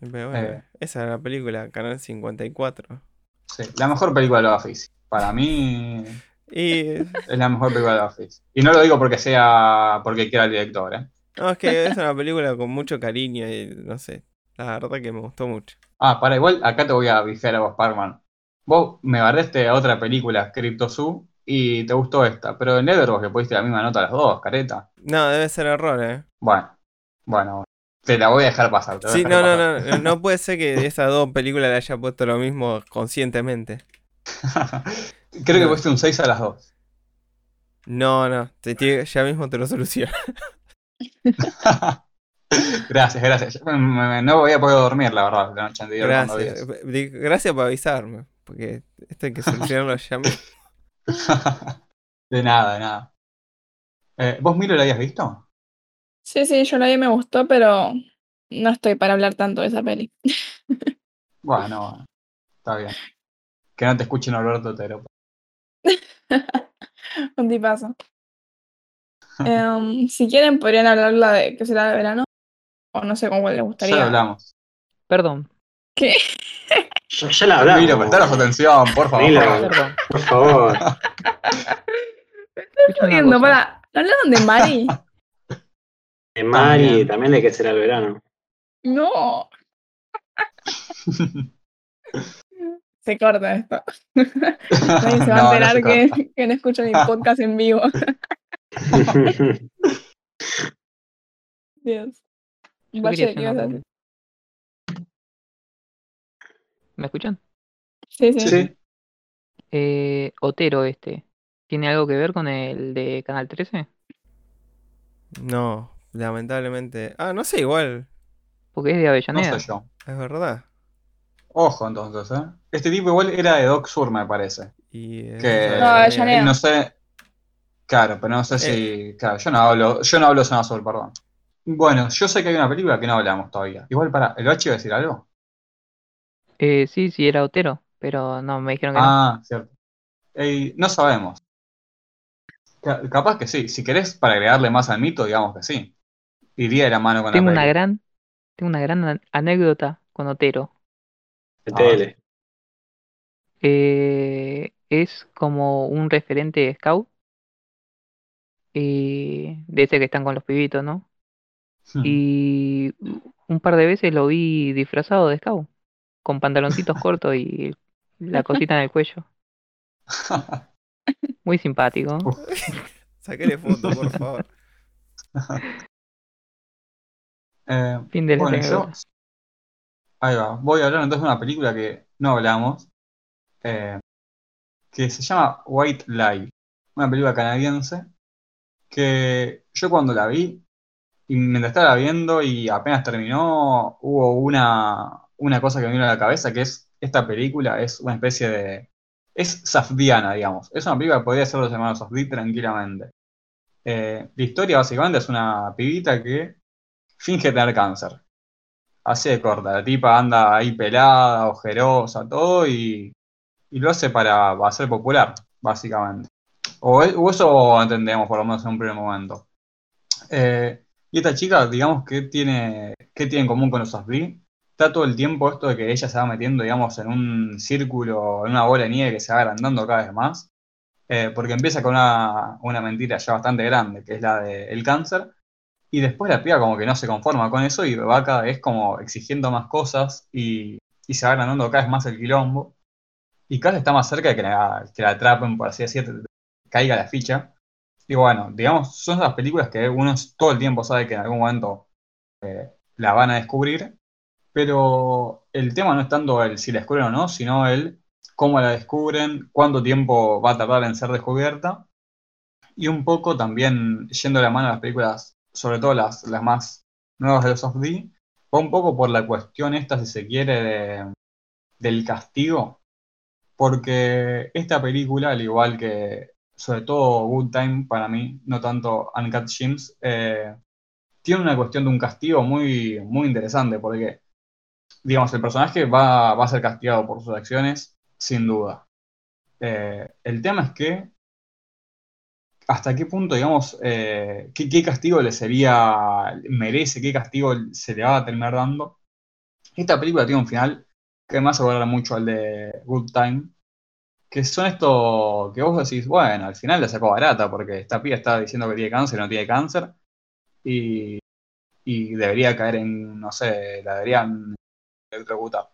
Pero bueno, Eh. esa era la película, Canal 54. Sí, la mejor película de Office. Para mí Y es la mejor película de Office. Y no lo digo porque sea porque quiera el director, ¿eh? no, es que es una película con mucho cariño y no sé. La verdad que me gustó mucho. Ah, para igual, acá te voy a bifear a vos, Parman. Vos me barreste a otra película, CryptoZoo, y te gustó esta, pero en Letterboxd le pusiste la misma nota a las dos, careta. No, debe ser error, eh. Bueno, bueno, te la voy a dejar pasar. te Sí, dejar no, no, pasar. no, no, no puede ser que esas dos películas le haya puesto lo mismo conscientemente. Creo que pusiste un 6 a las dos. No, no, te ya mismo te lo soluciono. gracias, gracias. No voy a poder dormir, la verdad, la noche anterior Gracias. Di- Gracias por avisarme, porque esto hay que solucionarlo ya mismo. De nada, de nada. Eh, ¿Vos, Milo, la habías visto? Sí, sí, yo la vi y me gustó, pero no estoy para hablar tanto de esa peli. Bueno, está bien. Que no te escuchen Alberto Otero. Un tipazo. Em, si quieren, podrían hablarla de que será de verano. O no sé con cuál les Ya gustaría. lo hablamos. Perdón, ¿Qué? Ya, ya la hablamos. Milo, prestaros atención, por favor. Milo. perdón. Por favor. Escucha una Jodiendo, cosa. para. ¿No hablaron de Mari? En Mari También. también de que será el verano. No. Se corta esto. Nadie se va No, a no enterar que, que no escucho mi podcast en vivo. Dios. ¿Me escuchan? Sí, sí. Eh, Otero este, ¿tiene algo que ver con el de Canal 13? No, lamentablemente. Ah, no sé, igual. Porque es de No Avellaneda. sé yo. Es verdad. Ojo, entonces, ¿eh? Este tipo igual era de Doc Sur, me parece. Y, eh, Que No, no sé. Claro, pero no sé si. Claro, yo no hablo, yo no hablo zona sur, perdón. Bueno, yo sé que hay una película que no hablamos todavía. Igual para. ¿El Bachi iba a decir algo? Eh, sí, sí, era Otero, pero no, me dijeron que no. Ah, cierto. Ey, no sabemos. Ca- capaz que sí. Si querés, para agregarle más al mito, digamos que sí. Iría de la mano con Tengo la una gran, tengo una gran an- anécdota con Otero. De tele. Eh, es como un referente scout. Y de ese que están con los pibitos, ¿no? Hmm. Y un par de veces lo vi disfrazado de scout, con pantaloncitos cortos y la cosita en el cuello. Muy simpático. Uf. Sáquele foto, por favor. Eh, Fin de la bueno, yo. Ahí va. Voy a hablar entonces de una película que no hablamos. eh, que se llama White Lie. Una película canadiense. Que yo cuando la vi, y mientras estaba viendo y apenas terminó, hubo una, una cosa que me vino a la cabeza, que es, esta película es una especie de... Es safdiana, digamos. Es una película que podría ser los hermanos Safdie tranquilamente. Eh, la historia básicamente es una pibita que finge tener cáncer. Así de corta, la tipa anda ahí pelada, ojerosa, todo, y, y lo hace para, para ser popular, básicamente. O, eso entendemos, por lo menos en un primer momento. Eh, y esta chica, digamos, que tiene, ¿qué tiene en común con los Asbí? Está todo el tiempo esto de que ella se va metiendo, digamos, en un círculo, en una bola de nieve que se va agrandando cada vez más. Eh, porque empieza con una, una mentira ya bastante grande, que es la del cáncer. Y después la piba como que no se conforma con eso y va cada vez como exigiendo más cosas y, y se va agrandando cada vez más el quilombo. Y cada vez está más cerca de que la, que la atrapen, por así decirlo, caiga la ficha. Y bueno, digamos, son esas películas que uno todo el tiempo sabe que en algún momento eh, la van a descubrir, pero el tema no es tanto el si la descubren o no, sino el cómo la descubren, cuánto tiempo va a tardar en ser descubierta, y un poco también yendo de la mano a las películas, sobre todo las, las más nuevas de los Soft D, va un poco por la cuestión esta, si se quiere, de- del castigo, porque esta película, al igual que sobre todo Good Time para mí, no tanto Uncut Gems, eh, tiene una cuestión de un castigo muy, muy interesante, porque, digamos, el personaje va, va a ser castigado por sus acciones, sin duda. Eh, el tema es que, hasta qué punto, digamos, eh, qué, castigo le sería, merece, qué castigo se le va a terminar dando. Esta película tiene un final que me hace mucho al de Good Time, que son estos que vos decís, bueno, al final la sacó barata, porque esta piba está diciendo que tiene cáncer y no tiene cáncer, y, y debería caer en, no sé, la deberían electrocutar.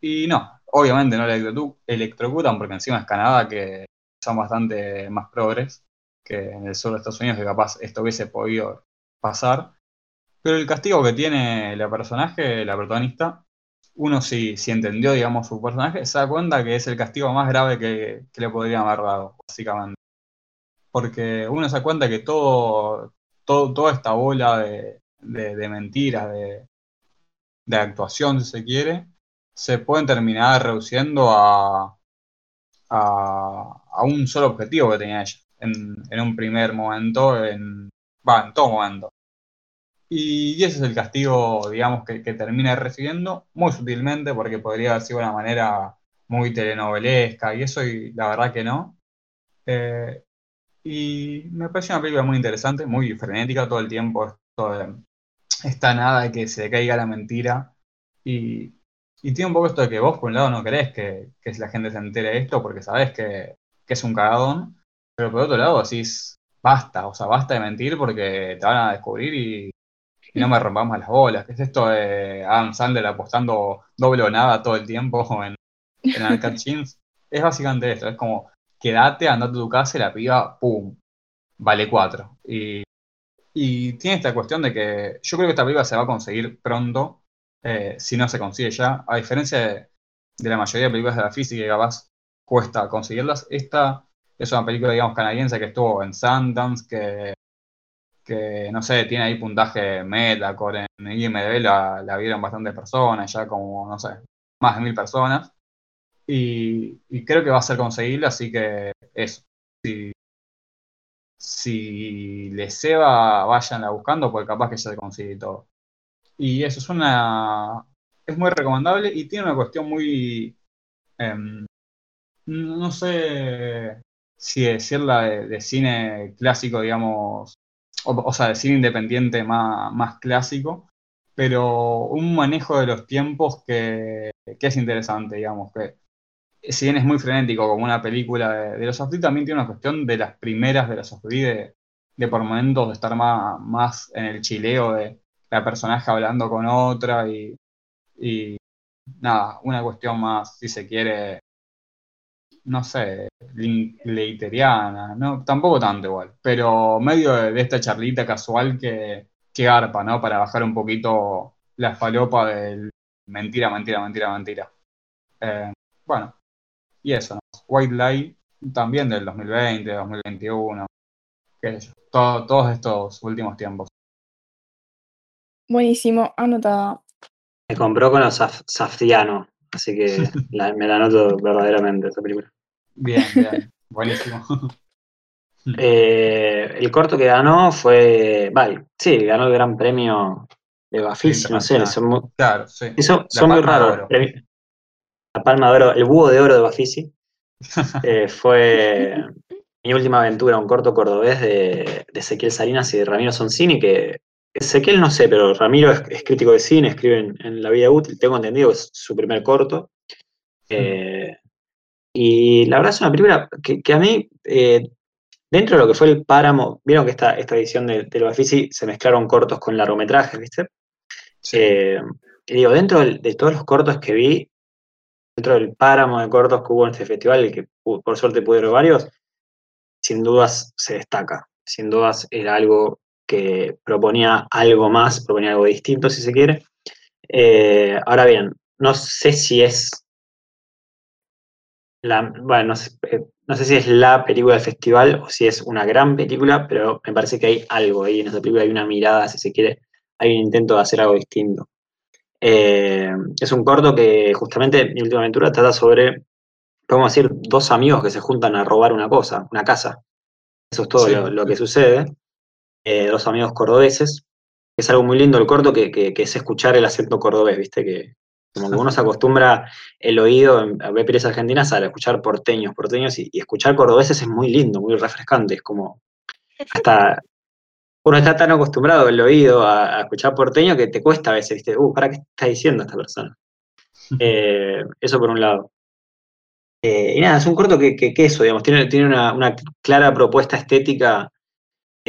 Y no, obviamente no la electrocu- electrocutan porque encima es Canadá, que son bastante más progres que en el sur de Estados Unidos, que capaz esto hubiese podido pasar. Pero el castigo que tiene la personaje, la protagonista, uno si, si entendió, digamos, su personaje, se da cuenta que es el castigo más grave que, que le podrían haber dado, básicamente. Porque uno se da cuenta que todo, todo, toda esta bola de, de- mentiras, de, de actuación, si se quiere, se pueden terminar reduciendo a, a, a un solo objetivo que tenía ella en, en un primer momento, en, va, en todo momento. Y, ese es el castigo, digamos, que, que termina recibiendo, muy sutilmente, porque podría haber sido una manera muy telenovelesca, y eso, y la verdad que no. Eh, y me pareció una película muy interesante, muy frenética todo el tiempo, esto de esta nada de que se caiga la mentira. Y, y tiene un poco esto de que vos, por un lado, no querés que, que la gente se entere de esto porque sabés que, que es un cagadón, pero por otro lado decís, basta, o sea, basta de mentir porque te van a descubrir y, no me rompamos las bolas. ¿Qué es esto de Adam Sandler apostando doble o nada todo el tiempo en, en Gems? Es básicamente esto, es como, quédate, andate a tu casa y la piba, pum, vale cuatro. Y, y tiene esta cuestión de que yo creo que esta película se va a conseguir pronto, eh, si no se consigue ya, a diferencia de, de la mayoría de películas de la física que capaz cuesta conseguirlas, esta es una película, digamos, canadiense que estuvo en Sundance, que, que no sé, tiene ahí puntaje Metacore, en IMDb la, la vieron bastantes personas, ya como, no sé, más de mil personas. Y, creo que va a ser conseguible, así que eso. Si, si les ceba, váyanla buscando, porque capaz que ya se consigue todo. Y eso es una. Es muy recomendable y tiene una cuestión muy. em, no sé si decirla de, de cine clásico, digamos. O, o sea, de cine independiente más, más clásico, pero un manejo de los tiempos que, que es interesante, digamos, que si bien es muy frenético como una película de, los Safdie, también tiene una cuestión de las primeras de los Safdie, de, de por momentos de estar más, más en el chileo de la personaje hablando con otra y, y nada, una cuestión más, si se quiere, no sé, linklateriana, no, tampoco tanto igual, pero medio de, de esta charlita casual que, que garpa, ¿no? Para bajar un poquito la falopa del mentira, mentira, mentira, mentira. Eh, bueno, y eso, ¿no? White Lie también del 2020, 2021, qué sé yo, todo- todos estos últimos tiempos. Buenísimo, anotado. Me compró con los Saf- Safdiano, así que la- me la anoto verdaderamente esa película. Bien, bien, buenísimo. Eh, el corto que ganó fue. Vale, sí, ganó el gran premio de Bafisi, no sé, Internacional. son muy, Claro, sí. eso, son muy raros. La Palma de Oro, el búho de oro de Bafisi. eh, fue mi última aventura, un corto cordobés de, de Ezequiel Salinas y de Ramiro Soncini, que Ezequiel no sé, pero Ramiro es, es crítico de cine, escribe en, en La Vida Útil, tengo entendido que es su primer corto. Eh, y la verdad es una película que, que a mí, eh, dentro de lo que fue el páramo, vieron que esta, esta edición de, del Bafisi se mezclaron cortos con largometrajes, ¿viste? Sí. Eh, y digo, dentro del- de, todos los cortos que vi, dentro del páramo de cortos que hubo en este festival, que por suerte pude ver varios, sin dudas se destaca. Sin dudas era algo que proponía algo más, proponía algo distinto, si se quiere. Eh, ahora bien, no sé si es la, bueno, no sé, eh, no sé si es la película del festival o si es una gran película, pero me parece que hay algo ahí en esa película, hay una mirada, si se quiere, hay un intento de hacer algo distinto. Eh, es un corto que justamente mi última aventura trata sobre, podemos decir, dos amigos que se juntan a robar una cosa, una casa. Eso es todo Sí. lo, lo que sucede. Eh, dos amigos cordobeses. Es algo muy lindo el corto que, que- que es escuchar el acento cordobés, ¿viste? Que como que uno se acostumbra el oído a ver películas argentinas a escuchar porteños, porteños, y, y escuchar cordobeses es muy lindo, muy refrescante. Es como hasta uno está tan acostumbrado el oído a, a escuchar porteño que te cuesta a veces, ¿viste? Uh, ¿para qué está diciendo esta persona? Eh, eso por un lado. Eh, y nada, es un corto que, que, que eso, digamos, tiene, tiene una, una clara propuesta estética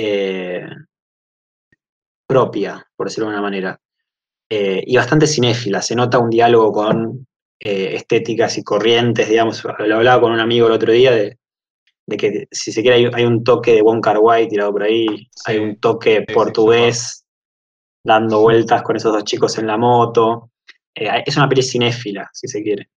eh, propia, por decirlo de alguna manera. Eh, y bastante cinéfila, se nota un diálogo con eh, estéticas y corrientes, digamos, lo hablaba con un amigo el otro día de, de que si se quiere hay, hay un toque de Wong Kar Wai tirado por ahí, hay un toque sí, portugués dando vueltas con esos dos chicos en la moto. Eh, es una peli cinéfila, si se quiere.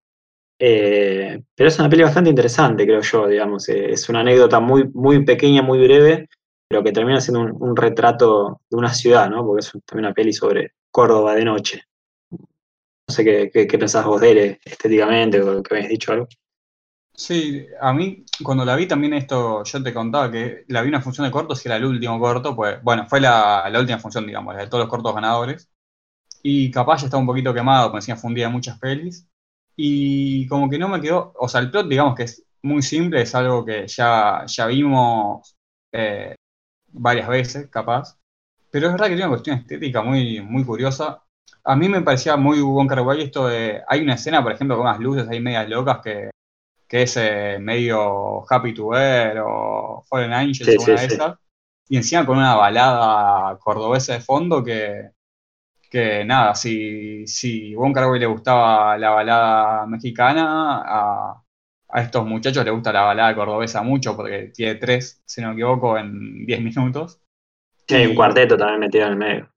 Eh, pero es una peli bastante interesante, creo yo, digamos. Eh, es una anécdota muy, muy pequeña, muy breve, pero que termina siendo un, retrato de una ciudad, ¿no? Porque es también una peli sobre Córdoba de noche. No sé qué, qué, qué pensás vos de él estéticamente, o que habéis dicho algo. Sí, a mí cuando la vi también esto, yo te contaba que la vi una función de cortos y era el último corto, pues bueno, fue la, la última función, digamos, la de todos los cortos ganadores. Y capaz ya estaba un poquito quemado, porque encima muchas pelis. Y como que no me quedó, o sea, el plot digamos que es muy simple, es algo que ya, ya vimos eh, varias veces, capaz. Pero es verdad que tiene una cuestión estética muy, muy curiosa. A mí me parecía muy Wong Kar Wai esto de, hay una escena, por ejemplo, con unas luces ahí medias locas que que es eh, medio Happy to Ver o Fallen Angels, Sí, o una sí, de sí. esas. Y encima con una balada cordobesa de fondo que, que nada, si, si Wong Kar Wai le gustaba la balada mexicana, a, a estos muchachos les gusta la balada cordobesa mucho porque tiene tres, si no me equivoco, en 10 minutos. Sí, Y- un cuarteto también metido en el medio.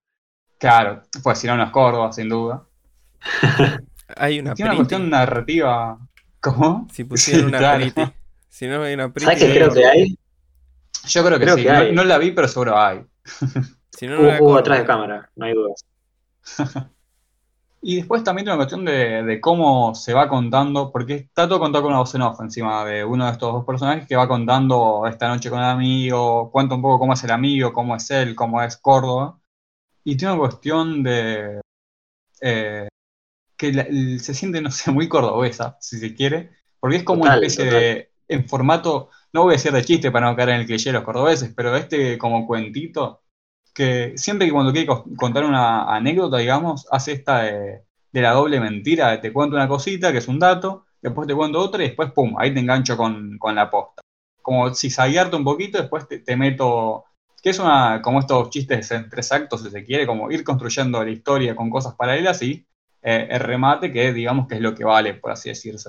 Claro, pues si no, no es Córdoba, sin duda. Hay una Tiene una cuestión narrativa. ¿Cómo? Si pusieran Sí, una claro. Si no hay una pretty. ¿Sabes qué creo que hay? Yo creo que Creo sí. que No- hay. no la vi, pero seguro hay. Si no, no la Hubo, hubo atrás de cámara, no hay dudas. Y después también tiene una cuestión de, de cómo se va contando, porque está todo contado con una voz en off encima de uno de estos dos personajes que va contando esta noche con el amigo, cuenta un poco cómo es el amigo, cómo es él, cómo es Córdoba. Y tiene una cuestión de eh, que la- se siente, no sé, muy cordobesa, si se quiere, porque es como una Total, especie total. de, en formato, no voy a decir de chiste para no caer en el cliché de los cordobeses, pero este como cuentito que siempre que cuando quiere co- contar una anécdota, digamos, hace esta de, de la doble mentira, de te cuento una cosita, que es un dato, después te cuento otra y después, pum, ahí te engancho con, con la posta. Como si zigzaguearte un poquito, después te, te meto, que es una, como estos chistes en tres actos, si se quiere, como ir construyendo la historia con cosas paralelas y eh, el remate, que digamos que es lo que vale, por así decirse.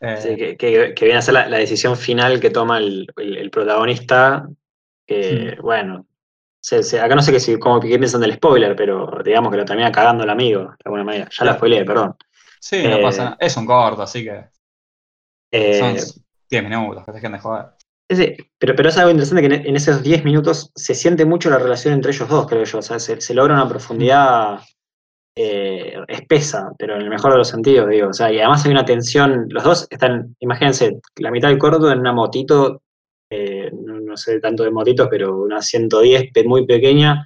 Eh, Sí, que, que- que viene a ser la, la decisión final que toma el, el- el protagonista. Que, bueno, se- se- acá no sé qué, si, cómo, qué piensan del spoiler, pero digamos que lo termina cagando el amigo, de alguna manera. Ya la spoileé, perdón. sí, no eh, pasa nada. Es un corto, así que Eh, son 10 minutos, que dejen de joder. Sí, pero, pero es algo interesante que en, en esos 10 minutos se siente mucho la relación entre ellos dos, creo yo. O sea, se, se logra una profundidad eh, espesa, pero en el mejor de los sentidos, digo. O sea, y además hay una tensión. Los dos están, imagínense, la mitad del corto en una motito, eh, no, sé tanto de motitos, pero una 110 pe- muy pequeña.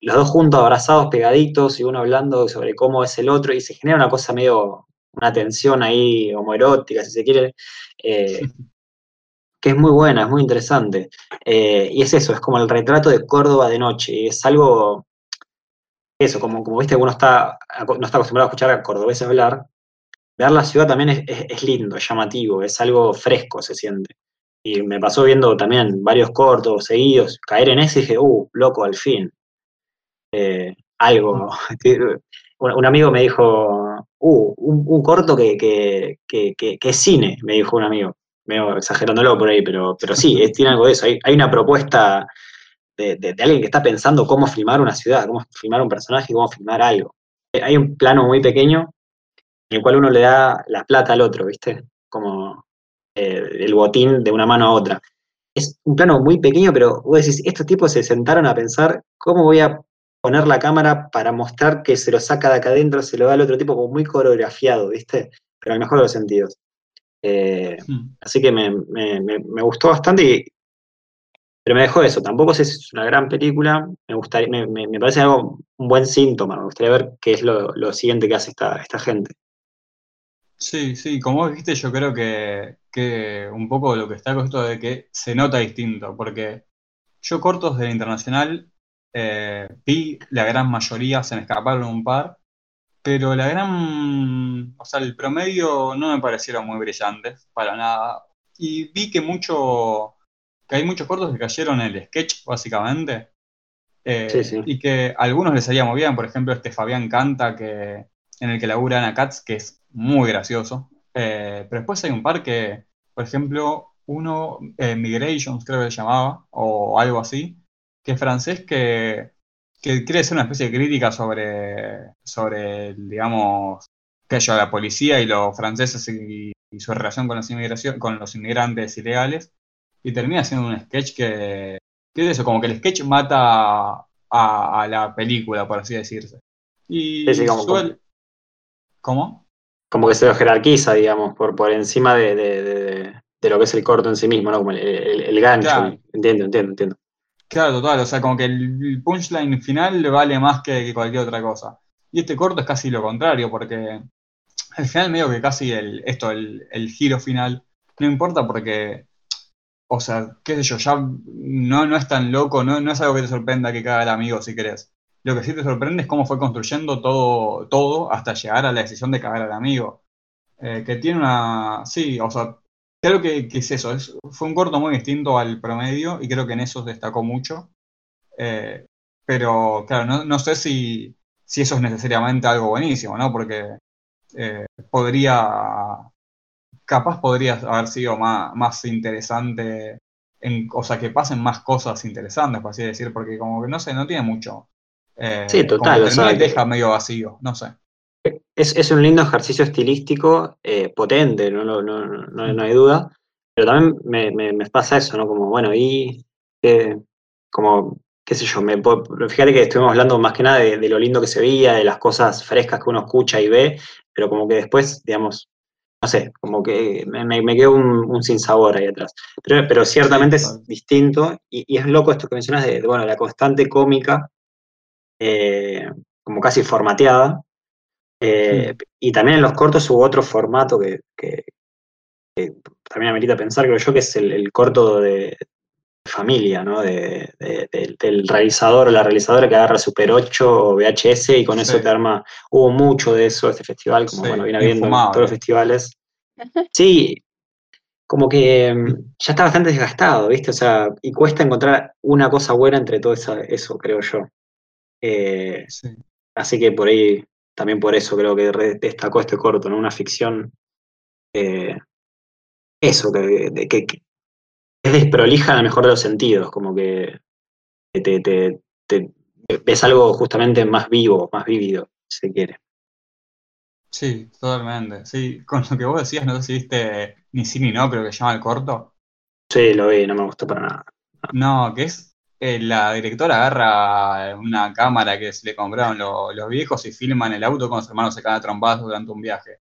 Los dos juntos, abrazados, pegaditos, y uno hablando sobre cómo es el otro, y se genera una cosa medio, una tensión ahí homoerótica, si se quiere. eh, que es muy buena, es muy interesante. Eh, y es eso, es como el retrato de Córdoba de noche. Y es algo, eso, como, como viste, uno está, no está acostumbrado a escuchar a cordobeses hablar. Ver la ciudad también es, es- es lindo, es llamativo, es algo fresco, se siente. Y me pasó viendo también varios cortos seguidos, caer en ese y dije, uh, loco, al fin. Eh, algo. Un, un amigo me dijo, uh, un, un corto que, que, que, que- es cine, me dijo un amigo medio exagerándolo por ahí, pero, pero sí, es- tiene algo de eso. Hay, hay una propuesta de, de- de alguien que está pensando cómo filmar una ciudad, cómo filmar un personaje, cómo filmar algo. Eh, Hay un plano muy pequeño en el cual uno le da la plata al otro, ¿viste? Como el botín de una mano a otra. Es un plano muy pequeño, pero vos decís, estos tipos se sentaron a pensar cómo voy a poner la cámara para mostrar que se lo saca de acá adentro, se lo da al otro tipo, como muy coreografiado, ¿viste? Pero el mejor de los sentidos. Eh, así que me, me- me- me gustó bastante, y- pero me dejó eso. Tampoco sé si es una gran película, me, gustaría, me, me- me parece algo, un buen síntoma, me gustaría ver qué es lo, lo siguiente que hace esta, esta gente. Sí, sí, como dijiste, yo creo que, que un poco lo que está con esto de que se nota distinto, porque yo cortos del internacional eh, vi la gran mayoría, se me escaparon un par, pero la gran, o sea, el promedio no me parecieron muy brillantes, para nada. Y vi que mucho, que hay muchos cortos que cayeron en el sketch, básicamente. Eh, Sí, sí. Y que a algunos les salía muy bien, por ejemplo, este Fabián Canta, que, en el que labura Ana Katz, que es muy gracioso. Eh, pero después hay un par que, por ejemplo, uno, eh, Migrations creo que se llamaba, o algo así, que es francés, que, que quiere hacer una especie de crítica sobre, sobre digamos, que yo, la policía y los franceses y, y su relación con inmigración, con los inmigrantes ilegales, y termina siendo un sketch que, que es eso, como que el sketch mata a, a la película, por así decirse. Y Sí, sí, como- ¿Cómo? Como que se lo jerarquiza, digamos, por, por encima de, de- de- de lo que es el corto en sí mismo, ¿no? Como el, el- el gancho. Claro. Entiendo, entiendo, entiendo. Claro, total, o sea, como que el punchline final vale más que, que cualquier otra cosa. Y este corto es casi lo contrario, porque al final medio que casi el, esto, el, el giro final, no importa porque, o sea, qué sé yo, ya no, no es tan loco, no, no es algo que te sorprenda que caga el amigo si querés. Lo que sí te sorprende es cómo fue construyendo todo, todo hasta llegar a la decisión de cagar al amigo. Eh, que tiene una. Sí, o sea, creo que, que es eso. Es, fue un corto muy distinto al promedio y creo que en eso destacó mucho. Eh, pero, claro, no, no sé si, si eso es necesariamente algo buenísimo, ¿no? Porque eh, podría. Capaz podría haber sido más, más interesante. En, o sea, que pasen más cosas interesantes, por así decir, porque como que no sé, no tiene mucho. Eh, Sí, como total, que o sea, que- deja medio vacío, no sé. Es, es un lindo ejercicio estilístico eh, potente, no, no, no, no, no hay duda, pero también me, me- me pasa eso, ¿no? Como, bueno, y eh, como, qué sé yo, me, fíjate que estuvimos hablando más que nada de, de lo lindo que se veía, de las cosas frescas que uno escucha y ve, pero como que después, digamos, no sé, como que me, me, quedó un, un sinsabor ahí atrás. Pero, pero ciertamente total. es distinto y, y es loco esto que mencionas de, de, bueno, la constante cómica, eh, como casi formateada. Eh, Y también en los cortos hubo otro formato que, que- que también amerita pensar, creo yo, que es el, el corto de familia, ¿no? De, de- de- del realizador o la realizadora que agarra Super 8 o VHS y con eso te arma. Hubo mucho de eso este festival, como Sí, bueno, viene habiendo en todos los festivales. Sí, como que mm, ya está bastante desgastado, ¿viste? O sea, y cuesta encontrar una cosa buena entre todo esa- eso, creo yo. Eh, Sí. Así que por ahí, también por eso creo que destacó este corto, ¿no? Una ficción, eh, eso, que, de- que- que es desprolija en el mejor de los sentidos, como que te, te- te- te- ves algo justamente más vivo, más vívido, si se quiere. Sí, totalmente. Sí, con lo que vos decías, no sé si viste ni sí ni no, creo que se llama el corto. Sí, lo vi, no me gustó para nada. No, que es eh, la directora agarra una cámara que se le compraron lo- los viejos y filman el auto con los hermanos se caen a trompadas durante un viaje.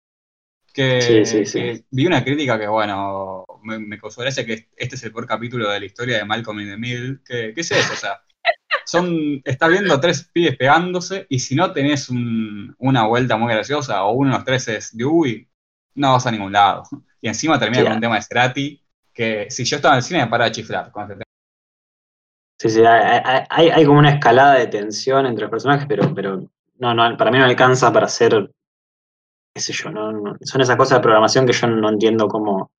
Que, Sí, sí, sí. que vi una crítica que, bueno, me, me causó gracia que este es el peor capítulo de la historia de Malcolm in the Middle. Que, ¿Qué es eso? O sea, son, estás viendo tres pibes pegándose y si no tenés un- una vuelta muy graciosa o uno de los tres es de uy, no vas a ningún lado. Y encima termina con un tema de Scratty que si yo estaba en el cine me para de chiflar con este tema. Sí, sí, hay, hay- hay- como una escalada de tensión entre los personajes, pero, pero no, no, para mí no alcanza para hacer, qué sé yo, no, no- son esas cosas de programación que yo no entiendo cómo...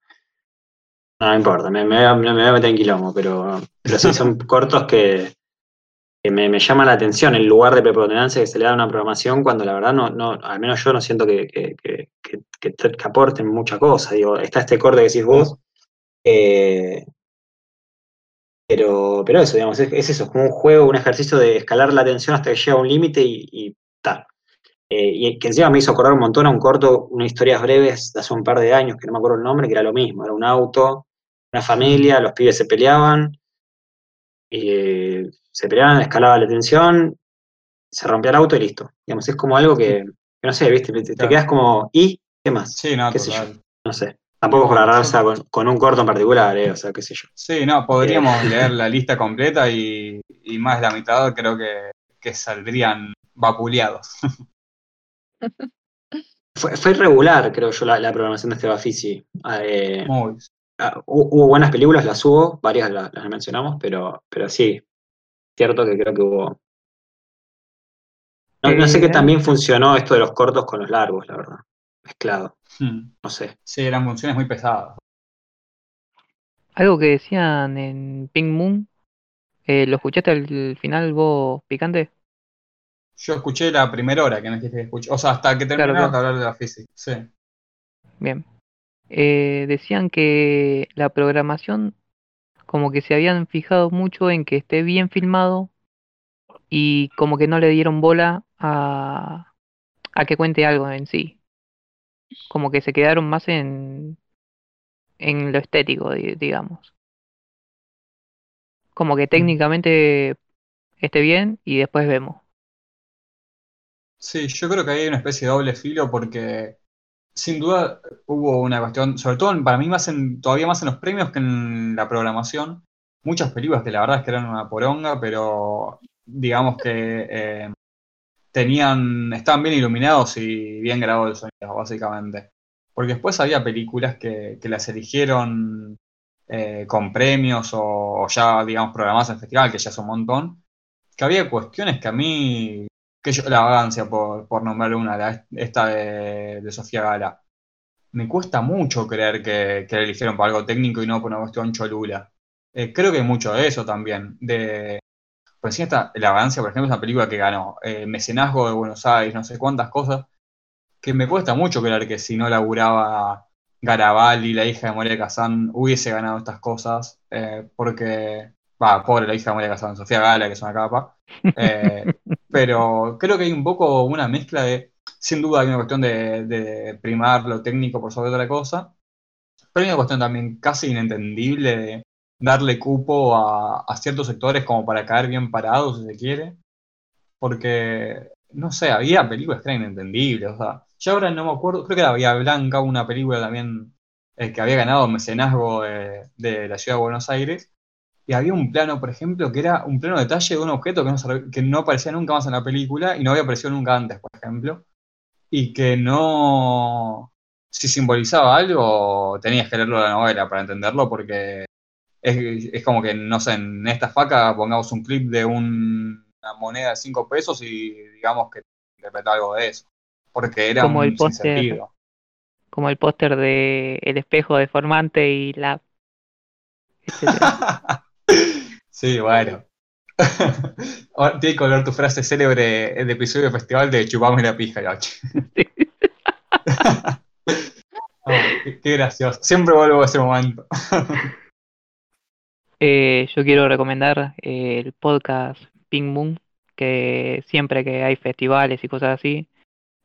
No, no importa, me, me voy a, me voy a meter en quilombo, pero, pero sí son cortos que, que me, me llama la atención el lugar de preponderancia que se le da a una programación cuando la verdad no, no al menos yo no siento que, que, que, que- que te- que aporten mucha cosa. Digo, está este corte que decís vos, eh, pero, pero eso, digamos, es, es eso, es como un juego, un ejercicio de escalar la tensión hasta que llega a un límite y, y tal. Eh, y que encima me hizo acordar un montón a un corto, unas historias breves de hace un par de años, que no me acuerdo el nombre, que era lo mismo, era un auto, una familia, los pibes se peleaban, y se peleaban, escalaba la tensión, se rompía el auto y listo. Digamos, es como algo que, que no sé, ¿viste? Te, te Claro. quedas como, ¿y qué más? Sí, no, qué sé yo. total. No sé. Tampoco por agarrarse con, con un corto en particular, eh, o sea, qué sé yo. Sí, no, podríamos leer la lista completa y, y más de la mitad creo que, que saldrían vapuleados. Fue, fue irregular, creo yo, la, la programación de este Bafisi. Eh, Muy. ah, hu- hubo buenas películas, las hubo, varias las, las mencionamos, pero, pero sí, cierto que creo que hubo. No, no sé Eh, qué también funcionó esto de los cortos con los largos, la verdad. Mezclado, Hmm. no sé. Sí, eran funciones muy pesadas. Algo que decían en Pink Moon, eh, ¿lo escuchaste al final vos, Picante? Yo escuché la primera hora que me dijiste que escuché. O sea, hasta que Claro, terminamos claro. de hablar de la física. Sí. Bien. Eh, decían que la programación como que se habían fijado mucho en que esté bien filmado y como que no le dieron bola a, a que cuente algo en sí. Como que se quedaron más en, en lo estético, di- digamos. Como que técnicamente esté bien y después vemos. Sí, yo creo que hay una especie de doble filo porque sin duda hubo una cuestión, sobre todo para mí más en, todavía más en los premios que en la programación, muchas películas que la verdad es que eran una poronga, pero digamos que eh, tenían, estaban bien iluminados y bien grabados el sonido, básicamente. Porque después había películas que, que las eligieron eh, con premios o, ya, digamos, programadas en festival, que ya es un montón, que había cuestiones que a mí que yo, la vagancia, por, por nombrar una, la- esta de, Sofía Gala. Me cuesta mucho creer que, que la eligieron por algo técnico y no por una cuestión cholula. Eh, creo que hay mucho de eso también. De, encima está La Vagancia, por ejemplo, es una película que ganó eh, Mecenazgo de Buenos Aires, no sé cuántas cosas, que me cuesta mucho creer que si no laburaba Garabaldi, la hija de Moria Kazan, hubiese ganado estas cosas, eh, porque, va, pobre la hija de Moria Kazan, Sofía Gala, que es una capa, eh, pero creo que hay un poco una mezcla de, sin duda hay una cuestión de, de primar lo técnico por sobre otra cosa, pero hay una cuestión también casi inentendible de darle cupo a, ciertos sectores como para caer bien parados, si se quiere, porque, no sé, había películas que eran inentendibles, o yo ahora no me acuerdo, creo que era Vía Blanca, una película también eh, que había ganado mecenazgo de, de la ciudad de Buenos Aires, y había un plano, por ejemplo, que era un plano detalle de un objeto que no, que no aparecía nunca más en la película y no había aparecido nunca antes, por ejemplo, y que no, si simbolizaba algo, tenías que leerlo la novela para entenderlo, porque es, es como que, no sé, en esta faca pongamos un clip de un- una moneda de 5 pesos y digamos que interpreta algo de eso. Porque era Como un el póster. Como el póster de El espejo deformante y la... sí, bueno. Tiene que volver tu frase célebre del episodio del festival de chupame la pija, Yachi. Ah, qué, qué gracioso. Siempre vuelvo a ese momento. Eh, yo quiero recomendar eh, el podcast Pink Moon, que siempre que hay festivales y cosas así,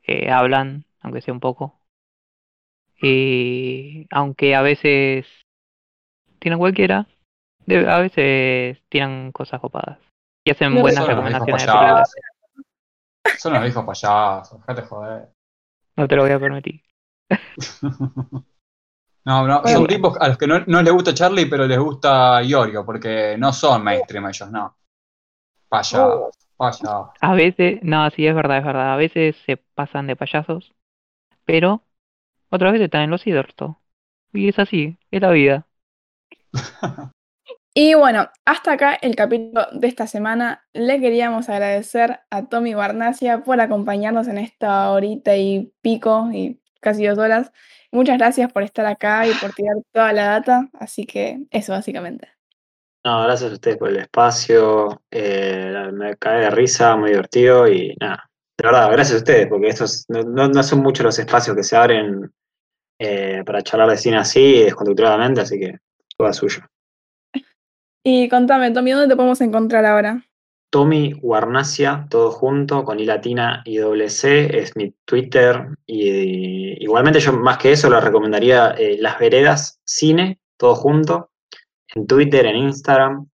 eh, hablan, aunque sea un poco. Y aunque a veces tiran cualquiera, a veces tiran cosas copadas. Y hacen No, buenas recomendaciones de. Son los viejos payasos, joder. No te lo voy a permitir. No, no, Bueno. son tipos a los que no, no les gusta Charlie, pero les gusta Iorio, porque no son mainstream ellos, no. Payasos, payasos. A veces, no, sí, es verdad, es verdad. A veces se pasan de payasos, pero otras veces están en los cierto. Y es así, es la vida. Y bueno, hasta acá el capítulo de esta semana. Le queríamos agradecer a Tommy Barnacia por acompañarnos en esta horita y pico y casi dos horas. Muchas gracias por estar acá y por tirar toda la data. Así que eso básicamente. No, gracias a ustedes por el espacio. eh, me cae de risa, muy divertido y nada. De verdad, gracias a ustedes, porque estos no, no- no son muchos los espacios que se abren eh, para charlar de cine así, descontracturadamente, así que toda suya. Y contame, Tommy, ¿dónde te podemos encontrar ahora? Tommy Guarnacia, todo junto, con I latina y es mi Twitter. Y, igualmente yo más que eso les recomendaría eh, Las Veredas Cine, todo junto, en Twitter, en Instagram.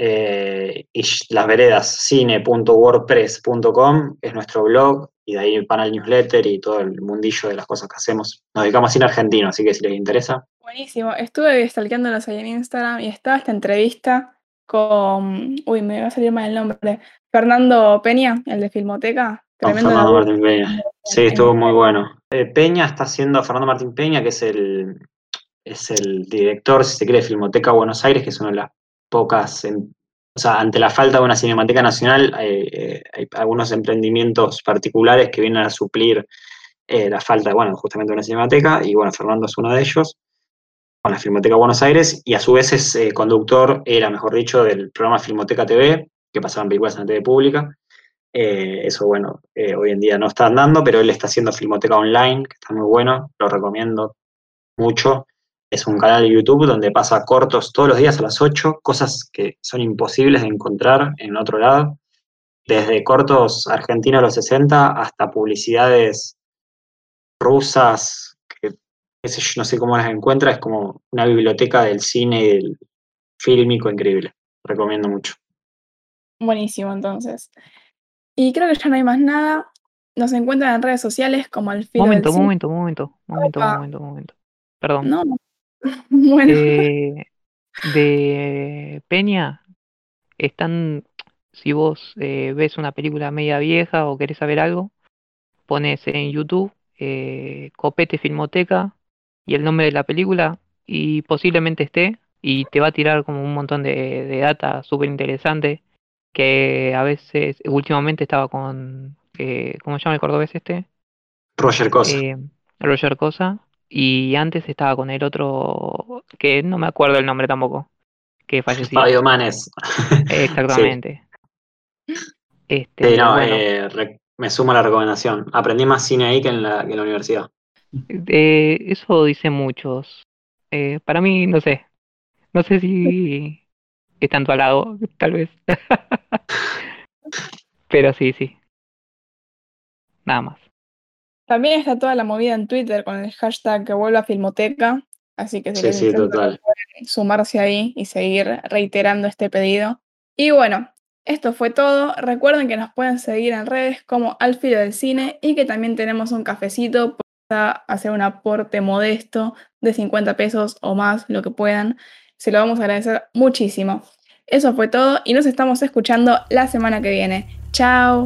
Eh, y las veredas cine.wordpress.com es nuestro blog y de ahí van al newsletter y todo el mundillo de las cosas que hacemos. Nos dedicamos a cine argentino, así que si les interesa. Buenísimo. Estuve stalkeándolos ahí en Instagram y estaba esta entrevista con. Uy, me va a salir mal el nombre. Fernando Peña, el de Filmoteca. Con Fernando. Martín Peña. Sí, estuvo muy bueno. Eh, Peña está haciendo, Fernando Martín Peña, que es el, es el director, si se quiere, de Filmoteca Buenos Aires, que es una de las pocas, em- o sea, ante la falta de una cinemateca nacional, hay, eh, hay algunos emprendimientos particulares que vienen a suplir eh, la falta, bueno, justamente de una cinemateca, y bueno, Fernando es uno de ellos, con la Filmoteca Buenos Aires, y a su vez es eh, conductor, era mejor dicho, del programa Filmoteca TV, que pasaban películas en la TV pública. Eh, eso, bueno, eh, hoy en día no está andando, pero él está haciendo Filmoteca Online, que está muy bueno, lo recomiendo mucho. Es un canal de YouTube donde pasa cortos todos los días a las 8, cosas que son imposibles de encontrar en otro lado. Desde cortos argentinos de los 60 hasta publicidades rusas, que qué sé yo, no sé cómo las encuentra, es como una biblioteca del cine y del fílmico increíble. Recomiendo mucho. Buenísimo, entonces. Y creo que ya no hay más nada. Nos encuentran en redes sociales como al filo Momento, del cine. momento, momento, momento, Opa. momento, momento. Perdón. No, no. bueno, Eh, de Peña están, si vos eh, ves una película media vieja o querés saber algo, pones en YouTube eh, Copete Filmoteca y el nombre de la película y posiblemente esté y te va a tirar como un montón de, de data súper interesante que a veces, últimamente estaba con, eh, ¿cómo se llama el cordobés este? Roger Cosa. Eh, Roger Cosa. Y antes estaba con el otro, que no me acuerdo el nombre tampoco, que falleció. Fabio Manes. Exactamente. Este, Sí, no, bueno, eh, me sumo a la recomendación. Aprendí más cine ahí que en la, que en la universidad. Eh, eso dicen muchos. Eh, para mí, no sé. No sé si es tanto al lado, tal vez. Pero sí, sí. Nada más. también está toda la movida en Twitter con el hashtag que vuelva a Filmoteca. Así que si Sí, total. sumarse ahí y seguir reiterando este pedido. Y bueno, esto fue todo. Recuerden que nos pueden seguir en redes como Al Filo del Cine y que también tenemos un cafecito hacer un aporte modesto de 50 pesos o más, lo que puedan. Se lo vamos a agradecer muchísimo. Eso fue todo y nos estamos escuchando la semana que viene. Chao.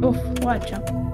Uf, guacho.